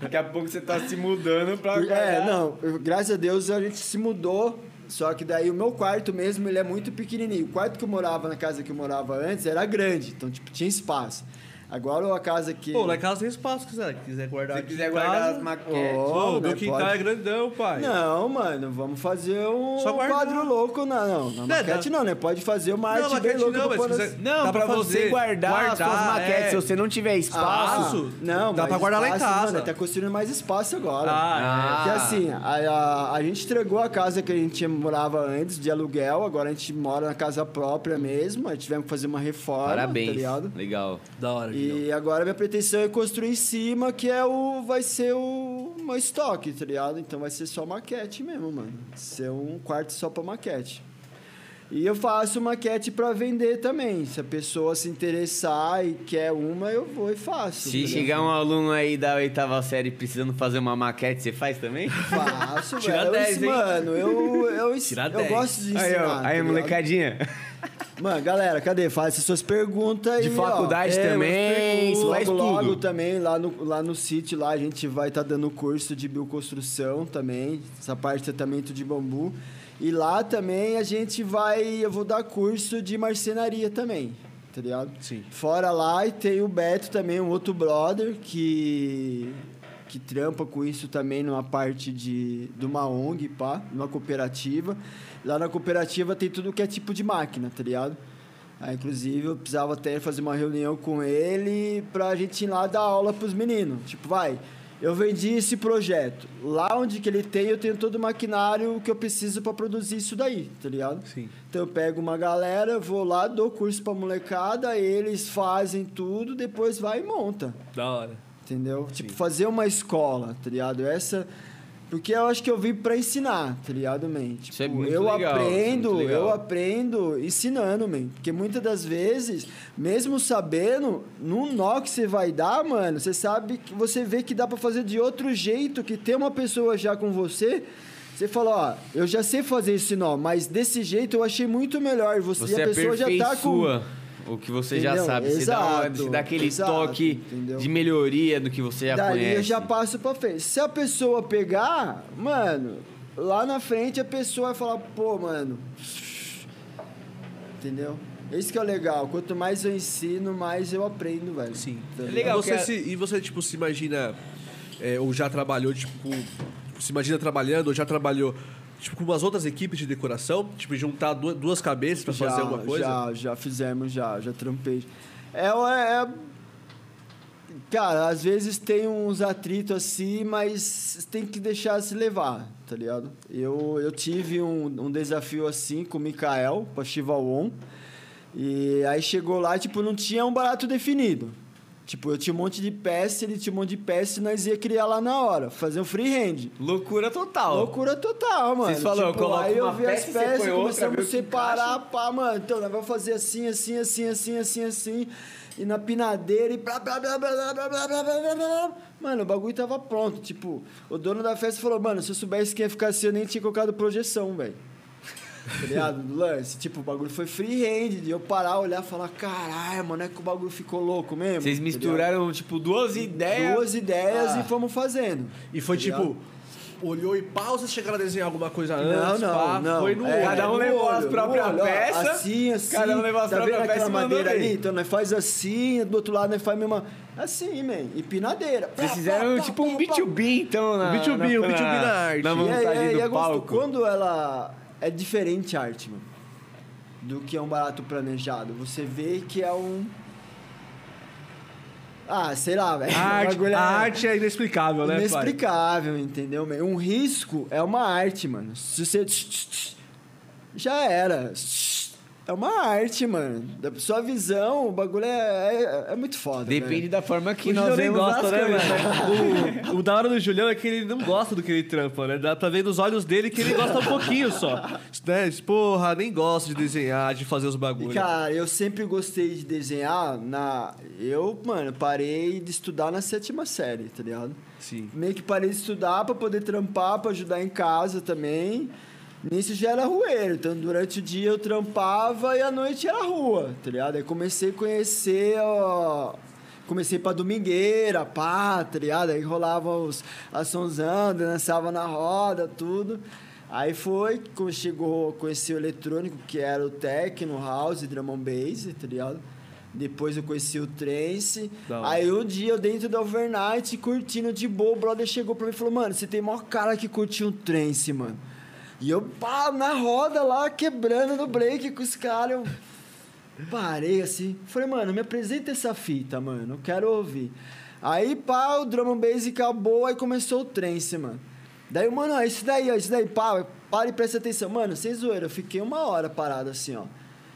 Daqui a pouco você tá se mudando pra é, não, eu- graças a Deus a gente se mudou. Só que daí o meu quarto mesmo, ele é muito pequenininho. O quarto que eu morava na casa que eu morava antes era grande, então tipo tinha espaço. Agora a casa que Pô, lá em casa tem espaço, se quiser. quiser guardar Se quiser guardar casa. as maquetes. Pô, né, meu quintal pode. é grandão, pai. Não, mano, vamos fazer um Só guardar. quadro louco. Não, não, na Não, maquete não, né? Pode fazer uma Não, arte bem maquete louca não, pra mas quiser- Não, Dá pra pra você fazer, guardar, as guardar, suas maquetes. é. Se você não tiver espaço... Ah. Não, Dá pra guardar lá em espaço, casa. Mano, tá construindo mais espaço agora. Ah, Porque assim, a, a, a gente entregou a casa que a gente morava antes de aluguel, agora a gente mora na casa própria mesmo, aí tivemos que fazer uma reforma, tá Parabéns. ligado? Legal. é. Da hora. E agora minha pretensão é construir em cima, que é o. Vai ser o meu estoque, tá ligado? Então vai ser só maquete mesmo, mano. Ser um quarto só pra maquete. E eu faço maquete pra vender também. Se a pessoa se interessar e quer uma, eu vou e faço. Se tá chegar um aluno aí da oitava série precisando fazer uma maquete, você faz também? Faço, (laughs) Tira velho. 10, hein? Mano, eu, eu, Tira eu 10. gosto de ensinar. Aí, ó, tá aí ligado? molecadinha. Mano, galera, cadê? Faz as suas perguntas. De faculdade ó. também, logo, faz logo tudo. também, lá no, lá no sítio, lá a gente vai estar dando curso de bioconstrução também, essa parte de tratamento de bambu. E lá também a gente vai, eu vou dar curso de marcenaria também, tá ligado? Sim. Fora lá, e tem o Beto também, um outro brother que que trampa com isso também numa parte de, de uma ONG, pá, numa cooperativa. Lá na cooperativa tem tudo que é tipo de máquina, tá ligado? Aí, inclusive, eu precisava até fazer uma reunião com ele pra gente ir lá dar aula pros meninos. Tipo, vai, eu vendi esse projeto. Lá onde que ele tem, eu tenho todo o maquinário que eu preciso pra produzir isso daí, tá ligado? Sim. Então eu pego uma galera, vou lá, dou curso pra molecada, eles fazem tudo, depois vai e monta. Da hora. Entendeu? Tipo, fazer uma escola, tá ligado? Essa. Porque eu acho que eu vim pra ensinar, tá ligado, man? Tipo, Isso é muito eu legal, isso é aprendo, muito eu aprendo ensinando, man. Porque muitas das vezes, mesmo sabendo, num nó que você vai dar, mano, você sabe que você vê que dá pra fazer de outro jeito, que tem uma pessoa já com você. Você fala, ó, eu já sei fazer esse nó, mas desse jeito eu achei muito melhor. Você, Você e a pessoa já tá com. O que você já Entendeu? sabe. Você dá, uma- Exato, você dá aquele exato, toque entendeu? de melhoria do que você já Dali conhece. eu já passo pra frente. Se a pessoa pegar, mano, lá na frente a pessoa vai falar, pô, mano. Entendeu? Esse que é o legal. Quanto mais eu ensino, mais eu aprendo, velho. Sim. Tá É legal você a- se- e você, tipo, se imagina... é, ou já trabalhou, tipo... Se imagina trabalhando ou já trabalhou... Tipo, com umas outras equipes de decoração? Tipo, juntar du- duas cabeças pra fazer alguma coisa? Já, já fizemos, já, já trampei. É, é, Cara, às vezes tem uns atritos assim, mas tem que deixar se levar, tá ligado? Eu, eu tive um, um desafio assim com o Mikael, pra Chivalon. E aí chegou lá, tipo, não tinha um barato definido. Tipo, eu tinha um monte de peça, ele tinha um monte de peça e nós ia criar lá na hora, fazer um freehand. Loucura total. Loucura total, mano. Vocês falaram, tipo, coloca aí eu vi as peça, você peças, começamos a separar, pá, mano. Então, nós vamos fazer assim, assim, assim, assim, assim, assim. e na pinadeira e blá blá blá blá blá blá blá blá blá blá blá. Mano, o bagulho tava pronto. Tipo, o dono da festa falou, mano, se eu soubesse que ia ficar assim, eu nem tinha colocado projeção, velho. Tá ligado? Do lance. Tipo, o bagulho foi freehand, de eu parar, olhar e falar, caralho, mano, é que o bagulho ficou louco mesmo. Vocês tá misturaram, tipo, duas ideias. duas ideias Ah. e fomos fazendo. E foi Tá tipo, olhou e pau, vocês chegaram a desenhar alguma coisa Não, antes? não, pá, não. Foi no É, Cada um no levou olho, as próprias olho, peças, Assim, assim. cada um levou as tá vendo próprias peças e madeira ali? Então nós faz assim, do outro lado nós faz a mesma... Assim, man. E pinadeira. Vocês fizeram pá, tipo pá, um pá. B2B, então, na, O B2B, o B2B na arte. Na E é, montagem é, do e palco. Quando ela... É diferente a arte, mano. Do que é um barato planejado. Você vê que é um... Ah, sei lá, velho. A (laughs) arte, bagulho é- a arte é inexplicável, né, pai? Inexplicável, entendeu? man? Um risco é uma arte, mano. Se você. Já era. É uma arte, mano. Da sua visão, o bagulho é, é, é muito foda. Depende velho. da forma que O nós vemos gosta, as né, câmeras. velho? (laughs) O, o da hora do Julião é que ele não gosta do que ele trampa, né? Dá pra ver nos olhos dele que ele gosta um pouquinho só. Né? Porra, nem gosta de desenhar, de fazer os bagulhos. cara, eu sempre gostei de desenhar na. Eu, mano, parei de estudar na sétima série, tá ligado? Sim. Meio que parei de estudar pra poder trampar, pra ajudar em casa também. Nisso já era rueiro, então durante o dia eu trampava e à noite era rua, tá ligado? Aí comecei a conhecer, ó. Comecei pra domingueira, pá, tá ligado? Aí rolava os açãozão, dançava na roda, tudo. Aí foi, quando chegou, conheci o eletrônico, que era o techno, house, drum and bass, tá ligado? Depois eu conheci o trance. Aí um dia eu dentro da overnight, curtindo de boa, o brother chegou pra mim e falou, mano, você tem maior cara que curtiu um trance, mano. E eu, pá, na roda lá, quebrando no break com os caras. Eu parei assim. Falei, mano, me apresenta essa fita, mano. Eu quero ouvir. Aí, pá, o drum and bass acabou, aí começou o trance, mano. Daí, mano, ó, isso daí, ó, isso daí, pá, para e presta atenção. Mano, sem zoeira, eu fiquei uma hora parado assim, ó.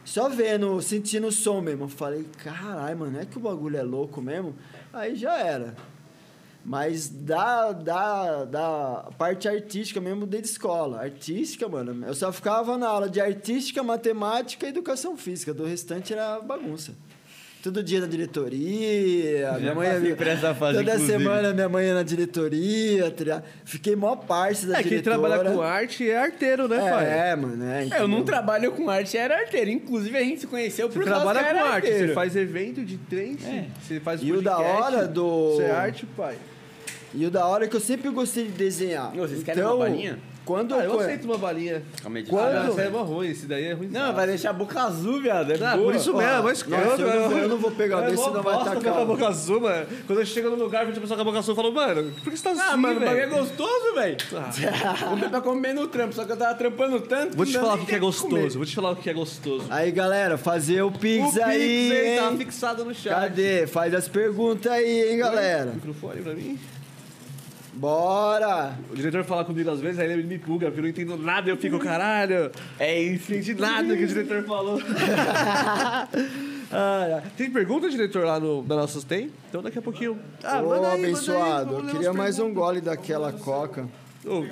Só vendo, sentindo o som mesmo. Falei, caralho, mano, é que o bagulho é louco mesmo? Aí já era. Mas da, da, da parte artística mesmo desde escola. Artística, mano, eu só ficava na aula de artística, matemática e educação física. Do restante era bagunça. Todo dia na diretoria. minha mãe ia- por essa fase, Toda inclusive. semana minha mãe ia na diretoria. tá ligado? Fiquei mó parte da É, quem diretora. trabalha com arte é arteiro, né, pai? É, mano. É, É, eu não trabalho com arte, era arteiro. Inclusive, a gente se conheceu Você por causa trabalha com arte, arteiro. você faz evento de trance, É. você faz E o da podcast, hora do- Isso é arte, pai. E o da hora é que eu sempre gostei de desenhar. Vocês querem então, uma balinha? Quando Ah, eu conhe- aceito uma balinha. Calma aí, Quando- Ah, aí é mó ruim, esse daí é ruim. Não, vai deixar a boca azul, viado. É Ah, boa. por isso Ó, mesmo, mas nossa, eu não vou- eu não vou pegar é desse, senão vai tacar. com a boca azul, mano. Quando eu chego no lugar, vejo a pessoa com a boca azul, eu falo, mano, por que você tá assim, Ah, mano, o bagulho é gostoso, velho. (laughs) Comprei pra comer no trampo, só que eu tava trampando tanto. Vou te não falar o que que é de comer. gostoso, vou te falar o que é gostoso. Aí, galera, fazer o Pix, o Pix aí, aí tá fixado no chat. Cadê? Faz as perguntas aí, hein, galera? Microfone pra mim. Bora! O diretor fala comigo às vezes, aí ele me pulga, porque eu não entendo nada, eu fico, caralho, É isso. não entendi nada que o diretor falou. (laughs) Ah, tem pergunta, diretor, lá no, na nossas tem? Então daqui a pouquinho. Ah, Ô, manda aí, manda aí, abençoado, vamos eu queria mais um gole daquela coca. Ô,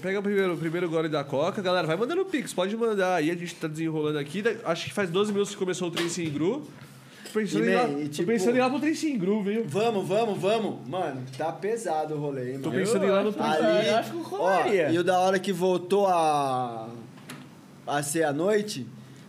pega o primeiro, o primeiro gole da Coca, galera. Vai mandando o Pix, pode mandar aí. A gente tá desenrolando aqui. Da- Acho que faz 12 minutos que começou o Trace Gru. Tô pensando, E, em ir lá, man, e tô tipo- pensando em ir lá pro Trace Gru, viu? Vamos, vamos, vamos. Mano, tá pesado o rolê, hein, Tô mano. pensando em ir lá no acho- Ali, Eu acho que ó, e o da hora que voltou a, a ser a noite,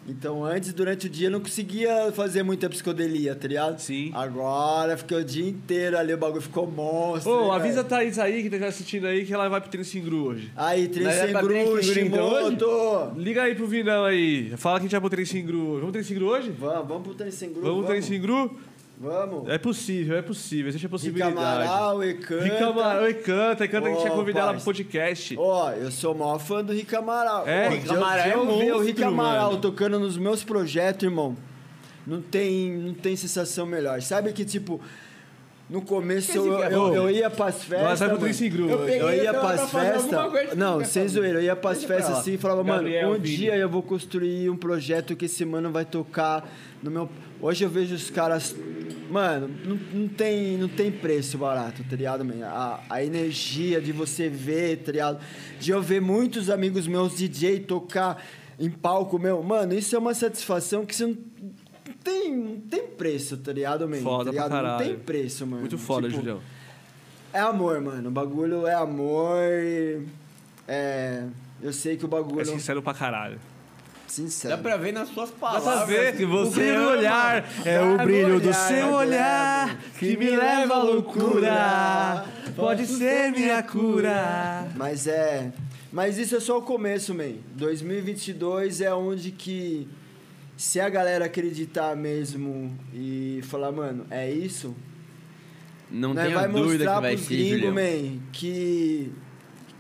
então antes, durante o dia, eu não conseguia fazer muita psicodelia, tá ligado? Sim. Agora, fiquei o dia inteiro ali, o bagulho ficou monstro. Ô, hein, avisa a? Thaís aí, que tá assistindo aí, que ela vai pro Trace Gru hoje. Aí, é sem sem gru, então, hoje? moto. Liga aí pro Vinão aí. Fala que a gente vai pro Trace Gru hoje. Vamos pro Trace Gru hoje? Vamos, vamos pro trem sem grupo. Vamos pro Trace Gru? Vamos. É possível, é possível. Existe a Rica possibilidade. Amaral, e canta. Rica Amaral e canta, e canta que a gente ia convidar ela pro podcast. Ó, eu sou o maior fã do Rick Amaral. É, eu- Amaral de é eu ver o monstro, Rick Amaral mano. tocando nos meus projetos, irmão. Não tem, não tem sensação melhor. Sabe que, tipo, no começo eu, Esse eu, eu ia pras festas. Eu Eu ia pra- pras festas. Não, sem zoeira. Eu ia pras festas assim e falava, Gabriel, mano, um Vini. dia eu vou construir um projeto que esse mano vai tocar no meu. Hoje eu vejo os caras. Mano, não, não, tem, não tem preço barato, tá ligado, man? A, a energia de você ver, tá ligado? De eu ver muitos amigos meus DJ tocar em palco, meu. Mano, isso é uma satisfação que você não tem, não tem preço, tá ligado, man? Foda tá pra ligado? Não caralho. tem preço, mano. Muito foda, Tipo, Julião. É amor, mano. O bagulho é amor. É. Eu sei que o bagulho. É sincero pra caralho. Sincero. Dá pra ver nas suas Dá palavras pra ver que o você brilho no ama. olhar. É Dá o brilho do seu olhar que me leva à loucura. Pode ser minha cura. Mas é. Mas isso é só o começo, man. 2022 é onde que. Se a galera acreditar mesmo e falar, mano, é isso, Não nós tenha vai dúvida mostrar que vai pros ser, gringos, man, que,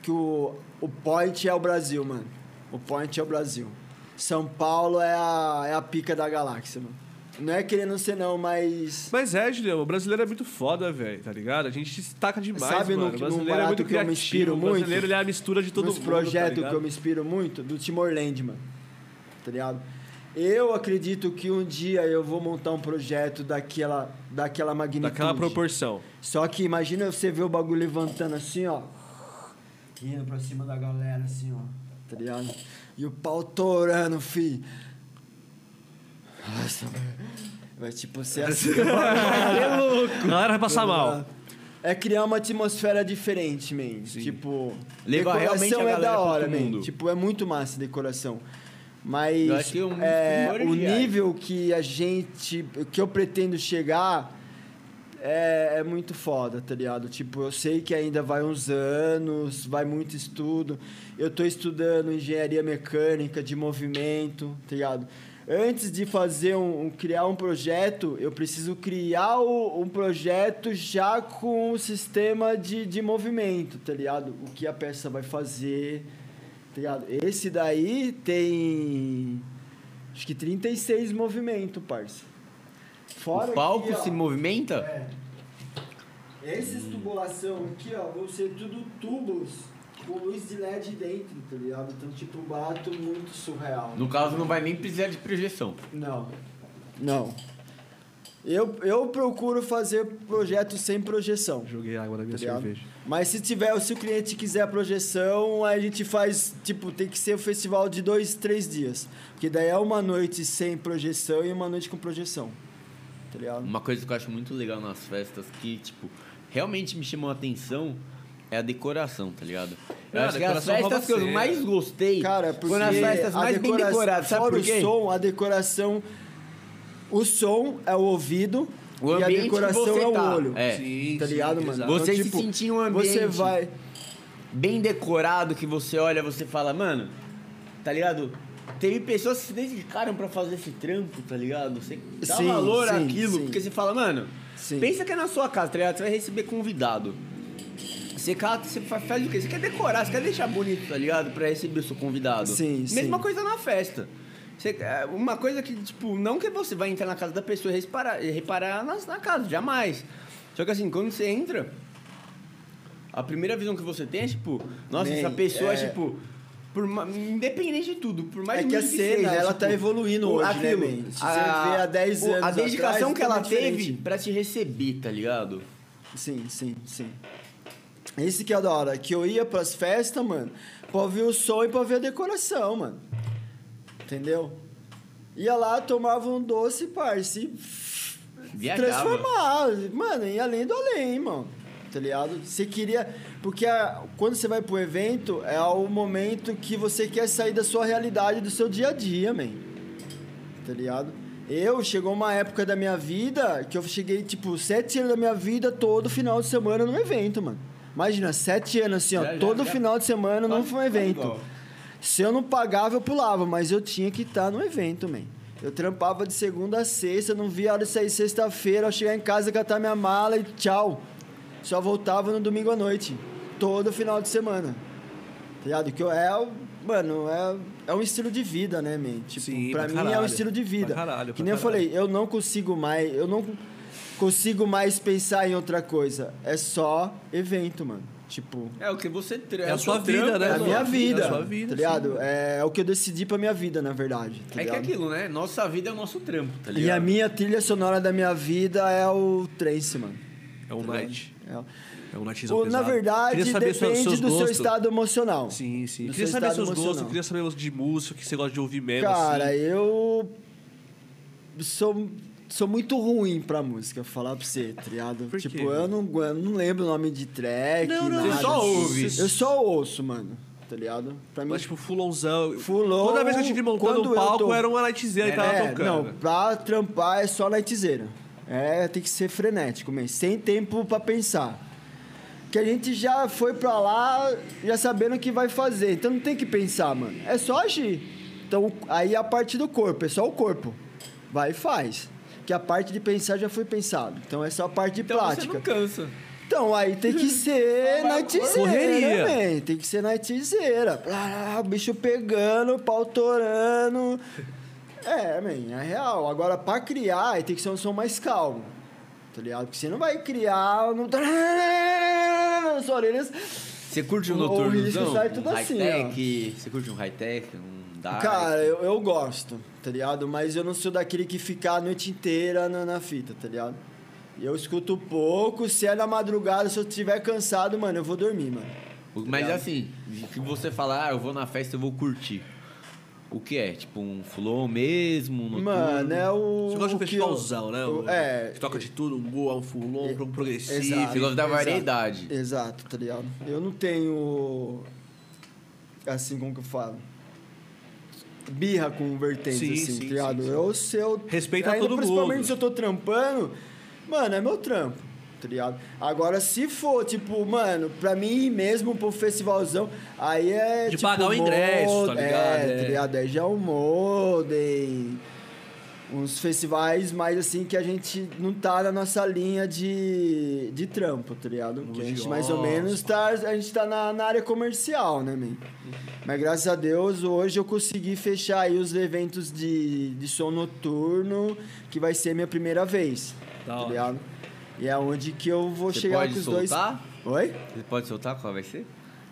que o, o point é o Brasil, mano. O point é o Brasil. São Paulo é a, é a pica da galáxia, mano. Não é querendo ser não, mas... Mas é, Julião, o brasileiro é muito foda, velho, tá ligado? A gente destaca demais, Sabe no- mano. no o brasileiro é barato muito que eu me criativo. inspiro o muito? brasileiro ele é a mistura de todo mundo, projetos tá que eu me inspiro muito, do Timor-Leste, mano. Tá ligado? Eu acredito que um dia eu vou montar um projeto daquela, daquela magnitude. Daquela proporção. Só que imagina você ver o bagulho levantando assim, ó. Indo pra cima da galera, assim, ó. Tá ligado? E o pau torando, fi. Nossa, vai tipo ser assim. (laughs) A galera vai passar mal. É criar uma atmosfera diferente, man. Sim. Tipo, Levar realmente decoração a é da hora, man. Tipo, é muito massa a decoração. Mas Eu acho que é um é, o nível que a gente, que eu pretendo chegar é, é muito foda, tá ligado? Tipo, eu sei que ainda vai uns anos, vai muito estudo. Eu tô estudando engenharia mecânica de movimento, tá ligado? Antes de fazer um, um- criar um projeto, eu preciso criar o- um projeto já com o sistema de, de movimento, tá ligado? O que a peça vai fazer, tá ligado? Esse daí tem acho que 36 movimentos, parça. Fora O palco ó, se movimenta? é. Essas tubulação aqui, ó, vão ser tudo tubos com luz de LED dentro, tá ligado? Então, tipo, um barato muito surreal. No caso, não vai nem precisar de projeção. Não. Não. Eu, eu procuro fazer projetos sem projeção. Joguei água na minha Tá cerveja. Mas se tiver, se o cliente quiser a projeção, a gente faz, tipo, tem que ser um festival de dois, três dias. Porque daí é uma noite sem projeção e uma noite com projeção. Tá ligado? Uma coisa que eu acho muito legal nas festas que, tipo, realmente me chamou a atenção é a decoração, tá ligado? Eu acho que as decoração rouba festas que eu mais gostei Cara, porque foram as festas a mais bem decoração- decoradas. Sabe fora por quê? o som, a decoração... O som é o ouvido O e a decoração você é o tá. olho. É. Sim, Tá sim, ligado, mano? exato. Você Então, se tipo, sentir em um ambiente Você vai... bem decorado que você olha, você fala, mano, tá ligado? Teve pessoas que se dedicaram pra fazer esse trampo, tá ligado? Você dá Sim, valor sim, àquilo, sim. porque você fala, mano, Sim. pensa que é na sua casa, tá ligado? Você vai receber convidado. Você, cata, você fa- faz o quê? Você quer decorar, você quer deixar bonito, tá ligado? Pra receber o seu convidado. Sim, Mesma coisa na festa. Você- é, uma coisa que, tipo, não que você vai entrar na casa da pessoa e reparar, reparar na, na casa, jamais. Só que assim, quando você entra, a primeira visão que você tem é, tipo, nossa, essa pessoa, é- tipo, por independente de tudo, por mais É que a cena, seja, ela tipo, tá evoluindo o- hoje, né, man? Se você vê há 10 o- anos A dedicação atrás, que ela totalmente teve diferente. pra te receber, tá ligado? Sim, sim, sim. Esse que é da hora, que eu ia pras festas, mano, pra ouvir o som e pra ver a decoração, mano. Entendeu? Ia lá, tomava um doce, parce, e Viajava. transformava. Mano, ia além do além, mano. Tá ligado? Você queria. Porque a- quando você vai pro evento, é o momento que você quer sair da sua realidade, do seu dia a dia, man. Tá ligado? Eu, chegou uma época da minha vida que eu cheguei, tipo, sete anos da minha vida, todo final de semana num evento, mano. Imagina, sete anos assim, ó, Já, já, todo já. final de semana num um evento. Se eu não pagava, eu pulava, mas eu tinha que estar no evento, man. Eu trampava de segunda a sexta, não via a hora de sair sexta-feira, eu chegar em casa, catar minha mala e tchau. Só voltava no domingo à noite. Todo final de semana. Tá ligado? Que eu, é, o- mano, é, é um estilo de vida, né, man? Tipo, Sim, pra pra mim é um caralho. estilo de vida. Pra caralho, que pra nem eu caralho. falei, eu não consigo mais, eu não consigo mais pensar em outra coisa. É só evento, mano. Tipo, É o que você tra- É a o sua vida, trampo, né? é a minha vida, é a sua vida, tá sim. É, o que eu decidi pra minha vida, na verdade. tá É que é aquilo, né? Nossa vida é o nosso trampo, tá ligado? E a minha trilha sonora da minha vida é o trance, mano. É um night. É. É um nightzão O- na pesado. verdade, depende seus- seus do seu gostos. estado emocional. Sim, sim. Do queria saber seus gostos, emocional. queria saber de música, o que você gosta de ouvir mesmo. Cara, assim. eu. sou, sou muito ruim pra música, falar pra você, tá ligado? Por tipo, quê? eu não, eu não lembro o nome de track. Não, não, nada. Você só ouve. Eu só ouço, mano. Tá ligado? Pra mim. Mas, tipo, fulonzão. Fulon, Toda vez que eu tive montando um palco, tô- era uma lightzeira e tava é, tocando. não, pra trampar é só lightzeira. É, tem que ser frenético mesmo, sem tempo pra pensar. Que a gente já foi pra lá já sabendo o que vai fazer, então não tem que pensar, mano. É só agir. Então, aí a parte do corpo, é só o corpo. Vai e faz. Que a parte de pensar já foi pensado. Então é só a parte de Então prática. você não cansa. Então, aí tem que (laughs) ser nightzeira, Correria. man. Tem que ser nightzeira. Ah, o bicho pegando, pau torando. É, man, é real. Agora, pra criar, tem que ser um som mais calmo. Tá ligado? Porque você não vai criar no... (laughs) nas orelhas. Você curte um O- o risco sai tudo um assim, high-tech? Você curte um high-tech? Um dark? Cara, eu, eu gosto, tá ligado? Mas eu não sou daquele que fica a noite inteira na, na fita, tá ligado? Eu escuto pouco, se é na madrugada, se eu estiver cansado, mano, eu vou dormir, mano. Mas assim, se você falar, ah, eu vou na festa, eu vou curtir. O que é? Tipo um flow mesmo? Um? Mano, é o. Você gosta de um festivalzão, né? o- é. Que toca de tudo, um goa, um fulon, um progressivo. Exato. Você gosta da variedade. Exato, tá ligado? Eu não tenho. Assim, como que eu falo? Birra com vertentes, Sim, assim, sim, tá ligado? sim, sim. Eu, se eu. Respeita ainda, todo Principalmente mundo. se eu tô trampando, mano, é meu trampo, tá ligado? Agora, se for, tipo, mano, pra mim ir mesmo pro festivalzão, aí é. De tipo, pagar o ingresso, tá ligado? É, É. tá ligado? Aí já é um modem. Uns festivais mais assim que a gente não tá na nossa linha de, de trampo, tá ligado? Que a gente mais ou menos tá. A gente tá na, na área comercial, né, man? Mas graças a Deus, hoje eu consegui fechar aí os eventos de, de som noturno, que vai ser minha primeira vez. Tá hora. ligado? E é onde que eu vou Você chegar com os soltar? dois. Oi? Você pode soltar qual vai ser?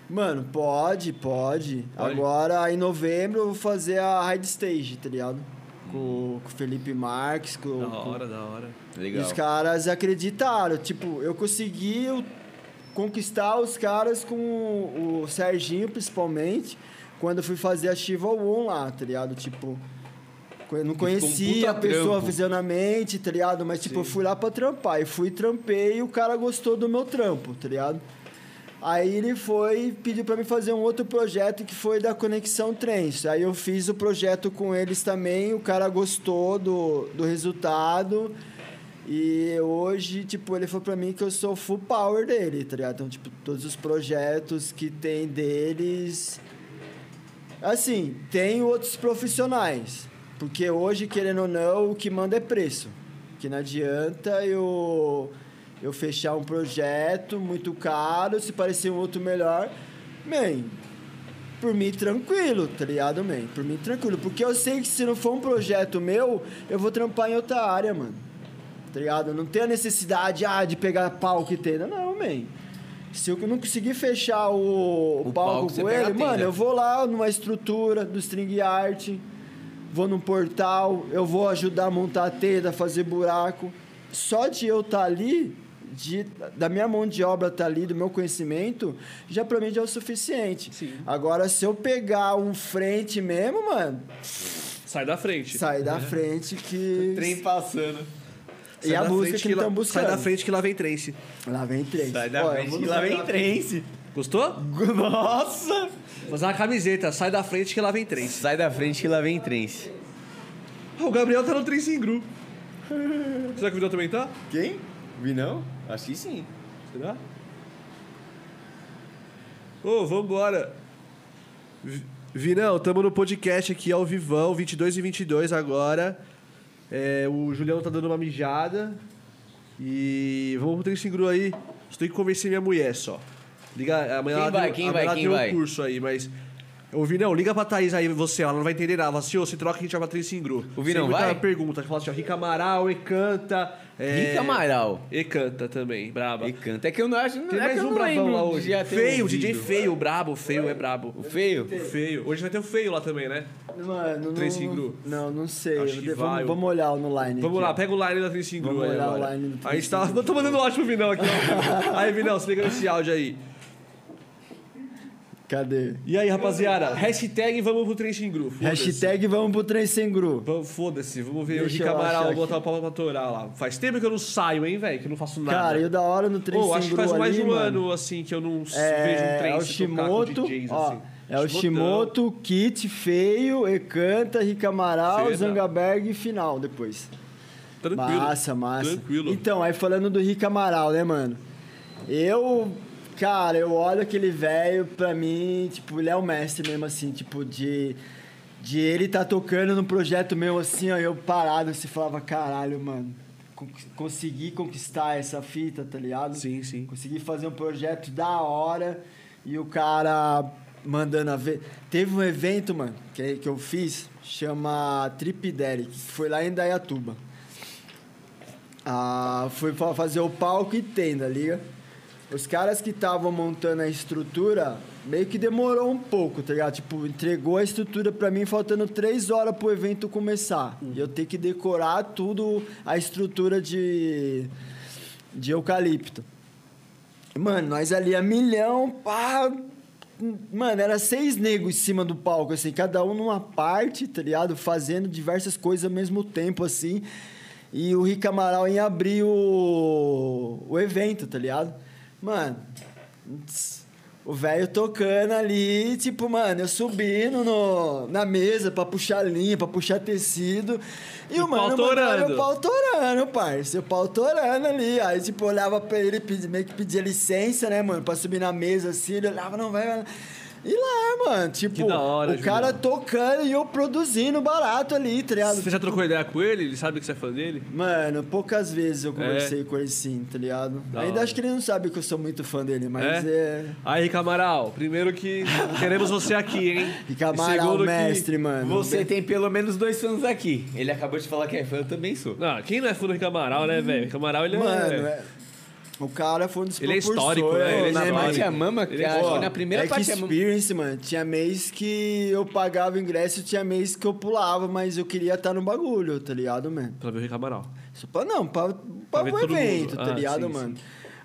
Mano, pode, pode. Pode? Agora, em novembro, eu vou fazer a Ride Stage, tá ligado? Com, com o Felipe Marques, com, Da com- hora, da hora. E Legal. os caras acreditaram. Tipo, eu consegui conquistar os caras com o, Serginho, principalmente, quando eu fui fazer a Shiva One lá, tá ligado? Tipo, não um conhecia puta a pessoa trampo. fisionamente, tá ligado? Mas, tipo, eu fui lá pra trampar. E fui, trampei e o cara gostou do meu trampo, tá ligado? Aí ele foi e pediu pra mim fazer um outro projeto que foi da Conexão Trens. Aí eu fiz o projeto com eles também, o cara gostou do, do resultado. E hoje, tipo, ele falou pra mim que eu sou full power dele, tá ligado? Então, tipo, todos os projetos que tem deles. Assim, tem outros profissionais. Porque hoje, querendo ou não, o que manda é preço. Que não adianta eu, eu fechar um projeto muito caro, se parecer um outro melhor. Man, por mim tranquilo, tá ligado, man? Por mim tranquilo. Porque eu sei que se não for um projeto meu, eu vou trampar em outra área, mano. Tá ligado? Não tem a necessidade ah, de pegar pau que tenda. Não, man. Se eu não conseguir fechar o, O palco, palco, com ele, mano, eu vou lá numa estrutura do string art, vou num portal, eu vou ajudar a montar a tenda, fazer buraco. Só de eu estar ali, de, da minha mão de obra estar ali, do meu conhecimento, já pra mim já é o suficiente. Sim. Agora, se eu pegar um frente mesmo, mano, Sai da frente. sai da frente que. (laughs) Trem passando. E Sai a da música frente que lá- estão buscando. Sai da frente que lá vem trance. Lá vem três. Sai da Ó, frente que lá vem da trance. Gostou? (laughs) Nossa! Fazer uma camiseta, sai da frente que lá vem trance. Sai da frente que lá vem trance. O Gabriel tá no trance em gru. Será que o Vidal também tá? Quem? Vi não? Acho que sim. Será? Ô, vambora. Vi- Vinão, tamo no podcast aqui ao vivão, 22 e 22 agora. É, o Juliano tá dando uma mijada. E vamos pro Três Gru aí. Só tenho que convencer minha mulher só. Liga, amanhã Quem ela vai? deu- Quem amanhã vai? ela Quem deu vai? um curso aí, mas... Ô, Vinão, liga pra Thaís aí, você, ela não vai entender nada. Fala assim, ô, se troca a gente vai pra Três Gru. O Vinão vai? pergunta. Fala assim, ó, Rica Amaral, Ecanta... É... Rica Amaral. E canta também, braba. E canta. É que eu não acho. Tem é mais que eu um não brabão lembro lá hoje. Feio, ouvido. DJ feio, brabo, feio é brabo. O feio? Feio. Hoje vai ter o feio lá também, né? Mano, Três não, Gru. não, não sei. Acho que Vamos- vai, vamos, eu- olhar no line. Vamos aqui, lá, ó. pega o line da Três Gru Vamos aí olhar o line do A gente Três tá... Eu (laughs) tô mandando ótimo Vinão aqui, ó. aí, Vinão, se liga nesse áudio aí. Cadê? E aí, rapaziada? Hashtag vamos pro Trem Sem Gru. Foda-se. Hashtag vamos pro trem sem gru. Vamos- Foda-se, vamos ver Deixa o Rick eu Amaral botar o pau pra torar lá. Faz tempo que eu não saio, hein, velho? Que eu não faço nada. Cara, e o da hora no trem Pô, sem acho que faz mais de um mano, ano, assim, que eu não É, vejo um é trem o tocar com Shimoto, DJs, ó, assim. é o. Shimoto, Kit, Feio, Ekanta, Rick Amaral, Cena. Zangaberg e final depois. Tranquilo. Massa, massa. Tranquilo. Então, aí falando do Rick Amaral, né, mano? Eu, cara, eu olho aquele velho, pra mim, tipo, ele é o mestre mesmo, assim, tipo, de. De ele tá tocando num projeto meu assim, ó, eu parado, assim, falava, caralho, mano, con- consegui conquistar essa fita, tá ligado? Sim, sim. Consegui fazer um projeto da hora e o cara mandando a ver. Teve um evento, mano, que, que eu fiz, chama Trip Derek, que foi lá em Dayatuba. Ah, fui fa- fazer o palco e tenda, liga? Os caras que estavam montando a estrutura, meio que demorou um pouco, tá ligado? Tipo, entregou a estrutura pra mim faltando três horas pro evento começar. E eu ter que decorar tudo, a estrutura de, de eucalipto. Mano, nós ali a milhão, pá. Mano, era seis negros em cima do palco, assim, cada um numa parte, tá ligado? Fazendo diversas coisas ao mesmo tempo, assim. E o Rick Amaral em abrir o, o evento, tá ligado? Mano, o velho tocando ali, tipo, mano, eu subindo no, na mesa pra puxar linha, pra puxar tecido. E, E o mano mandando o pau torando, parça. O pau torando ali. Aí, tipo, olhava pra ele, meio que pedia licença, né, mano, pra subir na mesa assim. Ele olhava, não vai. vai. E lá, mano, tipo, Que da hora, o cara Julião. tocando e eu produzindo barato ali, tá ligado? Você já trocou ideia com ele? Ele sabe que você é fã dele? Mano, poucas vezes eu conversei com ele sim, tá ligado? Da Ainda hora. acho que ele não sabe que eu sou muito fã dele, mas É? é. Aí, Rick Amaral, primeiro que queremos você aqui, hein? (laughs) E Amaral, segundo que- mestre, mano. Você tem pelo menos dois fãs aqui. Ele acabou de falar que é fã, eu também sou. Não, quem não é fã do Rick Amaral, né, velho? Rick Amaral, ele Mano, é... é- o cara foi um dos Ele é histórico, né? Ele é Na histórico. parte a mama, Ele é acho que na primeira é que parte a mama. experience, mano. Tinha mês que eu pagava ingresso, tinha mês que eu pulava, mas eu queria estar no bagulho, tá ligado, mano? Pra ver o Rick Amaral. Só pra, não, pra, pra ver o evento, tá Ah, ligado, sim, mano?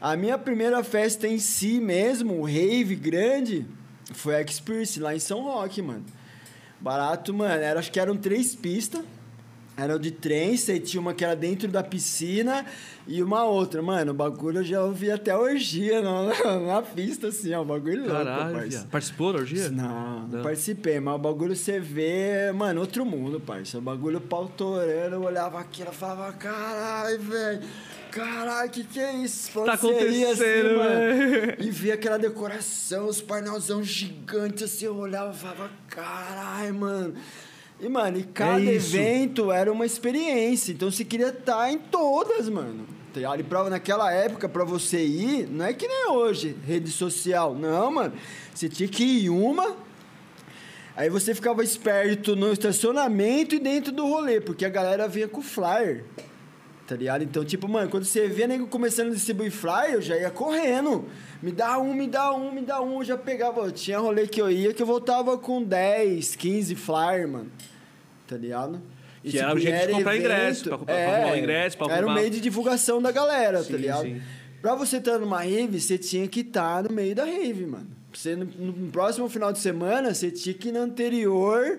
A minha primeira festa em si mesmo, o rave grande, foi a Experience, lá em São Roque, mano. Barato, mano. Era, acho que eram três pistas. Era o de trem, você tinha uma que era dentro da piscina e uma outra. Mano, o bagulho eu já ouvi até orgia na, (laughs) na pista, assim, ó. O bagulho louco, Caralho, parça. viado. Participou da orgia? Não, não, Não. participei, mas o bagulho você vê, mano, outro mundo, parça. O bagulho pau torando, eu olhava aquilo e falava, caralho, velho. Caralho, que que é isso? Tá Parceria, acontecendo, velho. E via aquela decoração, os painelzão gigantes, assim, eu olhava e falava, caralho, mano. E, mano, e cada É evento era uma experiência. Então você queria estar em todas, mano. Tá? E pra, naquela época, pra você ir, não é que nem hoje, rede social. Não, mano. Você tinha que ir em uma. Aí você ficava esperto no estacionamento e dentro do rolê, porque a galera vinha com flyer. Tá ligado? Então, tipo, mano, quando você via nego começando a distribuir flyer, eu já ia correndo. Me dá um, me dá um, me dá um. Eu já pegava. Eu tinha rolê que eu ia que eu voltava com 10, 15 flyer, mano. Tá ligado? E, Que era o jeito de comprar ingresso, pra comprar- pra arrumar o ingresso, pra Era arrumar- meio de divulgação da galera, Sim, tá ligado? sim. Pra você estar numa rave, você tinha que estar no meio da rave, mano. Você, no, no próximo final de semana, você tinha que ir no anterior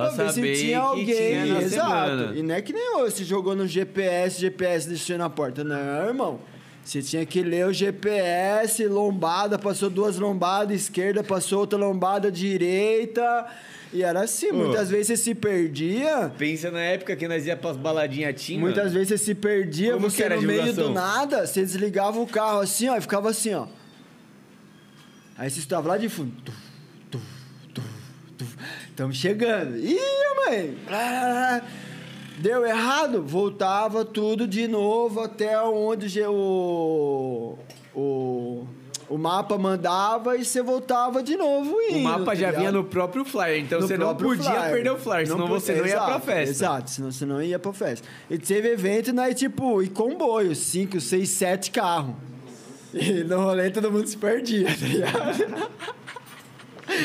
Pra saber se tinha alguém. tinha na Exato. semana. E não é que nem hoje, você jogou no GPS, GPS deixou na porta. Não, irmão. Você tinha que ler o GPS, lombada, passou duas lombadas, esquerda, passou outra lombada, direita. E era assim, muitas vezes você se perdia. Pensa na época que nós ia pras baladinhas Tim, Muitas vezes você se perdia, Como você no meio do nada, você desligava o carro assim, ó, e ficava assim, ó. Aí você estava lá de fundo. Estamos chegando. Ih, mãe! Ah, Deu errado? Voltava tudo de novo até onde o, o, o mapa mandava e você voltava de novo indo. O mapa tá já vinha no próprio flyer, então No você não podia flyer. perder o flyer, senão po- você não ia pra Exato, festa. Exato, senão você não ia pra festa. E teve evento, né, tipo, e comboio, 5, 6, 7 carros. E no rolê todo mundo se perdia, (laughs) tá ligado?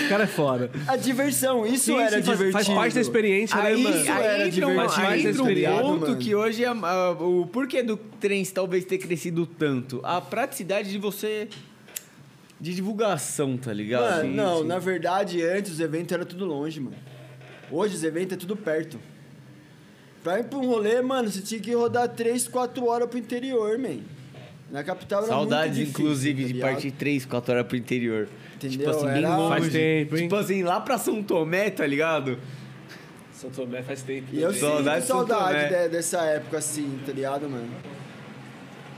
O cara é foda. A diversão, isso Sim, era sim, faz- divertido. faz parte da experiência, né, Aí, mano? Isso aí era entra um, divertido, aí entra um experiência, ponto mano. que hoje ah, ah, o porquê do trem talvez ter crescido tanto. A praticidade de você de divulgação, tá ligado? Mano, não, na verdade, antes os eventos eram tudo longe, mano. Hoje os eventos é tudo perto. Pra ir pra um rolê, mano, você tinha que rodar 3, 4 horas pro interior, man. Na capital era Saudades, muito difícil, inclusive, tá de ligado? partir 3, 4 horas pro interior. Entendeu? Tipo assim, bem Era- longe. Faz tempo, hein? Tipo assim, lá pra São Tomé, tá ligado? São Tomé faz tempo. E eu Saudade de sinto saudade de- dessa época, assim, tá ligado, mano?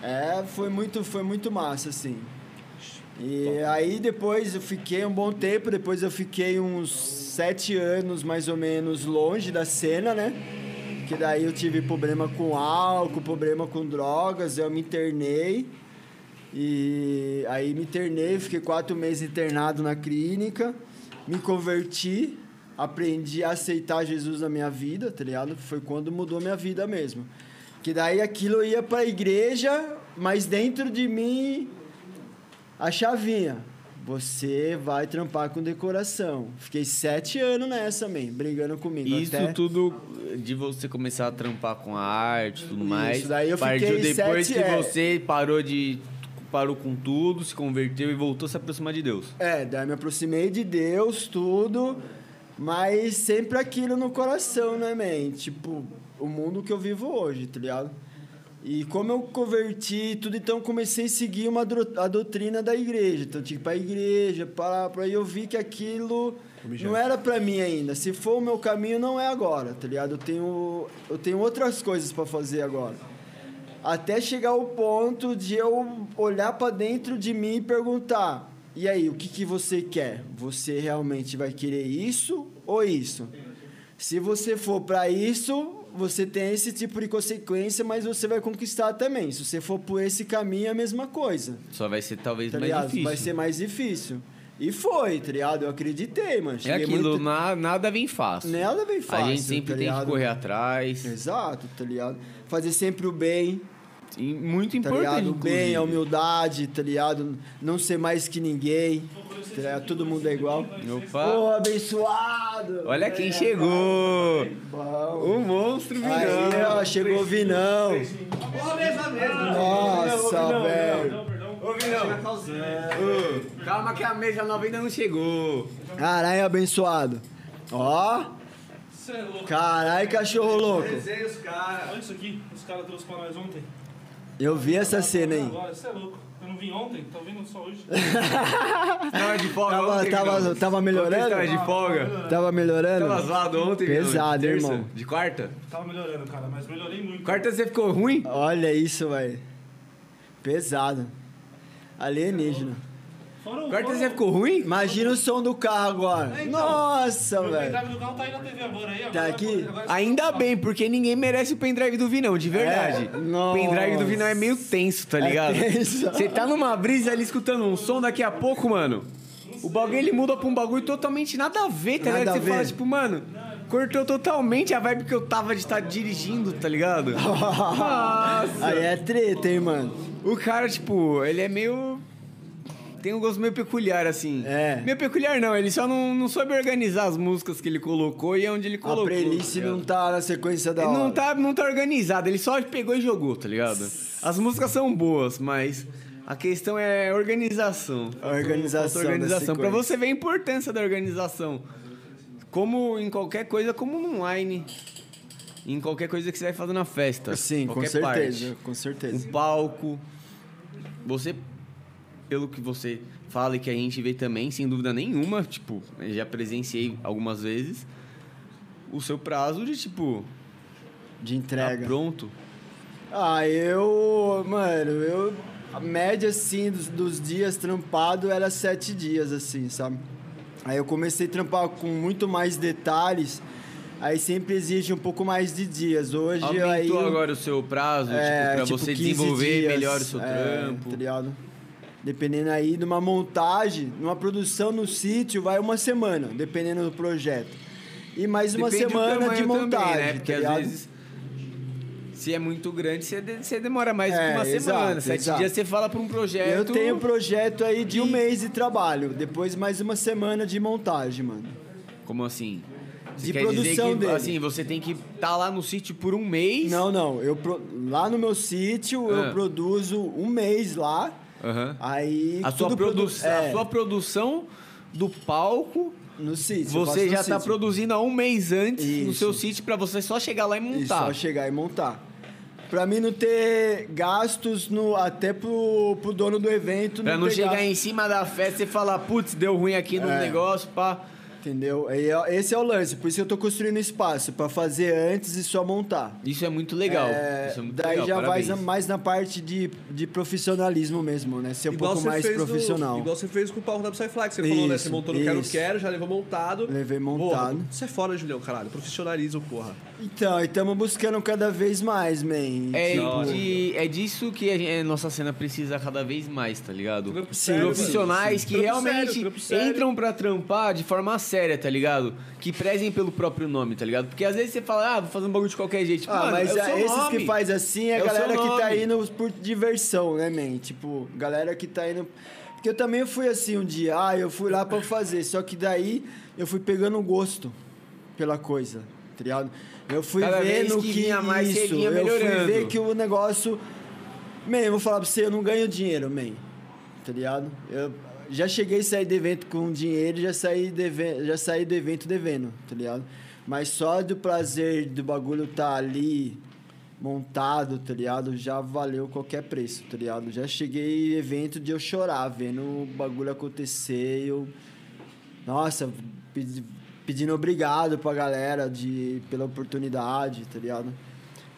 É, foi muito, foi muito massa, assim. E aí depois eu fiquei um bom tempo, depois eu fiquei uns sete anos mais ou menos longe da cena, né? Que daí eu tive problema com álcool, problema com drogas, eu me internei. E aí me internei, fiquei quatro meses internado na clínica, me converti, aprendi a aceitar Jesus na minha vida, tá ligado? Foi quando mudou minha vida mesmo. Que daí aquilo ia pra igreja, mas dentro de mim a chavinha. Você vai trampar com decoração. Fiquei sete anos nessa, man, brigando comigo. Isso até... tudo de você começar a trampar com a arte e tudo Isso, mais. daí eu partiu fiquei depois sete- que é. você parou de. Parou com tudo, se converteu e voltou a se aproximar de Deus. É, daí me aproximei de Deus, tudo, mas sempre aquilo no coração, né, man? Tipo, o mundo que eu vivo hoje, tá ligado? E como eu converti tudo, então comecei a seguir uma a doutrina da igreja. Então, tipo, pra igreja, para para aí eu vi que aquilo não era pra mim ainda. Se for o meu caminho, não é agora, tá ligado? Eu tenho, eu tenho outras coisas pra fazer agora. Até chegar ao ponto de eu olhar pra dentro de mim e perguntar: e aí, o que, que você quer? Você realmente vai querer isso ou isso? Se você for pra isso, você tem esse tipo de consequência, mas você vai conquistar também. Se você for por esse caminho, é a mesma coisa. Só vai ser talvez Tá mais ligado? difícil. Vai ser mais difícil. E foi, tá ligado? Eu acreditei, mano. É aquilo, muito- na- nada vem fácil. Nada vem fácil. a gente sempre tá tem que correr atrás. Exato, tá ligado? Fazer sempre o bem, E muito tá importante. ligado? O bem, inclusive. a humildade, tá ligado? Não ser mais que ninguém, tá ligado? Todo mundo é igual. Opa. Pô, abençoado! Olha quem chegou! Bom. O monstro Vinão! Aí, ó, chegou o Vinão. Nossa, velho. Ô, Vinão! Ô, calma que a mesa nova ainda não chegou. Caralho, abençoado. Ó, Você é louco. caralho, cachorro louco. Desenha os caras. Olha isso aqui, os caras trouxeram pra nós ontem. Eu vi essa cena aí. Agora, você é louco. Eu não vim ontem, tô vindo só hoje. (laughs) Tava de folga Tava, ontem, tava, Vinão? tava Ontem melhorando? Tava de folga? Tava melhorando? Tava zoado ontem? De Pesado, terça? irmão? De quarta? Tava melhorando, cara, mas melhorei muito. Quarta você ficou ruim? Olha isso, velho. Pesado. Alienígena. Fora o. O- ficou ruim? Imagina o som do carro agora. É, então. Nossa, Meu velho. pendrive do carro tá aí na TV agora aí. Tá agora- aqui? agora- Ainda bem, porque ninguém merece o pendrive do Vinão, de verdade. É? O pendrive do Vinão é meio tenso, tá É ligado? tenso. Você tá numa brisa ali escutando um som daqui a pouco, mano. O bagulho ele muda pra um bagulho totalmente nada a ver, tá Nada ligado? a Você ver. fala, tipo, mano, cortou totalmente a vibe que eu tava de estar dirigindo, tá ligado? (laughs) Nossa! Aí é treta, hein, mano. O cara, tipo, ele é meio. Tem um gosto meio peculiar, assim. É. Meio peculiar não, ele só não, não soube organizar as músicas que ele colocou e onde ele A colocou. playlist tá não tá na sequência da Ele hora. não tá, não tá organizado, ele só pegou e jogou, tá ligado? As músicas são boas, mas a questão é organização. A organização Faltou organização. sequência. você ver a importância da organização. Como em qualquer coisa, como no online. Em qualquer coisa que você vai fazer na festa. Sim, com certeza, parte. com certeza. Um palco. Você, pelo que você fala e que a gente vê também, sem dúvida nenhuma, tipo, já presenciei algumas vezes, o seu prazo de, tipo, De tá entrega. pronto. Ah, eu. Mano, eu. A média, assim, dos, dos dias trampado era sete dias, assim, sabe? Aí eu comecei a trampar com muito mais detalhes. Aí sempre exige um pouco mais de dias. Hoje Aumentou aí. agora o seu prazo, é, tipo, pra tipo, você 15 desenvolver dias, melhor o seu é, trampo. Tá ligado? Dependendo aí de uma montagem, numa produção no sítio, vai uma semana, dependendo do projeto. E mais uma Depende semana de tamanho também, montagem, né? Porque tá às ligado? vezes, se é muito grande, você, de- você demora mais É, que uma exato, semana. Sete exato. dias você fala pra um projeto. Eu tenho projeto aí de um que- mês de trabalho, depois mais uma semana de montagem, mano. Como assim? Você De produção que, dele. assim, você tem que estar lá no sítio por um mês? Não, não, eu lá no meu sítio Ah. eu produzo um mês lá Aham. Aí A, sua produ- produção, é, a sua produção do palco, no sítio. você já no tá sítio. produzindo há um mês antes no Isso. seu sítio pra você só chegar lá e montar. só chegar e montar. Pra mim não ter gastos no, até pro, pro dono do evento. Pra não ter chegar gasto, em cima da festa e falar, putz, deu ruim aqui no É. negócio, pá. Entendeu? Aí, ó, esse é o lance. Por isso que eu tô construindo espaço. Pra fazer antes e só montar. Isso é muito legal. É, Isso é muito daí legal, já parabéns. vai mais na parte de, de profissionalismo mesmo, né? Ser um pouco mais no- profissional. igual você fez com o palco da Psyflex. Você falou, né? Você Isso, montou no Quero isso. Quero, já levou montado. Levei Porra, montado. Você é foda, Julião, caralho. Profissionalismo, porra. Então, e estamos buscando cada vez mais, man. É, hora. de, é disso que a, gente- a nossa cena precisa cada vez mais, tá ligado? Sim, Profissionais mano. que Trampo realmente sério, entram pra trampar de forma séria, tá ligado? Que prezem pelo próprio nome, tá ligado? Porque às vezes você fala, ah, vou fazer um bagulho de qualquer jeito. Tipo, Ah, mas é esses nome. que faz assim é a É o galera que tá indo por diversão, né, man? Tipo, galera que tá indo. Porque eu também fui assim um dia, ah, eu fui lá pra fazer, só que daí eu fui pegando gosto pela coisa, tá ligado? Eu fui Cada vendo que que, mais, isso, eu fui melhorando. ver que o negócio. Man, eu vou falar pra você, eu não ganho dinheiro, man. Tá ligado? Eu já cheguei a sair do evento com dinheiro, já saí, deve... já saí do evento devendo, tá ligado? Mas só do prazer do bagulho tá ali montado, tá ligado? Já valeu qualquer preço, tá ligado? Já cheguei evento de eu chorar, vendo o bagulho acontecer eu. Nossa, pedi- pedindo obrigado pra galera de, pela oportunidade, tá ligado?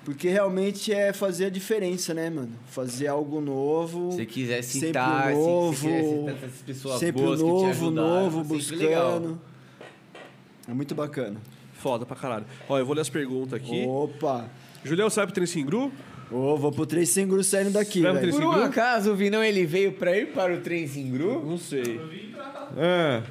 Porque realmente é fazer a diferença, né, mano? Fazer algo novo. Se você quiser sempre citar, se novo, você quiser citar essas pessoas sempre boas que te novo, ajudaram, novo, sempre buscando. legal. É muito bacana. Foda pra caralho. Ó, eu vou ler as perguntas aqui. Opa! Julião, sabe Trensingru? Ô, vou pro três sem saindo daqui, Leva velho. Por um acaso o Vinão ele veio pra ir para o Trem Singru? Não sei. Ah.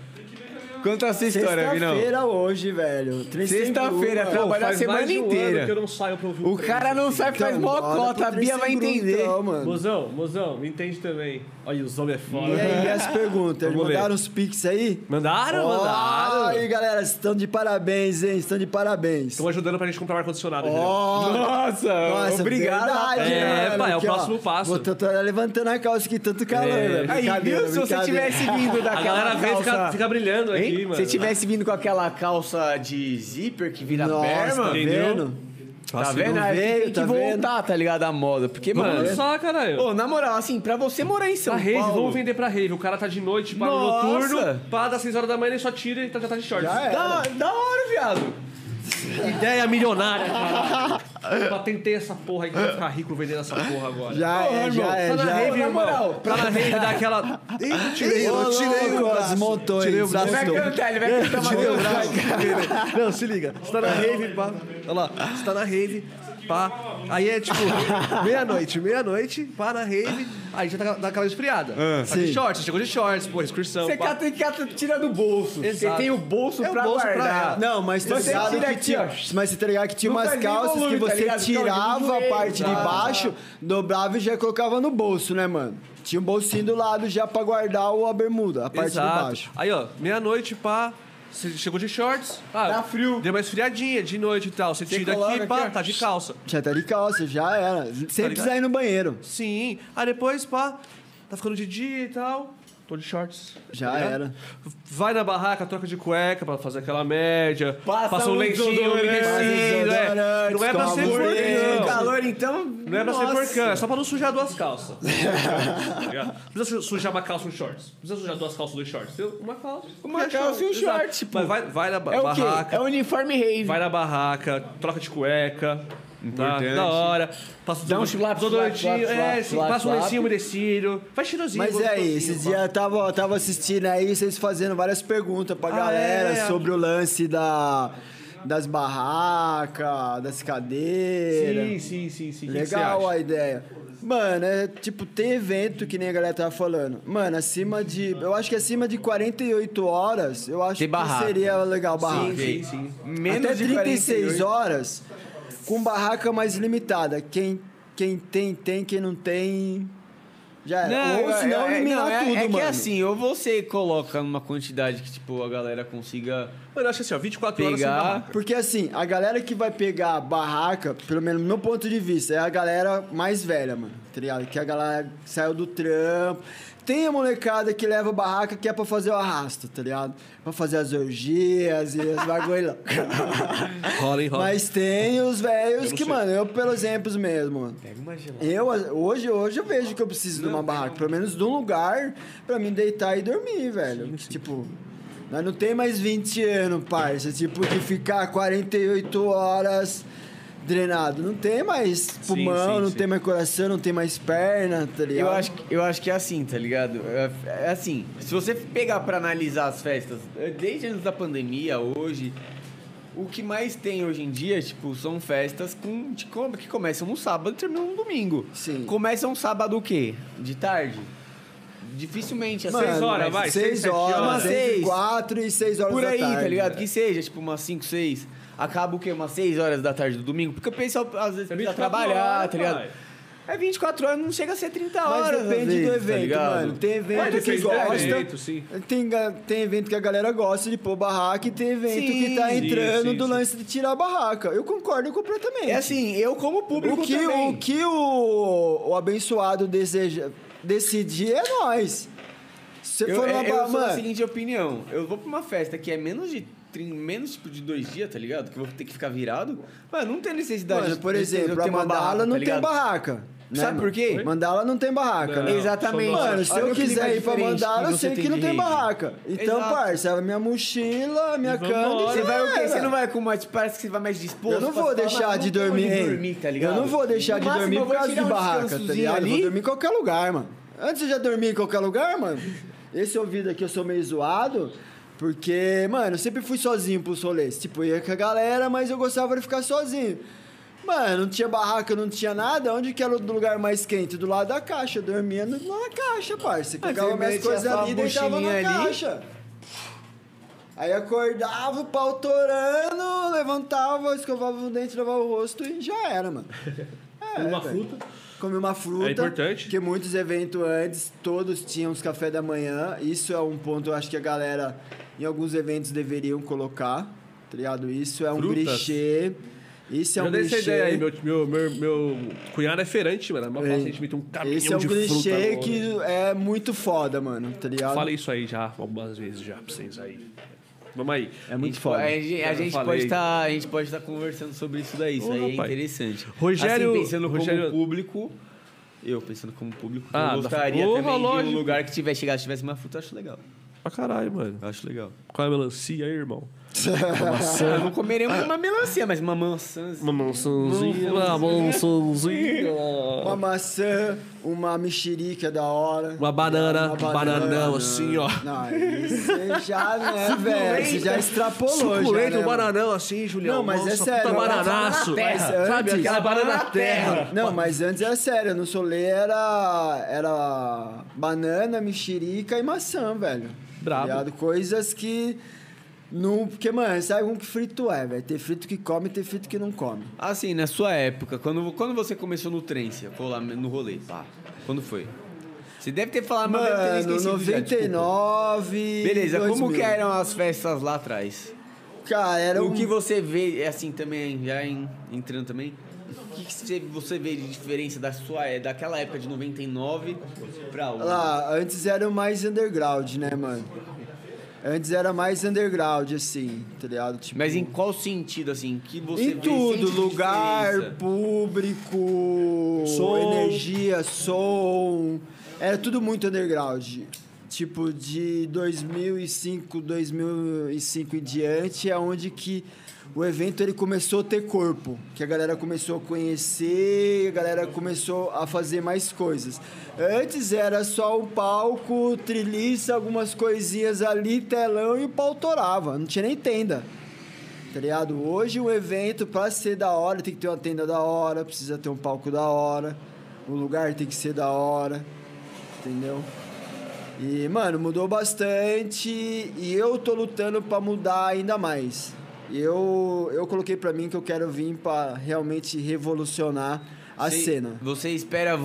Conta a sua história, Vinão. Sexta-feira hoje, velho. Sexta-feira, gru, Trabalha mano. a semana um inteira. ano que eu não saio pra ouvir O cara não sai faz Então, mó bora cota, a Bia vai entender. então, mano. Mozão, mozão, me entende também. Olha, os homens é foda. E aí, as perguntas? Mandaram os pics aí? Mandaram, Ó, mandaram. Aí, galera, estão de parabéns, hein? Estão de parabéns. Estão ajudando pra gente comprar um ar-condicionado. Ó, Nossa, nossa, obrigado. verdade. É, mano, pai, é o próximo passo. Vou tô, levantando a calça aqui, tanto calor, É. velho. Aí, viu? Se você tivesse vindo daquela A galera vê e calça... fica, fica brilhando Hein? Aqui, mano. Se tivesse vindo com aquela calça de zíper que vira Nossa, perna, tá entendeu? vendo? tá vendo? Aí veio, tem que tá vendo? voltar, tá ligado, a moda. Porque, Vamos mano... lançar, caralho. Ô, na moral, assim, pra você morar em São Pra rave, Paulo... vamos vender pra rave. O cara tá de noite, para Nossa! noturno, pá, das 6 horas da manhã, ele só tira e tá- já tá de shorts. Já é. Da, da hora, viado. (laughs) Ideia milionária, cara. Patentei essa porra aí que vai ficar rico vendendo essa porra agora. Já Porra, é, irmão, já é, Tá na já rave, é. na irmão. moral. Pra na rave dar aquela. Eita, tirei, eu tirei o braço. braço. Ele vai cantar, ele vai cantar uma Tirei o braço. Não, se liga. Você tá na rave, pá. Olha lá. Você tá na rave, pá. Aí é tipo, (laughs) meia-noite, meia-noite, pá, na rave. Aí já tá, dá aquela esfriada. Tá de shorts, você chegou de shorts, pô, excursão. Você pá. cata, cata, tira do bolso. Você Exato. tem o bolso É o pra bolso pra guardar. ela. Não, mas tá Você ligado tira que tinha, mas você tá ligado que tinha umas calças volume, que tá você? Fica tirava a parte de ele. baixo, dobrava e já colocava no bolso, né, mano? Tinha um bolsinho do lado já pra guardar o- a bermuda, a parte de Exato. baixo. Aí, ó, meia-noite, pá. Você chegou de shorts. Ah, Tá frio. Deu uma esfriadinha de noite e tal. Você, tira coloca aqui, aqui, pá, ó. tá de calça. Já tá de calça, já era. Sem ligado? precisar ir no banheiro. Sim. Aí depois, pá, tá ficando de dia e tal. Tô de shorts. Já tá era. Vai na barraca, troca de cueca pra fazer aquela média. Passa passa um um lencinho umedecido. É. Não é pra ser porcão. Calor, então... Não é pra ser Nossa. porcão, é só pra não sujar duas calças. (laughs) Tá? Não precisa sujar uma calça e um shorts. Não precisa sujar duas calças e dois shorts. Uma calça. Uma calça e um exato. short, tipo. Mas vai, vai na ba- É o quê? barraca. É uniforme rave. Vai na barraca, troca de cueca. Tá? Importante. Da hora. Passa Dá um desodor- chulap, desodorantinho, chulap, chulap, É, sim, passa um lencinho umedecido. Faz cheirosinho. Mas é aí, esses dias eu tava, eu tava assistindo aí, vocês fazendo várias perguntas pra Ah, galera é, é. sobre o lance da, das barracas, das cadeiras. Sim, sim, sim, sim. Legal a ideia. Mano, é tipo, tem evento que nem a galera tava falando. Mano, acima de. Eu acho que acima de 48 horas, eu acho que seria legal barraca. Sim, sim, sim. Menos Até de 36 48. horas, com barraca mais limitada. Quem, quem tem, tem. Quem não tem, Já era. Ou se não, é- eliminar é- tudo, é que mano. assim, ou você coloca numa quantidade que, tipo, a galera consiga Mano, eu acho assim, ó, 24 horas sem pegar. Porque assim, a galera que vai pegar a barraca, pelo menos no meu ponto de vista, é a galera mais velha, mano. Tá ligado? Que a galera saiu do trampo. Tem a molecada que leva barraca que é pra fazer o arrasto, tá ligado? Pra fazer as orgias e os bagulho. (laughs) Rola, rola. Mas tem os velhos não que, sei. mano, eu pelos exemplos mesmo, mano. Pega uma gelada. Eu, hoje, hoje eu vejo que eu preciso de uma barraca, pelo menos de um lugar pra mim deitar e dormir, velho. Tipo, nós não tem mais 20 anos, parça. Tipo, de ficar 48 horas drenado. Não tem mais pulmão, sim, não sim. tem mais coração, não tem mais perna, tá ligado? Eu acho, que- eu acho que é assim, tá ligado? É, é assim, se você pegar pra analisar as festas, é, desde antes da pandemia, hoje, o que mais tem hoje em dia, tipo, são festas com, que começam no sábado e terminam no domingo. Sim. Começam sábado o quê? De tarde? Dificilmente, às Mano, seis horas, vai. Seis seis, horas, horas. Seis. quatro e seis horas Por aí, tá ligado? Que seja, tipo, umas 5, 6. Acaba o quê? Umas 6 horas da tarde do domingo. Porque o pessoal às vezes É precisa 24 trabalhar, horas, tá ligado? pai. É 24 horas, não chega a ser 30 Mas horas. às depende vezes, do tá evento, ligado? mano. Tem evento É, que do gosta. evento, sim. Tem, tem evento que a galera gosta de pôr barraca e tem evento Sim, que tá entrando sim, do sim. lance de tirar a barraca. Eu concordo completamente. É assim, eu como público o que, também. o, que o, o abençoado deseja decidir é nós. Você eu, for é, na eu barra, sou da mano. seguinte opinião. Eu vou pra uma festa que é menos de... trin- Menos tipo de dois dias, tá ligado? Que eu vou ter que ficar virado. Mano, não tem necessidade Mano, por exemplo, eu a ter uma Mandala barraca, não tá tem barraca. né, Sabe por mano? quê? Mandala não tem barraca, né? Não. Exatamente. Mano, se eu quiser ir pra Mandala, eu sei que não tem barraca. Então, Exato. parça, a minha mochila, a minha cama. Você vai o quê? Você não vai com mais. Parece que você vai mais disposto. Eu não pra vou deixar "Mano, de tem dormir. dormir, tá ligado? Eu não vou deixar No de máximo, dormir por causa de barraca, tá ligado? Eu vou ali. dormir em qualquer lugar, mano. Antes eu já dormi em qualquer lugar, mano. Esse ouvido aqui eu sou meio zoado. Porque, mano, eu sempre fui sozinho pros rolês. Tipo, ia com a galera, mas eu gostava de ficar sozinho. Mano, não tinha barraca, não tinha nada. Onde que era o lugar mais quente? Do lado da caixa. Eu dormia no- na caixa, parça. Ah, Pegava minhas coisas ali e deixava na ali. caixa. Aí acordava, o pau torando, levantava, escovava o dente, lavava o rosto e já era, mano. (laughs) É, Uma fruta. Comi uma fruta. É importante. Porque muitos eventos antes, todos tinham os café da manhã. Isso é um ponto, eu acho que a galera, em alguns eventos, deveriam colocar. Tá ligado? Isso é um Frutas. clichê. Isso é Já um dei essa clichê. ideia aí. Meu, meu, meu, meu cunhado é feirante, mano. É mó É. gente um caminhão Esse é um clichê que é muito foda, mano. Tá ligado? Falei isso aí já algumas vezes já pra vocês aí. Vamos aí. É muito foda. A gente, a Eu gente pode estar, a gente pode estar conversando sobre isso daí. Isso Ô, aí é rapaz. interessante. Rogério- assim, pensando Rogério- como público, eu pensando como público, Ah, eu da- gostaria Porra, também de lógico. um lugar que tivesse chegado, tivesse uma fruta, eu acho legal. Pra caralho, mano. Acho legal. Qual é a melancia aí, irmão? (laughs) Eu não comeria uma melancia, mas uma maçãzinha. Uma maçãzinha, uma maçãzinha. Uma maçã, uma mexerica da hora. Uma banana, Uma bananão assim, ó. Não, isso você já, né, velho? Você já extrapolou, já, Suculento, né, um bananão assim, Julião. Não, mas é Nossa, sério, Puta bananaço. na terra. Sabe, aquela banana na terra. Não, mas antes era sério. No solê era, era banana, mexerica e maçã, velho. Brabo. Ligado? Coisas que... Não, porque, mano, sabe como que frito é, velho? Tem frito que come e tem frito que não come. Assim, na sua época, quando, quando você começou no Trência, foi lá no rolê, pá, quando foi? Você deve ter falado, mas deve ter Mano, esquecido já, desculpa. 99... Beleza, como 2000. que eram as festas lá atrás? Cara, era o um... que você vê, é assim também, já em- entrando também, o que, que você, você vê de diferença da sua, é, daquela época de 99 pra hoje? Lá, antes era mais underground, né, mano? Antes era mais underground, assim, tá ligado? Tipo, Mas em qual sentido, assim, que você em vê, tudo, lugar, diferença? público, Som. energia, som. Era tudo muito underground. Tipo, de 2005, 2005 em diante, é onde que o evento ele começou a ter corpo. Que a galera começou a conhecer, a galera começou a fazer mais coisas. Antes era só o palco, triliça, algumas coisinhas ali, telão e o pau torava. Não tinha nem tenda. Tá? Hoje um evento, pra ser da hora, tem que ter uma tenda da hora, precisa ter um palco da hora, o lugar tem que ser da hora, entendeu? E, mano, mudou bastante e eu tô lutando pra mudar ainda mais. Eu, eu coloquei pra mim que eu quero vir pra realmente revolucionar a Você- cena. Você espera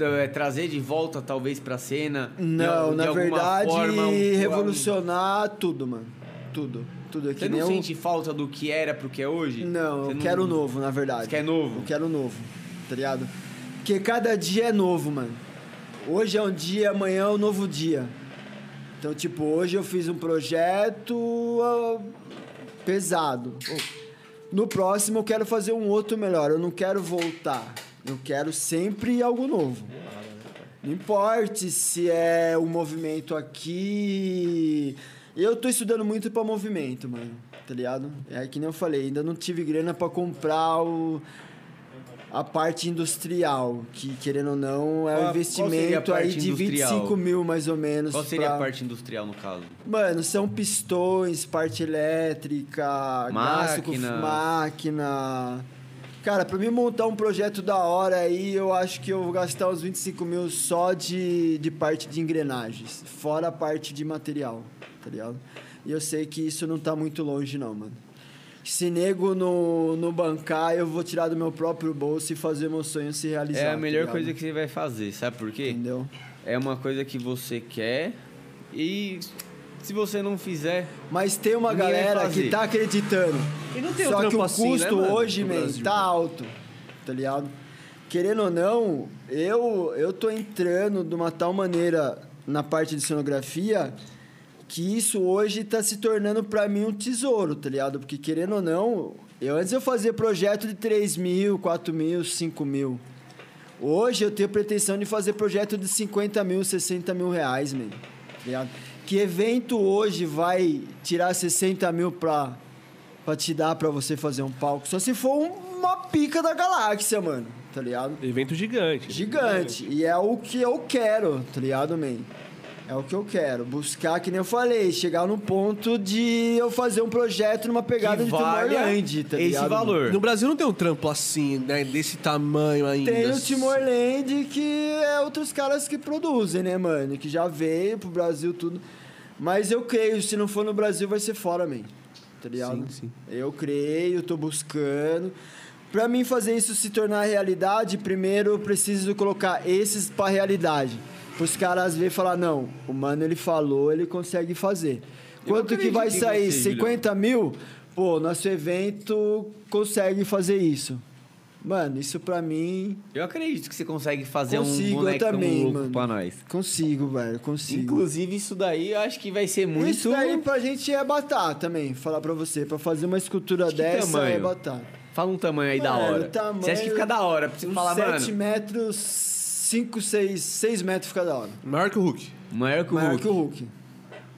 é, trazer de volta, talvez, pra cena? de Não, de na alguma verdade, forma, um- revolucionar tudo, mano. Tudo. Tudo. Que Você não um- sente falta do que era pro que é hoje? Não, Você eu quero o novo, na verdade. Você quer novo? Eu quero novo, tá ligado? Porque cada dia é novo, mano. Hoje é um dia, amanhã é um novo dia. Então, tipo, hoje eu fiz um projeto ah, pesado. No próximo eu quero fazer um outro melhor. Eu não quero voltar. Eu quero sempre algo novo. Não importe se é o movimento aqui. Eu tô estudando muito pra movimento, mano. Tá ligado? É que nem eu falei, ainda não tive grana pra comprar o, a parte industrial, que querendo ou não é um investimento aí de industrial? 25 mil mais ou menos. Qual seria pra- a parte industrial, no caso? Mano, são pistões, parte elétrica, Máquina. máquina. Cara, pra mim montar um projeto da hora aí, eu acho que eu vou gastar uns 25 mil só de, de parte de engrenagens, fora a parte de material, tá ligado? E eu sei que isso não tá muito longe, não, mano. Se nego no, no bancar, eu vou tirar do meu próprio bolso e fazer meu sonho se realizar. É a tá melhor ligado? coisa que você vai fazer, sabe por quê? Entendeu? É uma coisa que você quer e se você não fizer, Mas tem uma vai galera que tá acreditando. E não tem Só que o assim, custo né, mano, hoje, man, tá alto. Tá ligado? Querendo ou não, eu, eu tô entrando de uma tal maneira na parte de cenografia que isso hoje tá se tornando pra mim um tesouro, tá ligado? Porque querendo ou não, eu antes eu fazia projeto de 3 mil, 4 mil, 5 mil. Hoje eu tenho pretensão de fazer projeto de 50 mil, 60 mil reais, man. Tá ligado? Que evento hoje vai tirar 60 mil pra, pra te dar pra você fazer um palco? Só se for um- uma pica da galáxia, mano. Tá ligado? Evento gigante. Gigante. E é o que eu quero, tá ligado, man? É o que eu quero. Buscar, que nem eu falei, chegar no ponto de eu fazer um projeto numa pegada que de Tomorrowland, tá esse ligado? valor. No Brasil não tem um trampo assim, né? Desse tamanho ainda. Tem o Timorland, que é outros caras que produzem, né, mano? Que já veio pro Brasil tudo. Mas eu creio, se não for no Brasil, vai ser fora, man. Tá ligado? Sim, sim. Eu creio, tô buscando. Pra mim fazer isso se tornar realidade, primeiro eu preciso colocar esses pra realidade. Pros caras verem e falar, não, o mano ele falou, ele consegue fazer. Quanto que vai sair? você, 50 mil? Pô, nosso evento consegue fazer isso. Mano, isso pra mim Eu acredito que você consegue fazer Consigo, um eu bonecão também, louco mano. pra nós. Consigo, velho, consigo. Inclusive, isso daí eu acho que vai ser muito. Isso daí pra gente é batata também, falar pra você. Pra fazer uma escultura dessa é tamanho? batata. Fala um tamanho aí da Mano, hora. o tamanho- Você acha que fica da hora pra você falar, 7 mano? metros, 5, 6, 6 metros fica da hora. Maior que o Hulk. Maior que o Maior Hulk. que o Hulk.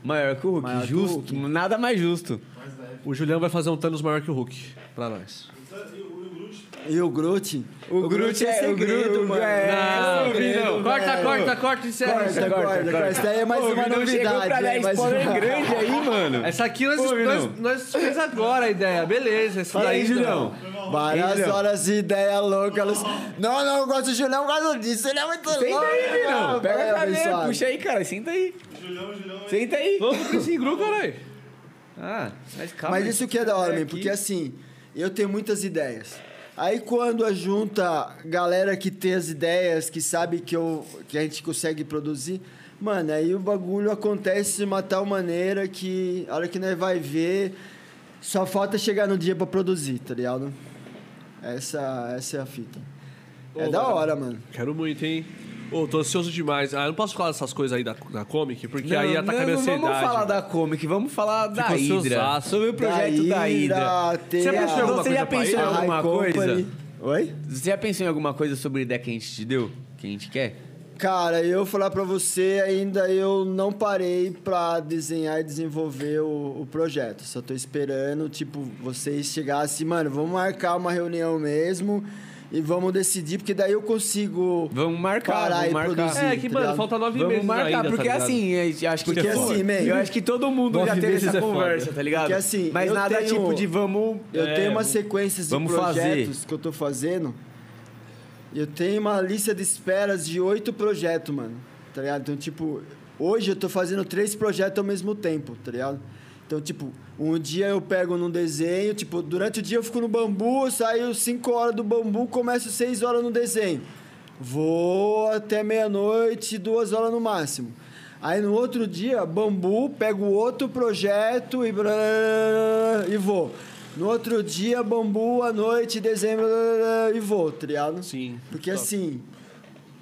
Maior que o Hulk. Maior que o justo. Hulk. Nada mais justo. O Julião vai fazer um Thanos maior que o Hulk pra nós. E o Groot? O Groot é- o segredo, Groot- mano. é, Não, segredo, não. Corta, corta, corta, isso é. Corta, corta, corta, Isso daí é mais Ô, uma novidade. chegou pra dar é mais spoiler uma- grande aí, mano. Essa aqui nós, Ô, nós, nós fez agora a ideia. Beleza, essa Fala daí. aí, Julião. Várias Julião? horas de ideia louca. Luz- Não, não, eu gosto do Julião, eu gosto disso. Ele é muito louco. Senta aí, Vinão. Pega a cadeira, puxa aí, cara. Senta aí. Julião, Julião. Senta aí. Vamos pro Cris Gru, caralho. Ah, mas calma. Mas isso que é da hora, É man, porque assim, eu tenho muitas ideias. Aí quando a junta galera que tem as ideias, que sabe que, eu, que a gente consegue produzir, mano, aí o bagulho acontece de uma tal maneira que a hora que nós vai ver, só falta chegar no dia pra produzir, tá ligado? Essa, essa é a fita. É Ô, da mano. hora, mano. Quero muito, hein? Ô, tô ansioso demais. Ah, eu não posso falar dessas coisas aí da, da Comic, porque Não, aí ataca não, a minha não ansiedade. vamos falar da Comic, vamos falar da Fico Hydra. ansiosaço. Sobre o projeto da Hydra. tem Você a- pensou em alguma Você coisa já pensou em Hydra? alguma coisa? Oi? Você já pensou em alguma coisa sobre a ideia que a gente te deu? Que a gente quer? Cara, eu falar pra você, ainda eu não parei pra desenhar e desenvolver o, o projeto. Só tô esperando, tipo, vocês chegassem, mano, vamos marcar uma reunião mesmo e vamos decidir, porque daí eu consigo Vamos marcar, parar vamos e marcar. produzir. É, que, tá mano, ligado? falta nove Vamos meses marcar, ainda, tá porque ligado? assim, eu acho que Porque assim, man, eu acho que todo mundo já teve essa é foda. conversa, tá ligado? Porque assim, Mas nada tenho- tipo de vamos. Eu é, tenho uma sequência de projetos fazer. que eu tô fazendo. Eu tenho uma lista de esperas de oito projetos, mano. Tá ligado? Então, tipo, hoje eu tô fazendo três projetos ao mesmo tempo, tá ligado? Então, tipo, um dia eu pego num desenho, tipo, durante o dia eu fico no bambu, saio 5 horas do bambu, começo 6 horas no desenho. Vou até meia-noite, duas horas no máximo. Aí no outro dia, bambu, pego outro projeto e, e vou. No outro dia, bambu, à noite, blá, e vou, tá ligado? Sim. Porque Top. assim,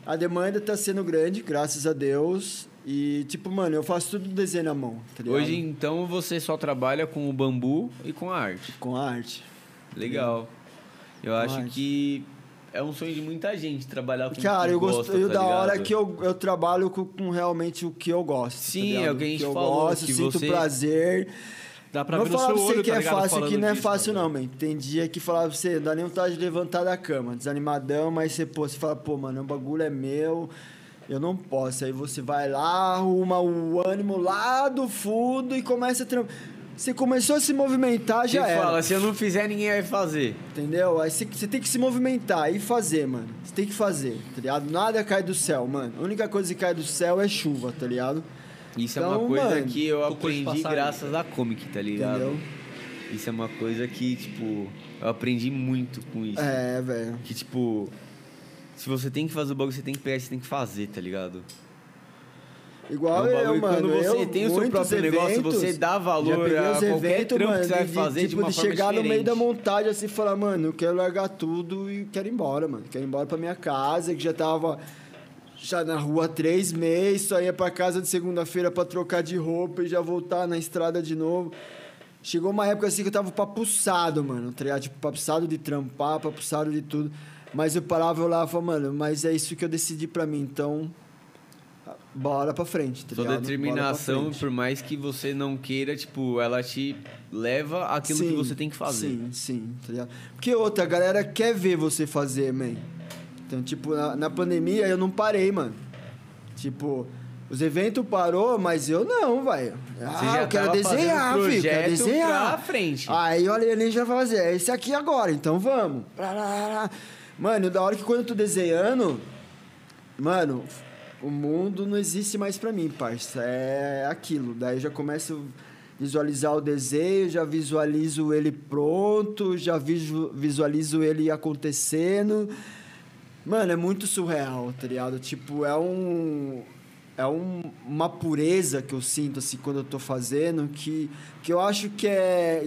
a demanda tá sendo grande, graças a Deus. E, tipo, mano, eu faço tudo desenho na mão, tá ligado? Hoje, então, você só trabalha com o bambu e com a arte. Com a arte. Legal. Eu acho arte. que é um sonho de muita gente trabalhar com o Cara, que eu gosto. eu tá da hora ligado? que eu, eu trabalho com, com realmente o que eu gosto. tá Sim, ligado? é o que a gente eu falou, gosto, que sinto você- prazer. Dá pra não falar pra você olho, que tá é fácil, que não é disso, fácil, tá não, ligado? man. Tem dia que falar pra você, não dá nem vontade de levantar da cama, desanimadão, mas você, pô, você fala, pô, mano, o bagulho é meu, eu não posso. Aí você vai lá, arruma o ânimo lá do fundo e começa a trampar. Você começou a se movimentar, já era. fala, se eu não fizer, ninguém vai fazer. Entendeu? Aí você, você tem que se movimentar e fazer, mano. Você tem que fazer, tá ligado? Nada cai do céu, mano. A única coisa que cai do céu é chuva, tá ligado? Isso é Então, uma coisa mano, que eu aprendi graças à comic, tá ligado? Entendeu? Isso é uma coisa que, tipo, eu aprendi muito com isso. É, velho. Que, tipo, se você tem que fazer o bagulho, você tem que pegar, você tem que fazer, tá ligado? Igual É um eu, mano. quando você eu, tem o seu próprio negócio, eventos, você dá valor a qualquer eventos, trampo mano, que você vai de- fazer de, tipo, uma de forma chegar no meio da diferente. montagem assim e falar, mano, eu quero largar tudo e quero ir embora, mano. Quero ir embora pra minha casa, que já tava já na rua há três meses, só ia pra casa de segunda-feira pra trocar de roupa e já voltar na estrada de novo. Chegou uma época assim que eu tava papuçado, mano, tá ligado? Tipo, papuçado de trampar, papuçado de tudo. Mas eu parava eu lá e falava, mano, mas é isso que eu decidi pra mim, então. Bora pra frente, tá Sua ligado? Determinação, por mais que você não queira, tipo, ela te leva àquilo que Sim, você tem que fazer. Sim, sim, tá ligado? Porque outra, a galera quer ver você fazer, man. Então, tipo, na, na pandemia eu não parei, mano. Tipo, os eventos parou, mas eu não, velho. Ah, já eu quero desenhar, filho, quero desenhar. pra frente. Aí o alienígena vai fazer, é esse aqui agora, então vamos. Mano, da hora que quando eu tô desenhando, mano, o mundo não existe mais pra mim, parça. É aquilo. Daí eu já começo a visualizar o desenho, já visualizo ele pronto, já visu- visualizo ele acontecendo. Mano, é muito surreal, tá ligado? Tipo, é um. É um, uma pureza que eu sinto, assim, quando eu tô fazendo, que, que eu acho que é.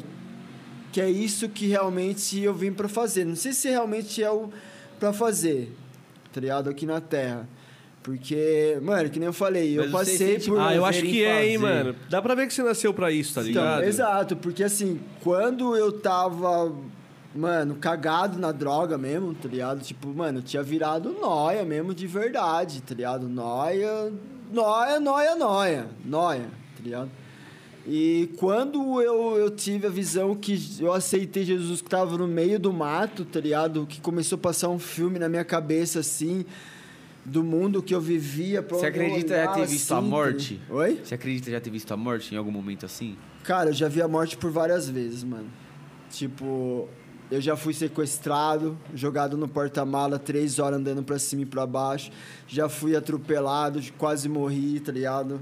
Que é isso que realmente eu vim pra fazer. Não sei se realmente é o pra fazer, tá ligado? Aqui na Terra. Porque, mano, que nem eu falei, eu Mas você passei por. Ah, eu acho que é, hein, mano. Dá pra ver que você nasceu pra isso, tá Então, ligado? exato, porque assim, quando eu tava, mano, cagado na droga mesmo, tá ligado? Tipo, mano, eu tinha virado noia mesmo de verdade, tá ligado? Noia, noia, noia, noia, noia, tá ligado? E quando eu, eu tive a visão que eu aceitei Jesus que tava no meio do mato, tá ligado? Que começou a passar um filme na minha cabeça, assim, do mundo que eu vivia. pra Você acredita já ter visto a assim, tá morte? ligado? Oi? Você acredita já ter visto a morte em algum momento assim? Cara, eu já vi a morte por várias vezes, mano. Tipo, eu já fui sequestrado, jogado no porta-mala, três horas andando pra cima e pra baixo. Já fui atropelado, quase morri, tá ligado?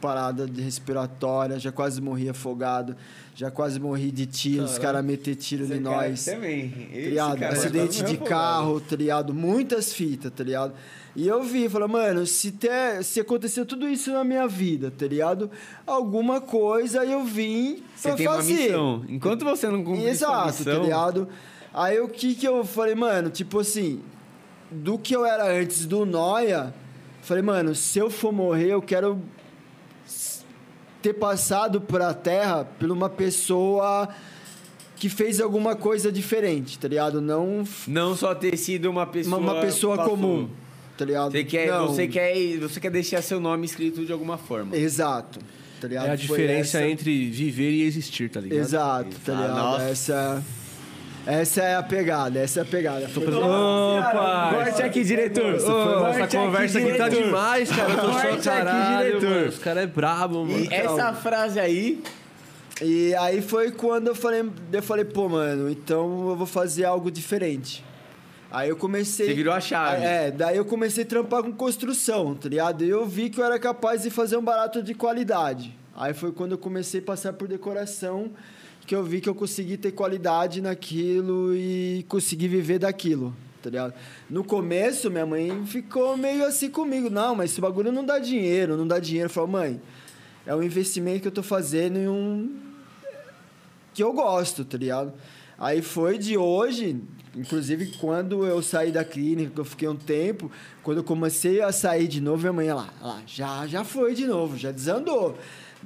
Parada de respiratória, já quase morri afogado, já quase morri de tiro, os caras meter tiro em nós. Também. Tá ligado? Acidente de carro, tá ligado? Muitas fitas, tá ligado? E eu vi, e falei, mano, se, ter, se aconteceu tudo isso na minha vida, tá ligado? Alguma coisa eu vim Você pra tem uma fazer. missão. Enquanto você não cumprir sua Exato, missão... tá ligado? Aí o que que eu falei, mano, tipo assim, do que eu era antes do Noia, falei, mano, se eu for morrer, eu quero ter passado pra terra por uma pessoa que fez alguma coisa diferente, tá ligado? Não Não só ter sido uma uma, pessoa... uma pessoa passou. comum, tá ligado? Você quer, Não. você, quer, você quer deixar seu nome escrito de alguma forma. Exato, tá ligado? É a Foi diferença essa- entre viver e existir, tá ligado? Exato, tá Ah, ligado? nossa. Essa, essa é a pegada, essa é a pegada. Foi- Opa! Corte aqui, diretor. Ô, essa conversa aqui tá diretor. demais, cara. Eu tô Corte só aqui, caralho, diretor. mano. Os caras é brabo, mano. E essa frase aí... E aí foi quando eu falei, eu falei, pô, mano, então eu vou fazer algo diferente. Aí eu comecei. Você virou a chave. É, daí eu comecei a trampar com construção, tá ligado? E eu vi que eu era capaz de fazer um barato de qualidade. Aí foi quando eu comecei a passar por decoração que eu vi que eu consegui ter qualidade naquilo e consegui viver daquilo, tá? No começo, minha mãe ficou meio assim comigo. Não, mas esse bagulho não dá dinheiro, não dá dinheiro. Eu falei, mãe, é um investimento que eu tô fazendo em um... que eu gosto, tá ligado? Aí foi de hoje, inclusive quando eu saí da clínica, eu fiquei um tempo, quando eu comecei a sair de novo, minha mãe, lá, lá já, já foi de novo, já desandou.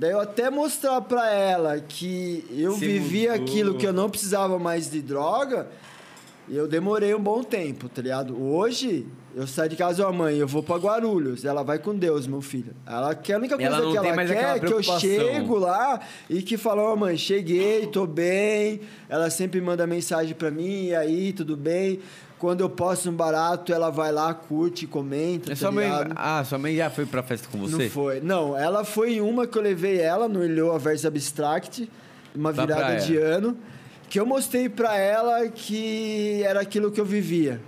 Daí eu até mostrar pra ela que eu Você vivia mudou. aquilo que eu não precisava mais de droga, eu demorei um bom tempo, tá ligado? Hoje, eu saio de casa, ó, mãe, eu vou pra Guarulhos. Ela vai com Deus, meu filho. Ela quer, a única coisa Ela que ela quer é que eu chego lá e que fala, ó, mãe, cheguei, tô bem. Ela sempre manda mensagem pra mim, e aí, tudo bem? Quando eu posto um barato, ela vai lá, curte, comenta, É tá sua mãe, ah, sua mãe já foi pra festa com você? Não foi. Não, ela foi uma que eu levei ela no Ilhoa Versus Abstract, uma Pra virada praia. de ano, que eu mostrei pra ela que era aquilo que eu vivia.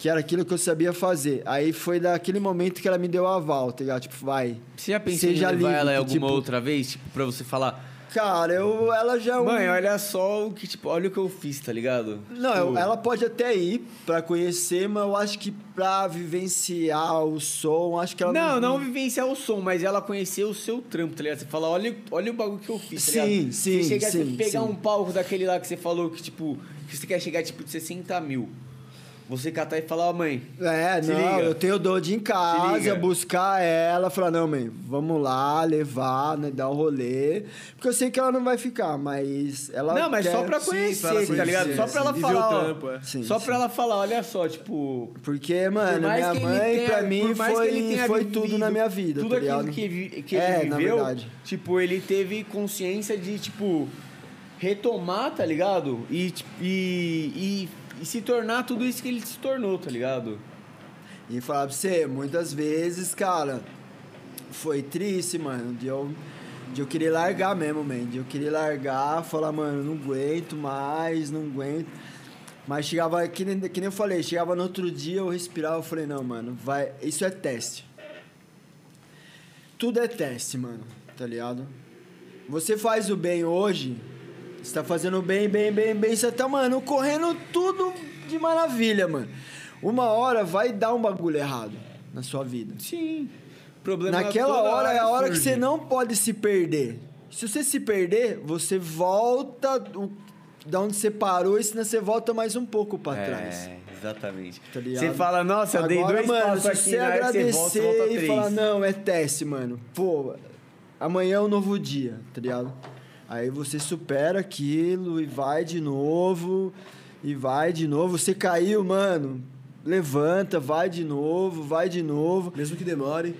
Que era aquilo que eu sabia fazer. Aí foi daquele momento que ela me deu o aval, tá ligado? Tipo, vai. Você já pensou em levar livre, ela que, alguma tipo- outra vez? Tipo, pra você falar... Cara, eu, ela já... é um- Mãe, olha só o que, tipo, olha o que eu fiz, tá ligado? Não, Tipo, eu- ela pode até ir pra conhecer, mas eu acho que pra vivenciar o som, acho que ela Não, não vivenciar o som, mas ela conhecer o seu trampo, tá ligado? Você fala, olha, olha o bagulho que eu fiz, tá Sim, ligado? sim, Você chega a sim, pegar sim. um palco daquele lá que você falou que, tipo, que você quer chegar, tipo, de 60 mil. Você catar e falar, ó, mãe, É, não, liga. eu tenho Dodge em casa, buscar ela, falar, não, mãe, vamos lá, levar, né, dar o rolê. Porque eu sei que ela não vai ficar, mas ela Não, mas quer... só pra sim, conhecer, pra ela tá ligado? conhecer, Só pra ela sim, o falar, ó, trampo, é. Sim, Só sim. pra ela falar, olha só, tipo... Porque, mano, minha ele mãe, tenha- pra mim, ele foi, foi vivido tudo na minha vida, Tudo tá aquilo que, vi- que É, ele na viveu, verdade. tipo, ele teve consciência de, tipo, retomar, tá ligado? E, e, e, e se tornar tudo isso que ele se tornou, tá ligado? E falar pra você, muitas vezes, cara, foi triste, mano, de eu, de eu querer largar mesmo, man. De eu querer largar, falar, mano, não aguento mais, não aguento. Mas chegava, que nem, que nem eu falei, chegava no outro dia, eu respirava, eu falei, não, mano, vai, isso é teste. Tudo é teste, mano, tá ligado? Você faz o bem hoje, você tá fazendo bem, bem, bem, bem, você tá, mano, correndo tudo de maravilha, mano. Uma hora vai dar um bagulho errado na sua vida. Sim. Problema Naquela toda hora é a hora que você não pode se perder. Se você se perder, você volta o- da onde você parou e senão você volta mais um pouco pra trás. É, exatamente. Tá você fala, nossa, eu dei dois mano, passos se aqui, você que agradecer você volta, volta e três. falar, não, é teste, mano. Pô, amanhã é um novo dia, tá ligado? Aí você supera aquilo e vai de novo, e vai de novo. Você caiu, mano, levanta, vai de novo, vai de novo. Mesmo que demore.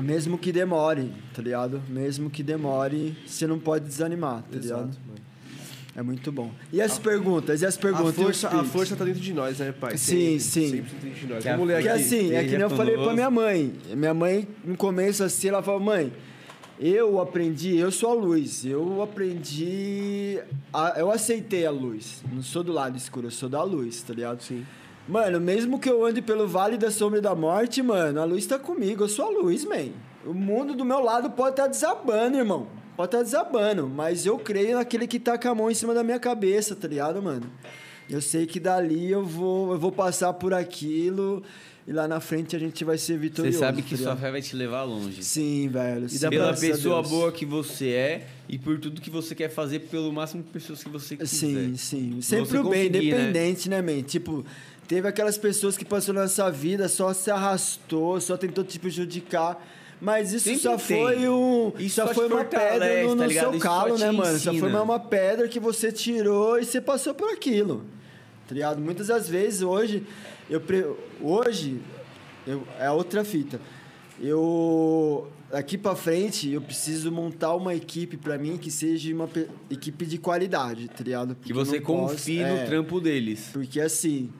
Mesmo que demore, tá ligado? Mesmo que demore, você não pode desanimar, tá ligado? Mano. É muito bom. E as perguntas? E as A perguntas? os força, a força tá dentro de nós, né, pai? Sim, Sempre, sim. Sempre dentro de nós. Que a- Vamos ler Porque aqui. assim, é que nem eu falei pra minha mãe. Minha mãe, no começo, assim, ela falou, mãe, eu aprendi, eu sou a luz. Eu aprendi. a- eu aceitei a luz. Não sou do lado escuro, eu sou da luz, tá ligado? Sim. Mano, mesmo que eu ande pelo vale da sombra da morte, mano, a luz tá comigo, eu sou a luz, man. O mundo do meu lado pode estar desabando, irmão. Pode estar desabando, mas eu creio naquele que tá com a mão em cima da minha cabeça, tá ligado, mano? Eu sei que dali eu vou, eu vou passar por aquilo e lá na frente a gente vai ser Você vitorioso. sabe que tá sua fé vai te levar longe. Sim, velho. E sim, Pela pessoa boa que você é e por tudo que você quer fazer pelo máximo de pessoas que você quiser. Sim, sim. Sempre Você o bem, né? independente, né, man? Tipo, teve aquelas pessoas que passou na sua vida, só se arrastou, só tentou te prejudicar. Mas isso Sempre só tem. foi um. Isso só foi uma pedra no, tá no ligado? seu calo, né, mano? Só foi uma pedra que você tirou e você passou por aquilo. Tá ligado? Muitas das vezes hoje, eu. pre- Hoje, eu, é outra fita. Eu. Daqui pra frente, eu preciso montar uma equipe pra mim que seja uma pe- equipe de qualidade, tá ligado? Que Porque você eu não posso- confie é, no trampo deles. Porque assim,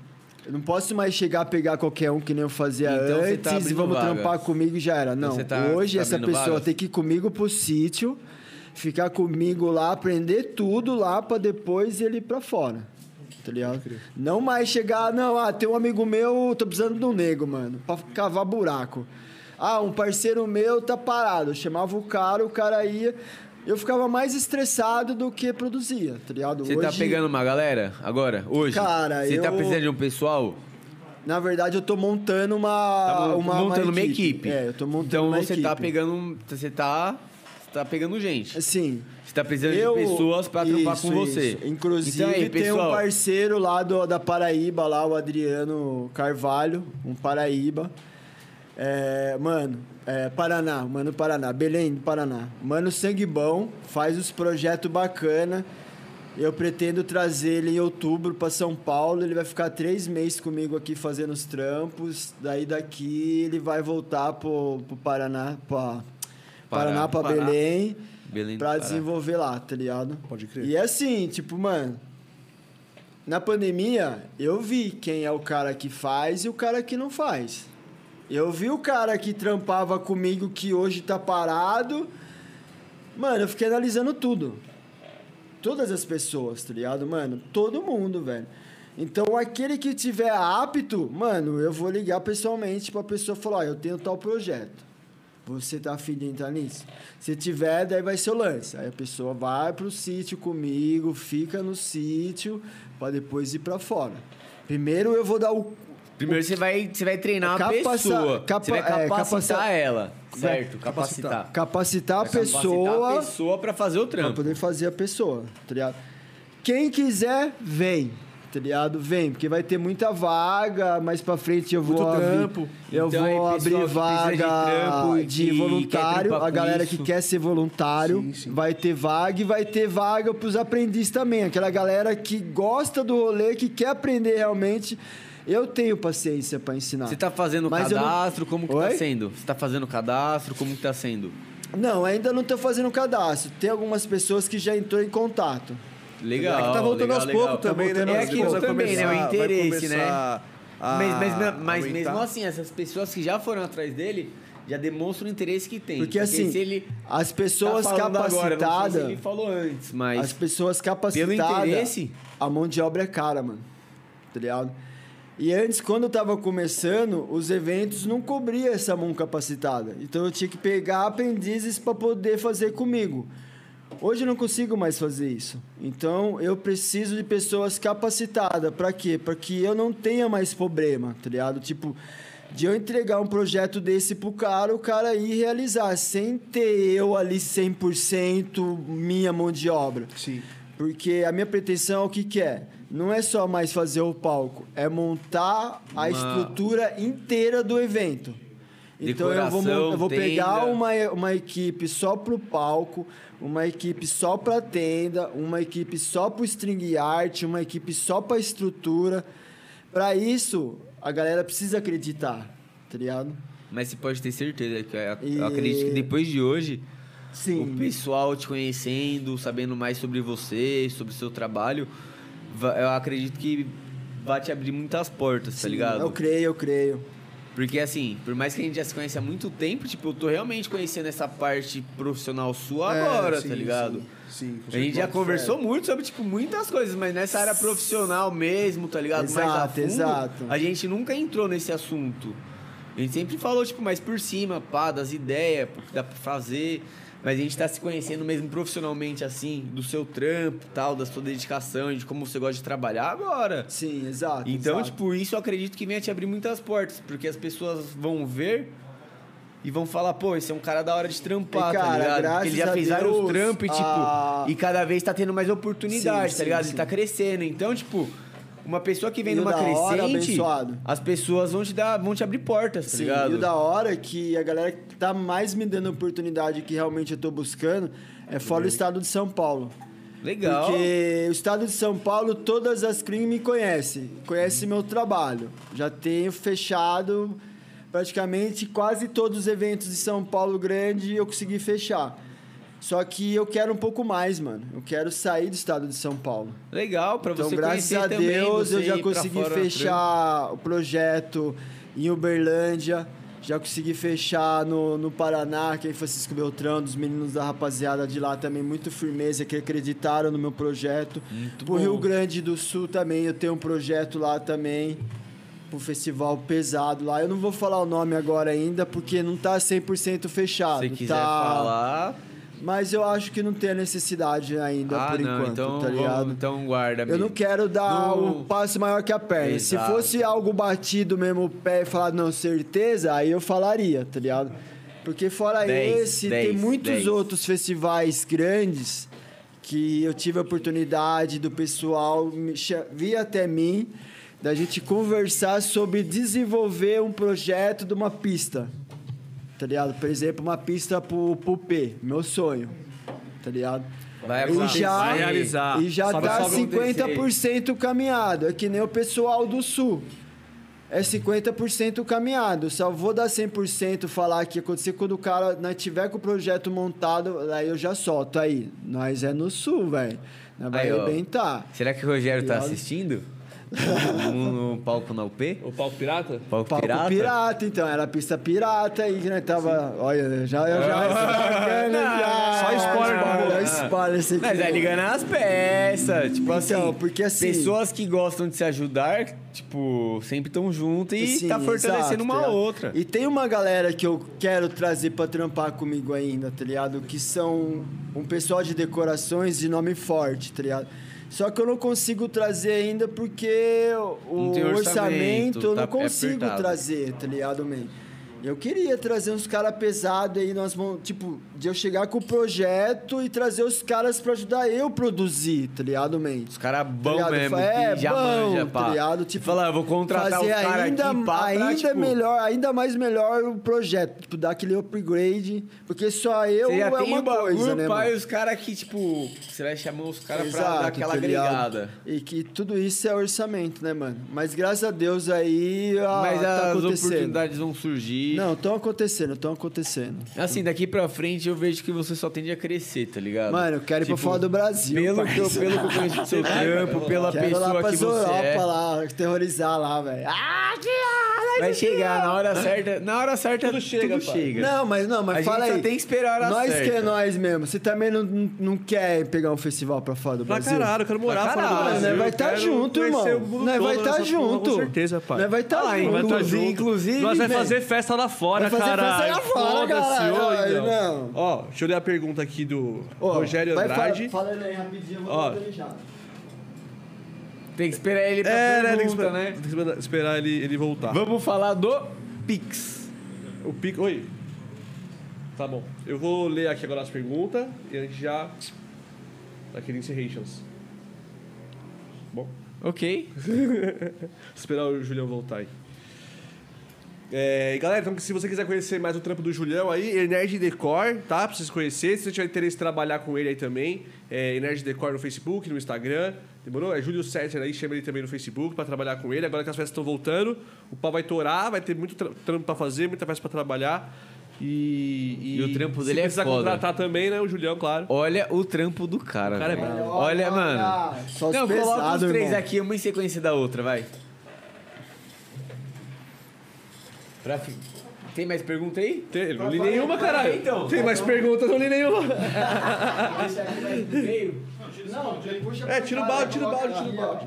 eu não posso mais chegar a pegar qualquer um que nem eu fazia Então você antes tá e vamos vagas. trampar comigo e já era. Não, você tá- hoje tá essa pessoa vagas? tem que ir comigo pro sítio, ficar comigo lá, aprender tudo lá pra depois ele ir pra fora. Tá ligado? Não mais chegar, não, ah, tem um amigo meu, tô precisando de um nego, mano, pra cavar buraco. Ah, um parceiro meu tá parado. Eu chamava o cara, o cara ia. eu ficava mais estressado do que produzia, tá ligado? Você tá Hoje, pegando uma galera agora? Hoje? Cara, Você tá eu- precisando de um pessoal? Na verdade, eu tô montando uma. Tá uma, montando uma uma equipe. É, eu tô montando Então uma você equipe. tá pegando. um- Você tá. Tá pegando gente. Sim. Você tá precisando Eu- de pessoas pra trampar isso, com você. isso. Inclusive, então aí, tem pessoal, um parceiro lá do, da Paraíba, lá, o Adriano Carvalho, um Paraíba. É, mano, é, Paraná, mano Paraná, Belém do Paraná. Mano Sangue Bom, faz os projetos bacana. Eu pretendo trazer ele em outubro para São Paulo. Ele vai ficar três meses comigo aqui fazendo os trampos. Daí daqui ele vai voltar pro, pro Paraná, pra, Paraná, pra. Belém. Belém Pra desenvolver lá, tá ligado? Pode crer. E assim, tipo, mano. Na pandemia, eu vi quem é o cara que faz e o cara que não faz. Eu vi o cara que trampava comigo que hoje tá parado. Mano, eu fiquei analisando tudo. Todas as pessoas, tá ligado, mano? Todo mundo, velho. Então, aquele que tiver apto, mano, eu vou ligar pessoalmente pra pessoa falar: ó, eu tenho tal projeto. Você tá afim de entrar nisso? Se tiver, daí vai ser o lance. Aí a pessoa vai pro sítio comigo, fica no sítio, pra depois ir pra fora. Primeiro eu vou dar o. Primeiro você vai, você vai treinar Capacita- pessoa. capa- você vai é, capacitar capacita- ela. Certo? Capacitar. Capacitar a Vai capacitar pessoa. a pessoa pra fazer o Pra trampo. poder fazer a pessoa, tá ligado? Quem quiser, vem, tá ligado? Vem, porque vai ter muita vaga, mais pra frente eu vou Muito abrir, trampo. eu Então, vou abrir de vaga trampo de, que voluntário, a galera isso. que quer ser voluntário, Sim, sim. vai ter vaga e vai ter vaga pros aprendizes também, aquela galera que gosta do rolê, que quer aprender realmente. Eu tenho paciência pra ensinar. Você tá fazendo Mas eu não- cadastro, como que Oi? tá sendo? Você tá fazendo cadastro, como que tá sendo? Não, ainda não tô fazendo cadastro. Tem algumas pessoas que já entrou em contato. Legal. É que tá voltando legal, aos poucos também, né? voltando mano? É aquilo também, né? O interesse, né? a mas mas, mas mesmo assim, essas pessoas que já foram atrás dele já demonstram o interesse que tem. Porque, assim, se ele as pessoas tá agora, não sei capacitadas. se ele falou antes, mas As pessoas pelo capacitadas. interesse, A mão de obra é cara, mano. Tá ligado? E antes, quando eu tava começando, os eventos não cobriam essa mão capacitada. Então eu tinha que pegar aprendizes para poder fazer comigo. Hoje eu não consigo mais fazer isso. Então eu preciso de pessoas capacitadas. Para quê? Para que eu não tenha mais problema, tá ligado? Tipo, de eu entregar um projeto desse pro cara, o cara ir realizar, sem ter eu ali 100% minha mão de obra. Sim. Porque a minha pretensão, o que, que é? Não é só mais fazer o palco, é montar a Uma- estrutura inteira do evento. Então eu vou, eu vou pegar tenda. uma, uma equipe só pro palco, uma equipe só pra tenda, uma equipe só pro string art, uma equipe só pra estrutura. Pra isso, a galera precisa acreditar, tá ligado? mas você pode ter certeza que eu, E- acredito que depois de hoje, Sim. o pessoal te conhecendo, sabendo mais sobre você, sobre o seu trabalho, eu acredito que vai te abrir muitas portas, tá Sim, ligado? Eu creio, eu creio. Porque assim, por mais que a gente já se conhece há muito tempo, tipo, eu tô realmente conhecendo essa parte profissional sua É, agora, sim, tá ligado? Sim, sim, A gente já conversou muito sobre, tipo, muitas coisas, mas nessa área profissional mesmo, tá ligado? mais a Exato, fundo, exato. a gente nunca entrou nesse assunto. A gente sempre falou, tipo, mais por cima, pá, das ideias, o que dá pra fazer. Mas a gente tá se conhecendo mesmo profissionalmente, assim, do seu trampo tal, da sua dedicação, de como você gosta de trabalhar agora. Sim, exato. Então, exato. tipo, isso eu acredito que venha te abrir muitas portas, porque as pessoas vão ver e vão falar, pô, esse é um cara da hora de trampar, E, cara, tá ligado? Porque ele já fez Deus, vários trampos e, tipo, a- e cada vez tá tendo mais oportunidade, Sim, tá sim, ligado? sim. Ele tá crescendo. Então, tipo, uma pessoa que vem numa hora, crescente, abençoado. as pessoas vão te dar, vão te abrir portas, tá Sim, ligado? e o da hora é que a galera que tá mais me dando oportunidade que realmente eu tô buscando é fora do estado de São Paulo. Legal. Porque o estado de São Paulo, todas as clean me conhecem, conhecem meu trabalho. Já tenho fechado praticamente quase todos os eventos de São Paulo grande eu consegui fechar. Só que eu quero um pouco mais, mano. Eu quero sair do estado de São Paulo. Legal, pra Então, você graças conhecer a Deus, eu já consegui fechar o projeto em Uberlândia. Já consegui fechar no, no Paraná, que é Francisco Beltrão, dos meninos da rapaziada de lá também, muito firmeza, que acreditaram no meu projeto. Muito Pro bom. Rio Grande do Sul também, eu tenho um projeto lá também, pro festival pesado lá. Eu não vou falar o nome agora ainda, porque não tá 100% fechado. Se quiser tá... falar, Mas eu acho que não tem a necessidade ainda, ah, por não, enquanto, então, tá ligado? vamos- então guarda Eu não quero dar Não- um passo maior que a perna. Exato. Se fosse algo batido mesmo o pé e falar, não, certeza, aí eu falaria, tá ligado? Porque fora esse, tem muitos outros festivais grandes que eu tive a oportunidade do pessoal vir até mim, da gente conversar sobre desenvolver um projeto de uma pista. Tá ligado? Por exemplo, uma pista pro, pro P, meu sonho. Tá ligado? Vai E já, Vai realizar. E já Só tá vai 50% caminhado. É que nem o pessoal do Sul. É 50% caminhado. Só vou dar 100% falar que acontecer quando o cara nós tiver com o projeto montado, aí eu já solto aí. Nós é no Sul, velho. Vai arrebentar. Será que o Rogério tá Ligado? assistindo? No, no palco na UP? O palco pirata? Palco, Palco pirata? pirata? então. Era pista pirata aí que nós tava... Olha, já... Eu já bacana, já. Só spoiler Spoiler, spoiler, esse aqui. Mas é ligando as peças. Tipo Então, assim, porque assim- Pessoas que gostam de se ajudar, tipo, sempre estão juntas e Sim, tá fortalecendo exato, uma tá outra. E tem uma galera que eu quero trazer pra trampar comigo ainda, tá ligado? Que são um pessoal de decorações de nome forte, tá ligado? Só que eu não consigo trazer ainda porque o orçamento, orçamento, eu tá- não é consigo apertado. trazer, tá ligado, man? Eu queria trazer uns caras pesados aí, nós vamos, tipo, de eu chegar com o projeto e trazer os caras pra ajudar eu produzir, tá ligado, man? Os caras bons ligado? mesmo, É, já bom, manja, tá pá. ligado? Tipo, Fala, eu vou contratar os fazer caras ainda, aqui, pá, ainda pra, tipo... melhor, ainda mais melhor o projeto, tipo, dar aquele upgrade, porque só eu Você já é tem uma o bagulho, coisa, né, pai, os caras que, tipo, você vai chamar os caras pra dar aquela tá ligado? agregada. E que tudo isso é orçamento, né, mano? Mas graças a Deus aí ah, Mas tá as oportunidades vão surgir. Não, estão acontecendo, estão acontecendo. Assim, daqui pra frente eu vejo que você só tende a crescer, tá ligado? Mano, eu quero ir pra Tipo, fora do Brasil. Pelo que, eu, pelo que eu conheço do seu (laughs) trampo, pela Quero ir lá pessoa pra que você Europa é, lá, terrorizar lá, velho. Ah, que vai chegar na hora certa. Na hora certa tudo chega. Tudo chega. Não, mas não, mas A fala gente só aí. tem que esperar a hora nós certa. que é nós mesmo. Você também não, não, quer pegar um festival pra fora do Pra Brasil? caralho, eu quero morar Pra fora do Brasil. nós vai estar quero junto, irmão. Nós vai estar porra, junto. Com certeza, pai. Nós vai estar Ah, junto. Vai tá Inclusive- junto. inclusive, Nós vai velho. fazer festa lá fora, Vai fazer cara. festa lá fora, caralho. então. Não. Ó, deixa eu ler a pergunta aqui do Rogério vai, Andrade. Fala, fala aí rapidinho, eu vou Ó. botar ele já. Tem que esperar ele pra É, né? Tem que pergunta, esperar, né? tem que esperar- esperar ele, ele voltar. Vamos falar do Pix. O pico. Oi. Tá bom. Eu vou ler aqui agora as perguntas e a gente já. Daquele encerrations. Bom. Ok. (laughs) Esperar o Julião voltar aí. É, e galera, então se você quiser conhecer mais o trampo do Julião aí, Energy Decor, tá? Pra vocês conhecerem. Se você tiver interesse em trabalhar com ele aí também, é Energy Decor no Facebook, no Instagram. Demorou? É Júlio Setter aí, chama ele também no Facebook pra trabalhar com ele. Agora que as festas estão voltando, o pau vai torar, vai ter muito tra- trampo pra fazer, muita festa pra trabalhar. E, E o trampo se dele é precisar foda. contratar também, né? O Julião, claro. Olha o trampo do cara. O cara é velho. brabo. Olha, mano. Só Não, coloca os três irmão. aqui, uma em sequência da outra, vai. Pra Tem mais pergunta aí? Tem, não li nenhuma, caralho. Então. Tem mais perguntas, não li nenhuma. (laughs) Esse aqui vai meio? Não, puxa É, pra tira o balde, tira o balde, tira o balde.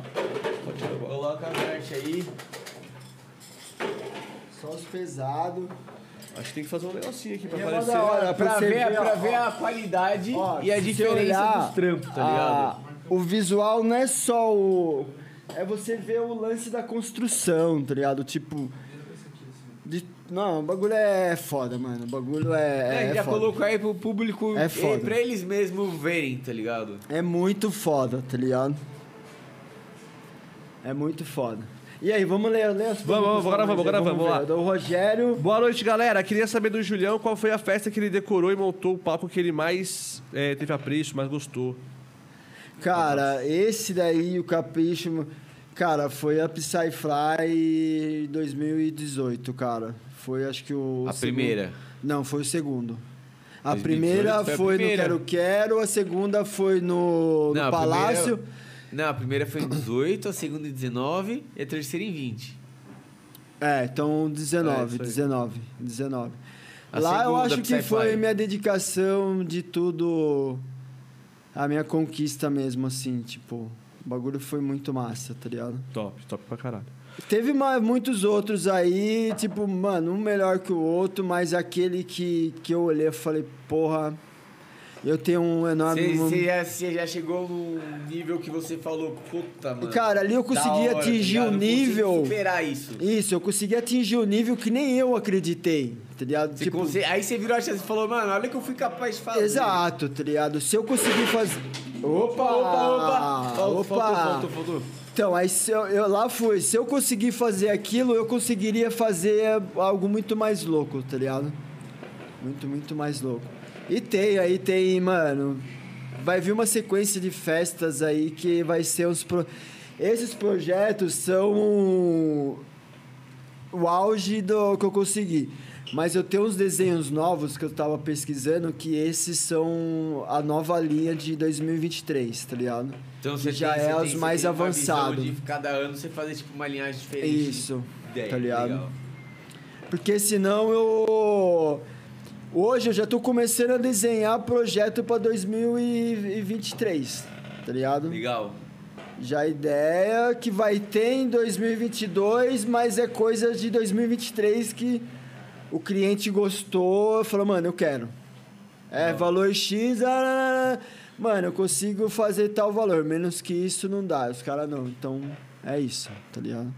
ó. Coloca a arte aí. Só os pesados. Acho que tem que fazer um negocinho aqui pra E é aparecer. da hora, Pra, você ver, ver, pra ver a qualidade Ó, e a diferença dos trampos, tá ligado? o visual não é só o. É você ver o lance da construção, tá ligado? Tipo. De- não, o bagulho é foda, mano. O bagulho é. É, É, já foda. colocou aí pro público, É foda. pra eles mesmos verem, tá ligado? É muito foda, tá ligado? É muito foda. E aí, vamos ler, ler as Vamos, vamos, agora vamos, agora vamos, lá. Do Rogério. Boa noite, galera. Queria saber do Julião qual foi a festa que ele decorou e montou o palco que ele mais é, teve apreço, mais gostou. Cara, esse daí, o Capricho, cara, foi a Psyfly 2018, cara. Foi, acho que o... A segundo- primeira. Não, foi o segundo. A 2018 primeira foi a foi primeira. no Quero Quero, a segunda foi no, no Não, Palácio. primeira- Não, a primeira foi em 18, a segunda em 19 e a terceira em 20. É, então É, 19, isso aí. 19, 19. A Lá eu acho que foi minha dedicação de tudo, a minha conquista mesmo, assim, tipo, o bagulho foi muito massa, tá ligado? Top, top pra caralho. Teve ma- muitos outros aí, tipo, mano, um melhor que o outro, mas aquele que, que eu olhei e falei, porra. Eu tenho um enorme. um- Você já, chegou no nível que você falou, puta, mano. Cara, ali eu consegui hora, tá atingir o Eu consigo nível. superar isso. Isso, eu consegui atingir o nível que nem eu acreditei, tá ligado? Você conse- Aí você virou a chance e falou, mano, olha o que eu fui capaz de fazer. Exato, tá ligado? Se eu conseguir fazer. Opa! Opa, opa! Fal- Opa! Faltou, faltou, faltou. Então, aí eu, eu- lá fui. Se eu conseguir fazer aquilo, eu conseguiria fazer algo muito mais louco, tá ligado? Muito, muito mais louco. E tem, aí tem, mano. Vai vir uma sequência de festas aí que vai ser os. Pro... Esses projetos são o auge do que eu consegui. Mas eu tenho uns desenhos novos que eu tava pesquisando que esses são a nova linha de 2023, tá ligado? Então Que você já tem- é você os tem- mais avançados. De cada ano você fazer tipo uma linhagem diferente. Isso, de ideia, tá ligado? legal. Porque senão eu. Hoje eu já tô começando a desenhar projeto pra 2023, tá ligado? Legal. Já a ideia que vai ter em 2022, mas é coisa de 2023 que o cliente gostou, falou, mano, eu quero. É, valor X, ah, mano, eu consigo fazer tal valor, menos que isso não dá, os caras não. Então, é isso, tá ligado?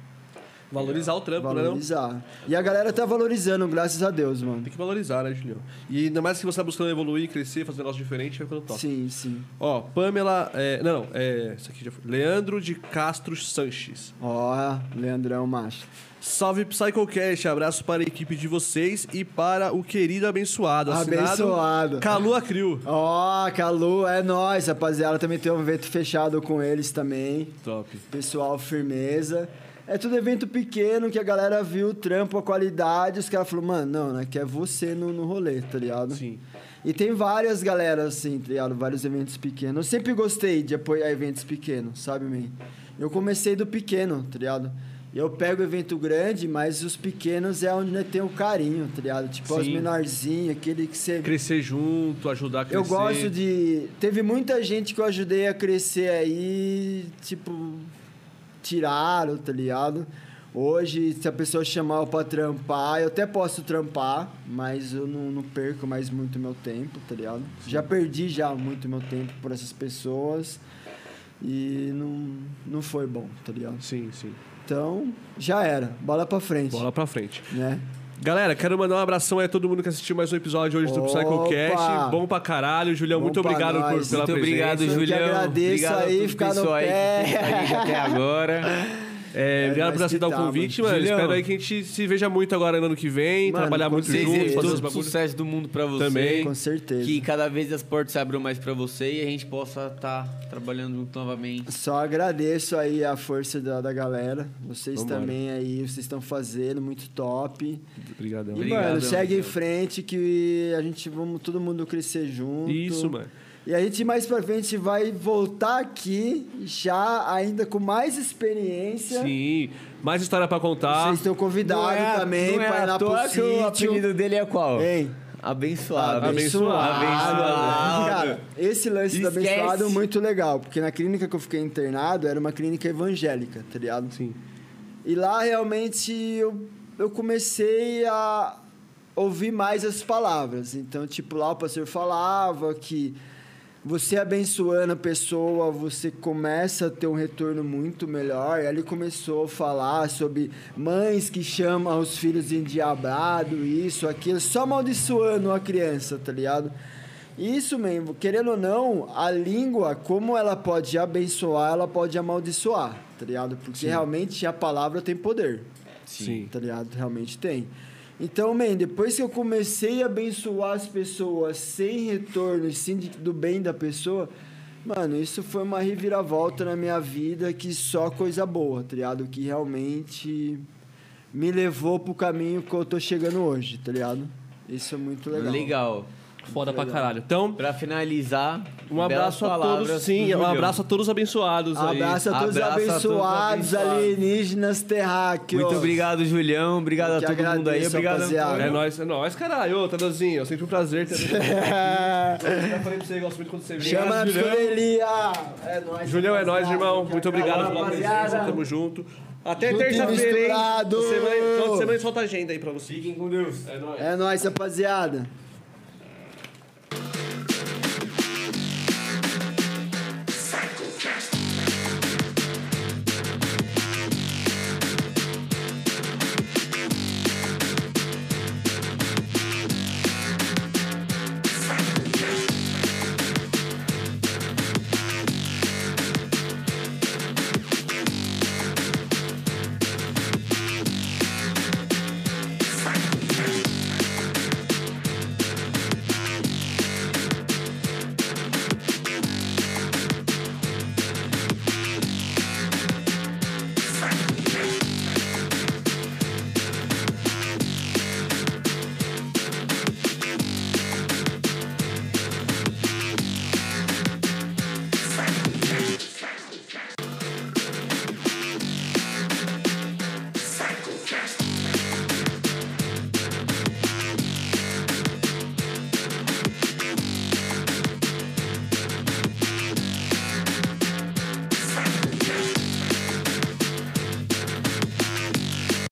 Valorizar o trampo, né? Não? Valorizar. E a galera tá valorizando, graças a Deus, mano. Tem que valorizar, né, Julião? E ainda mais que você tá buscando evoluir, crescer, fazer um negócio diferente, vai ficando top. Sim, sim. Ó, Pamela. É, não, é. Isso aqui já foi. Leandro de Castro Sanches. Ó, Leandrão Macho. Salve Psychocast, abraço para a equipe de vocês e para o querido abençoado. assinado Abençoado. Calu Acrio. Ó, Calu, é nóis, rapaziada. Também tem um evento fechado com eles também. Top. Pessoal, firmeza. É tudo evento pequeno que a galera viu o trampo, a qualidade. Os caras falaram, mano, não, né? Que é você no, no rolê, tá ligado? Sim. E tem várias galeras, assim, tá ligado? Vários eventos pequenos. Eu sempre gostei de apoiar eventos pequenos, sabe, man? Eu comecei do pequeno, tá ligado? Eu pego evento grande, mas os pequenos é onde né, tem o carinho, tá ligado? Tipo, os Sim. menorzinhos, aquele que você... Crescer junto, ajudar a crescer. Eu gosto de... Teve muita gente que eu ajudei a crescer aí, tipo... Tiraram, tá ligado? Hoje, se a pessoa chamar eu pra trampar, eu até posso trampar, mas eu não, não perco mais muito meu tempo, tá ligado? Já perdi já muito meu tempo por essas pessoas e não, não foi bom, tá ligado? Sim, sim. Então, já era. Bola pra frente, Bola pra frente. né? Galera, quero mandar um abração aí a todo mundo que assistiu mais um episódio hoje do! Psychocast. Bom pra caralho. Julião, Bom muito pra obrigado por, pela Muito obrigado, presença. Eu que Julião. agradeço obrigado aí, ficar no aí pé. que fez a gente até agora. (laughs) É, obrigado por aceitar o tá, convite, mano. Julião. Espero aí que a gente se veja muito agora no ano que vem, Mano, trabalhar muito Desejo fazer os o bagulhos. sucesso do mundo pra você. Também. Com certeza. Que cada vez as portas se abram mais pra você e a gente possa estar trabalhando junto novamente. Só agradeço aí a força da, da galera. Vocês Vambora. também aí, vocês estão fazendo muito top. Obrigadão. E, Obrigadão, mano, segue em frente que a gente vamos todo mundo crescer junto. Isso, mano. E a gente mais pra frente vai voltar aqui já ainda com mais experiência. Sim. Mais história pra contar. Vocês estão convidados também não é pra ir lá pro o apelido dele é qual? Hein? Abençoado. Abençoado. Abençoado. Cara, esse lance do Esquece. abençoado é muito legal, porque na clínica que eu fiquei internado era uma clínica evangélica, tá ligado? Sim. E lá realmente eu, eu comecei a ouvir mais as palavras. Então, tipo, lá o pastor falava que você abençoando a pessoa, você começa a ter um retorno muito melhor. E ele começou a falar sobre mães que chamam os filhos de endiabrado, isso, aquilo, só amaldiçoando a criança, tá ligado? Isso mesmo, querendo ou não, a língua, como ela pode abençoar, ela pode amaldiçoar, tá ligado? Porque realmente a palavra tem poder, Sim. tá ligado? Realmente tem. Então, man, depois que eu comecei a abençoar as pessoas sem retorno e sim do bem da pessoa, mano, isso foi uma reviravolta na minha vida que só coisa boa, tá ligado? Que realmente me levou pro caminho que eu tô chegando hoje, tá ligado? Isso é muito legal. Legal. Foda pra caralho. Então, Pra finalizar, um abraço a todos. do Sim, um abraço a todos os abençoados aí. Abraço a todos os Abraço a todos abençoados abençoados. alienígenas terráqueos. Muito obrigado, Julião. Obrigado Eu a que todo mundo aí. agradeço, Obrigado, rapaziada. É Antônio. nóis, é nóis, caralho. Ô, Tadãozinho, eu sempre um prazer ter você aqui. (laughs) Eu já falei pra você, gosto muito quando você vem. Chama na Julião. psicodelia. É nóis. Julião, é nóis, irmão. Muito obrigado pela presença. Tamo junto. Até Junto e terça-feira, hein? misturado. Semana, final de semana solta a agenda aí pra você. Fiquem com Deus. É nóis. É nóis, rapaziada.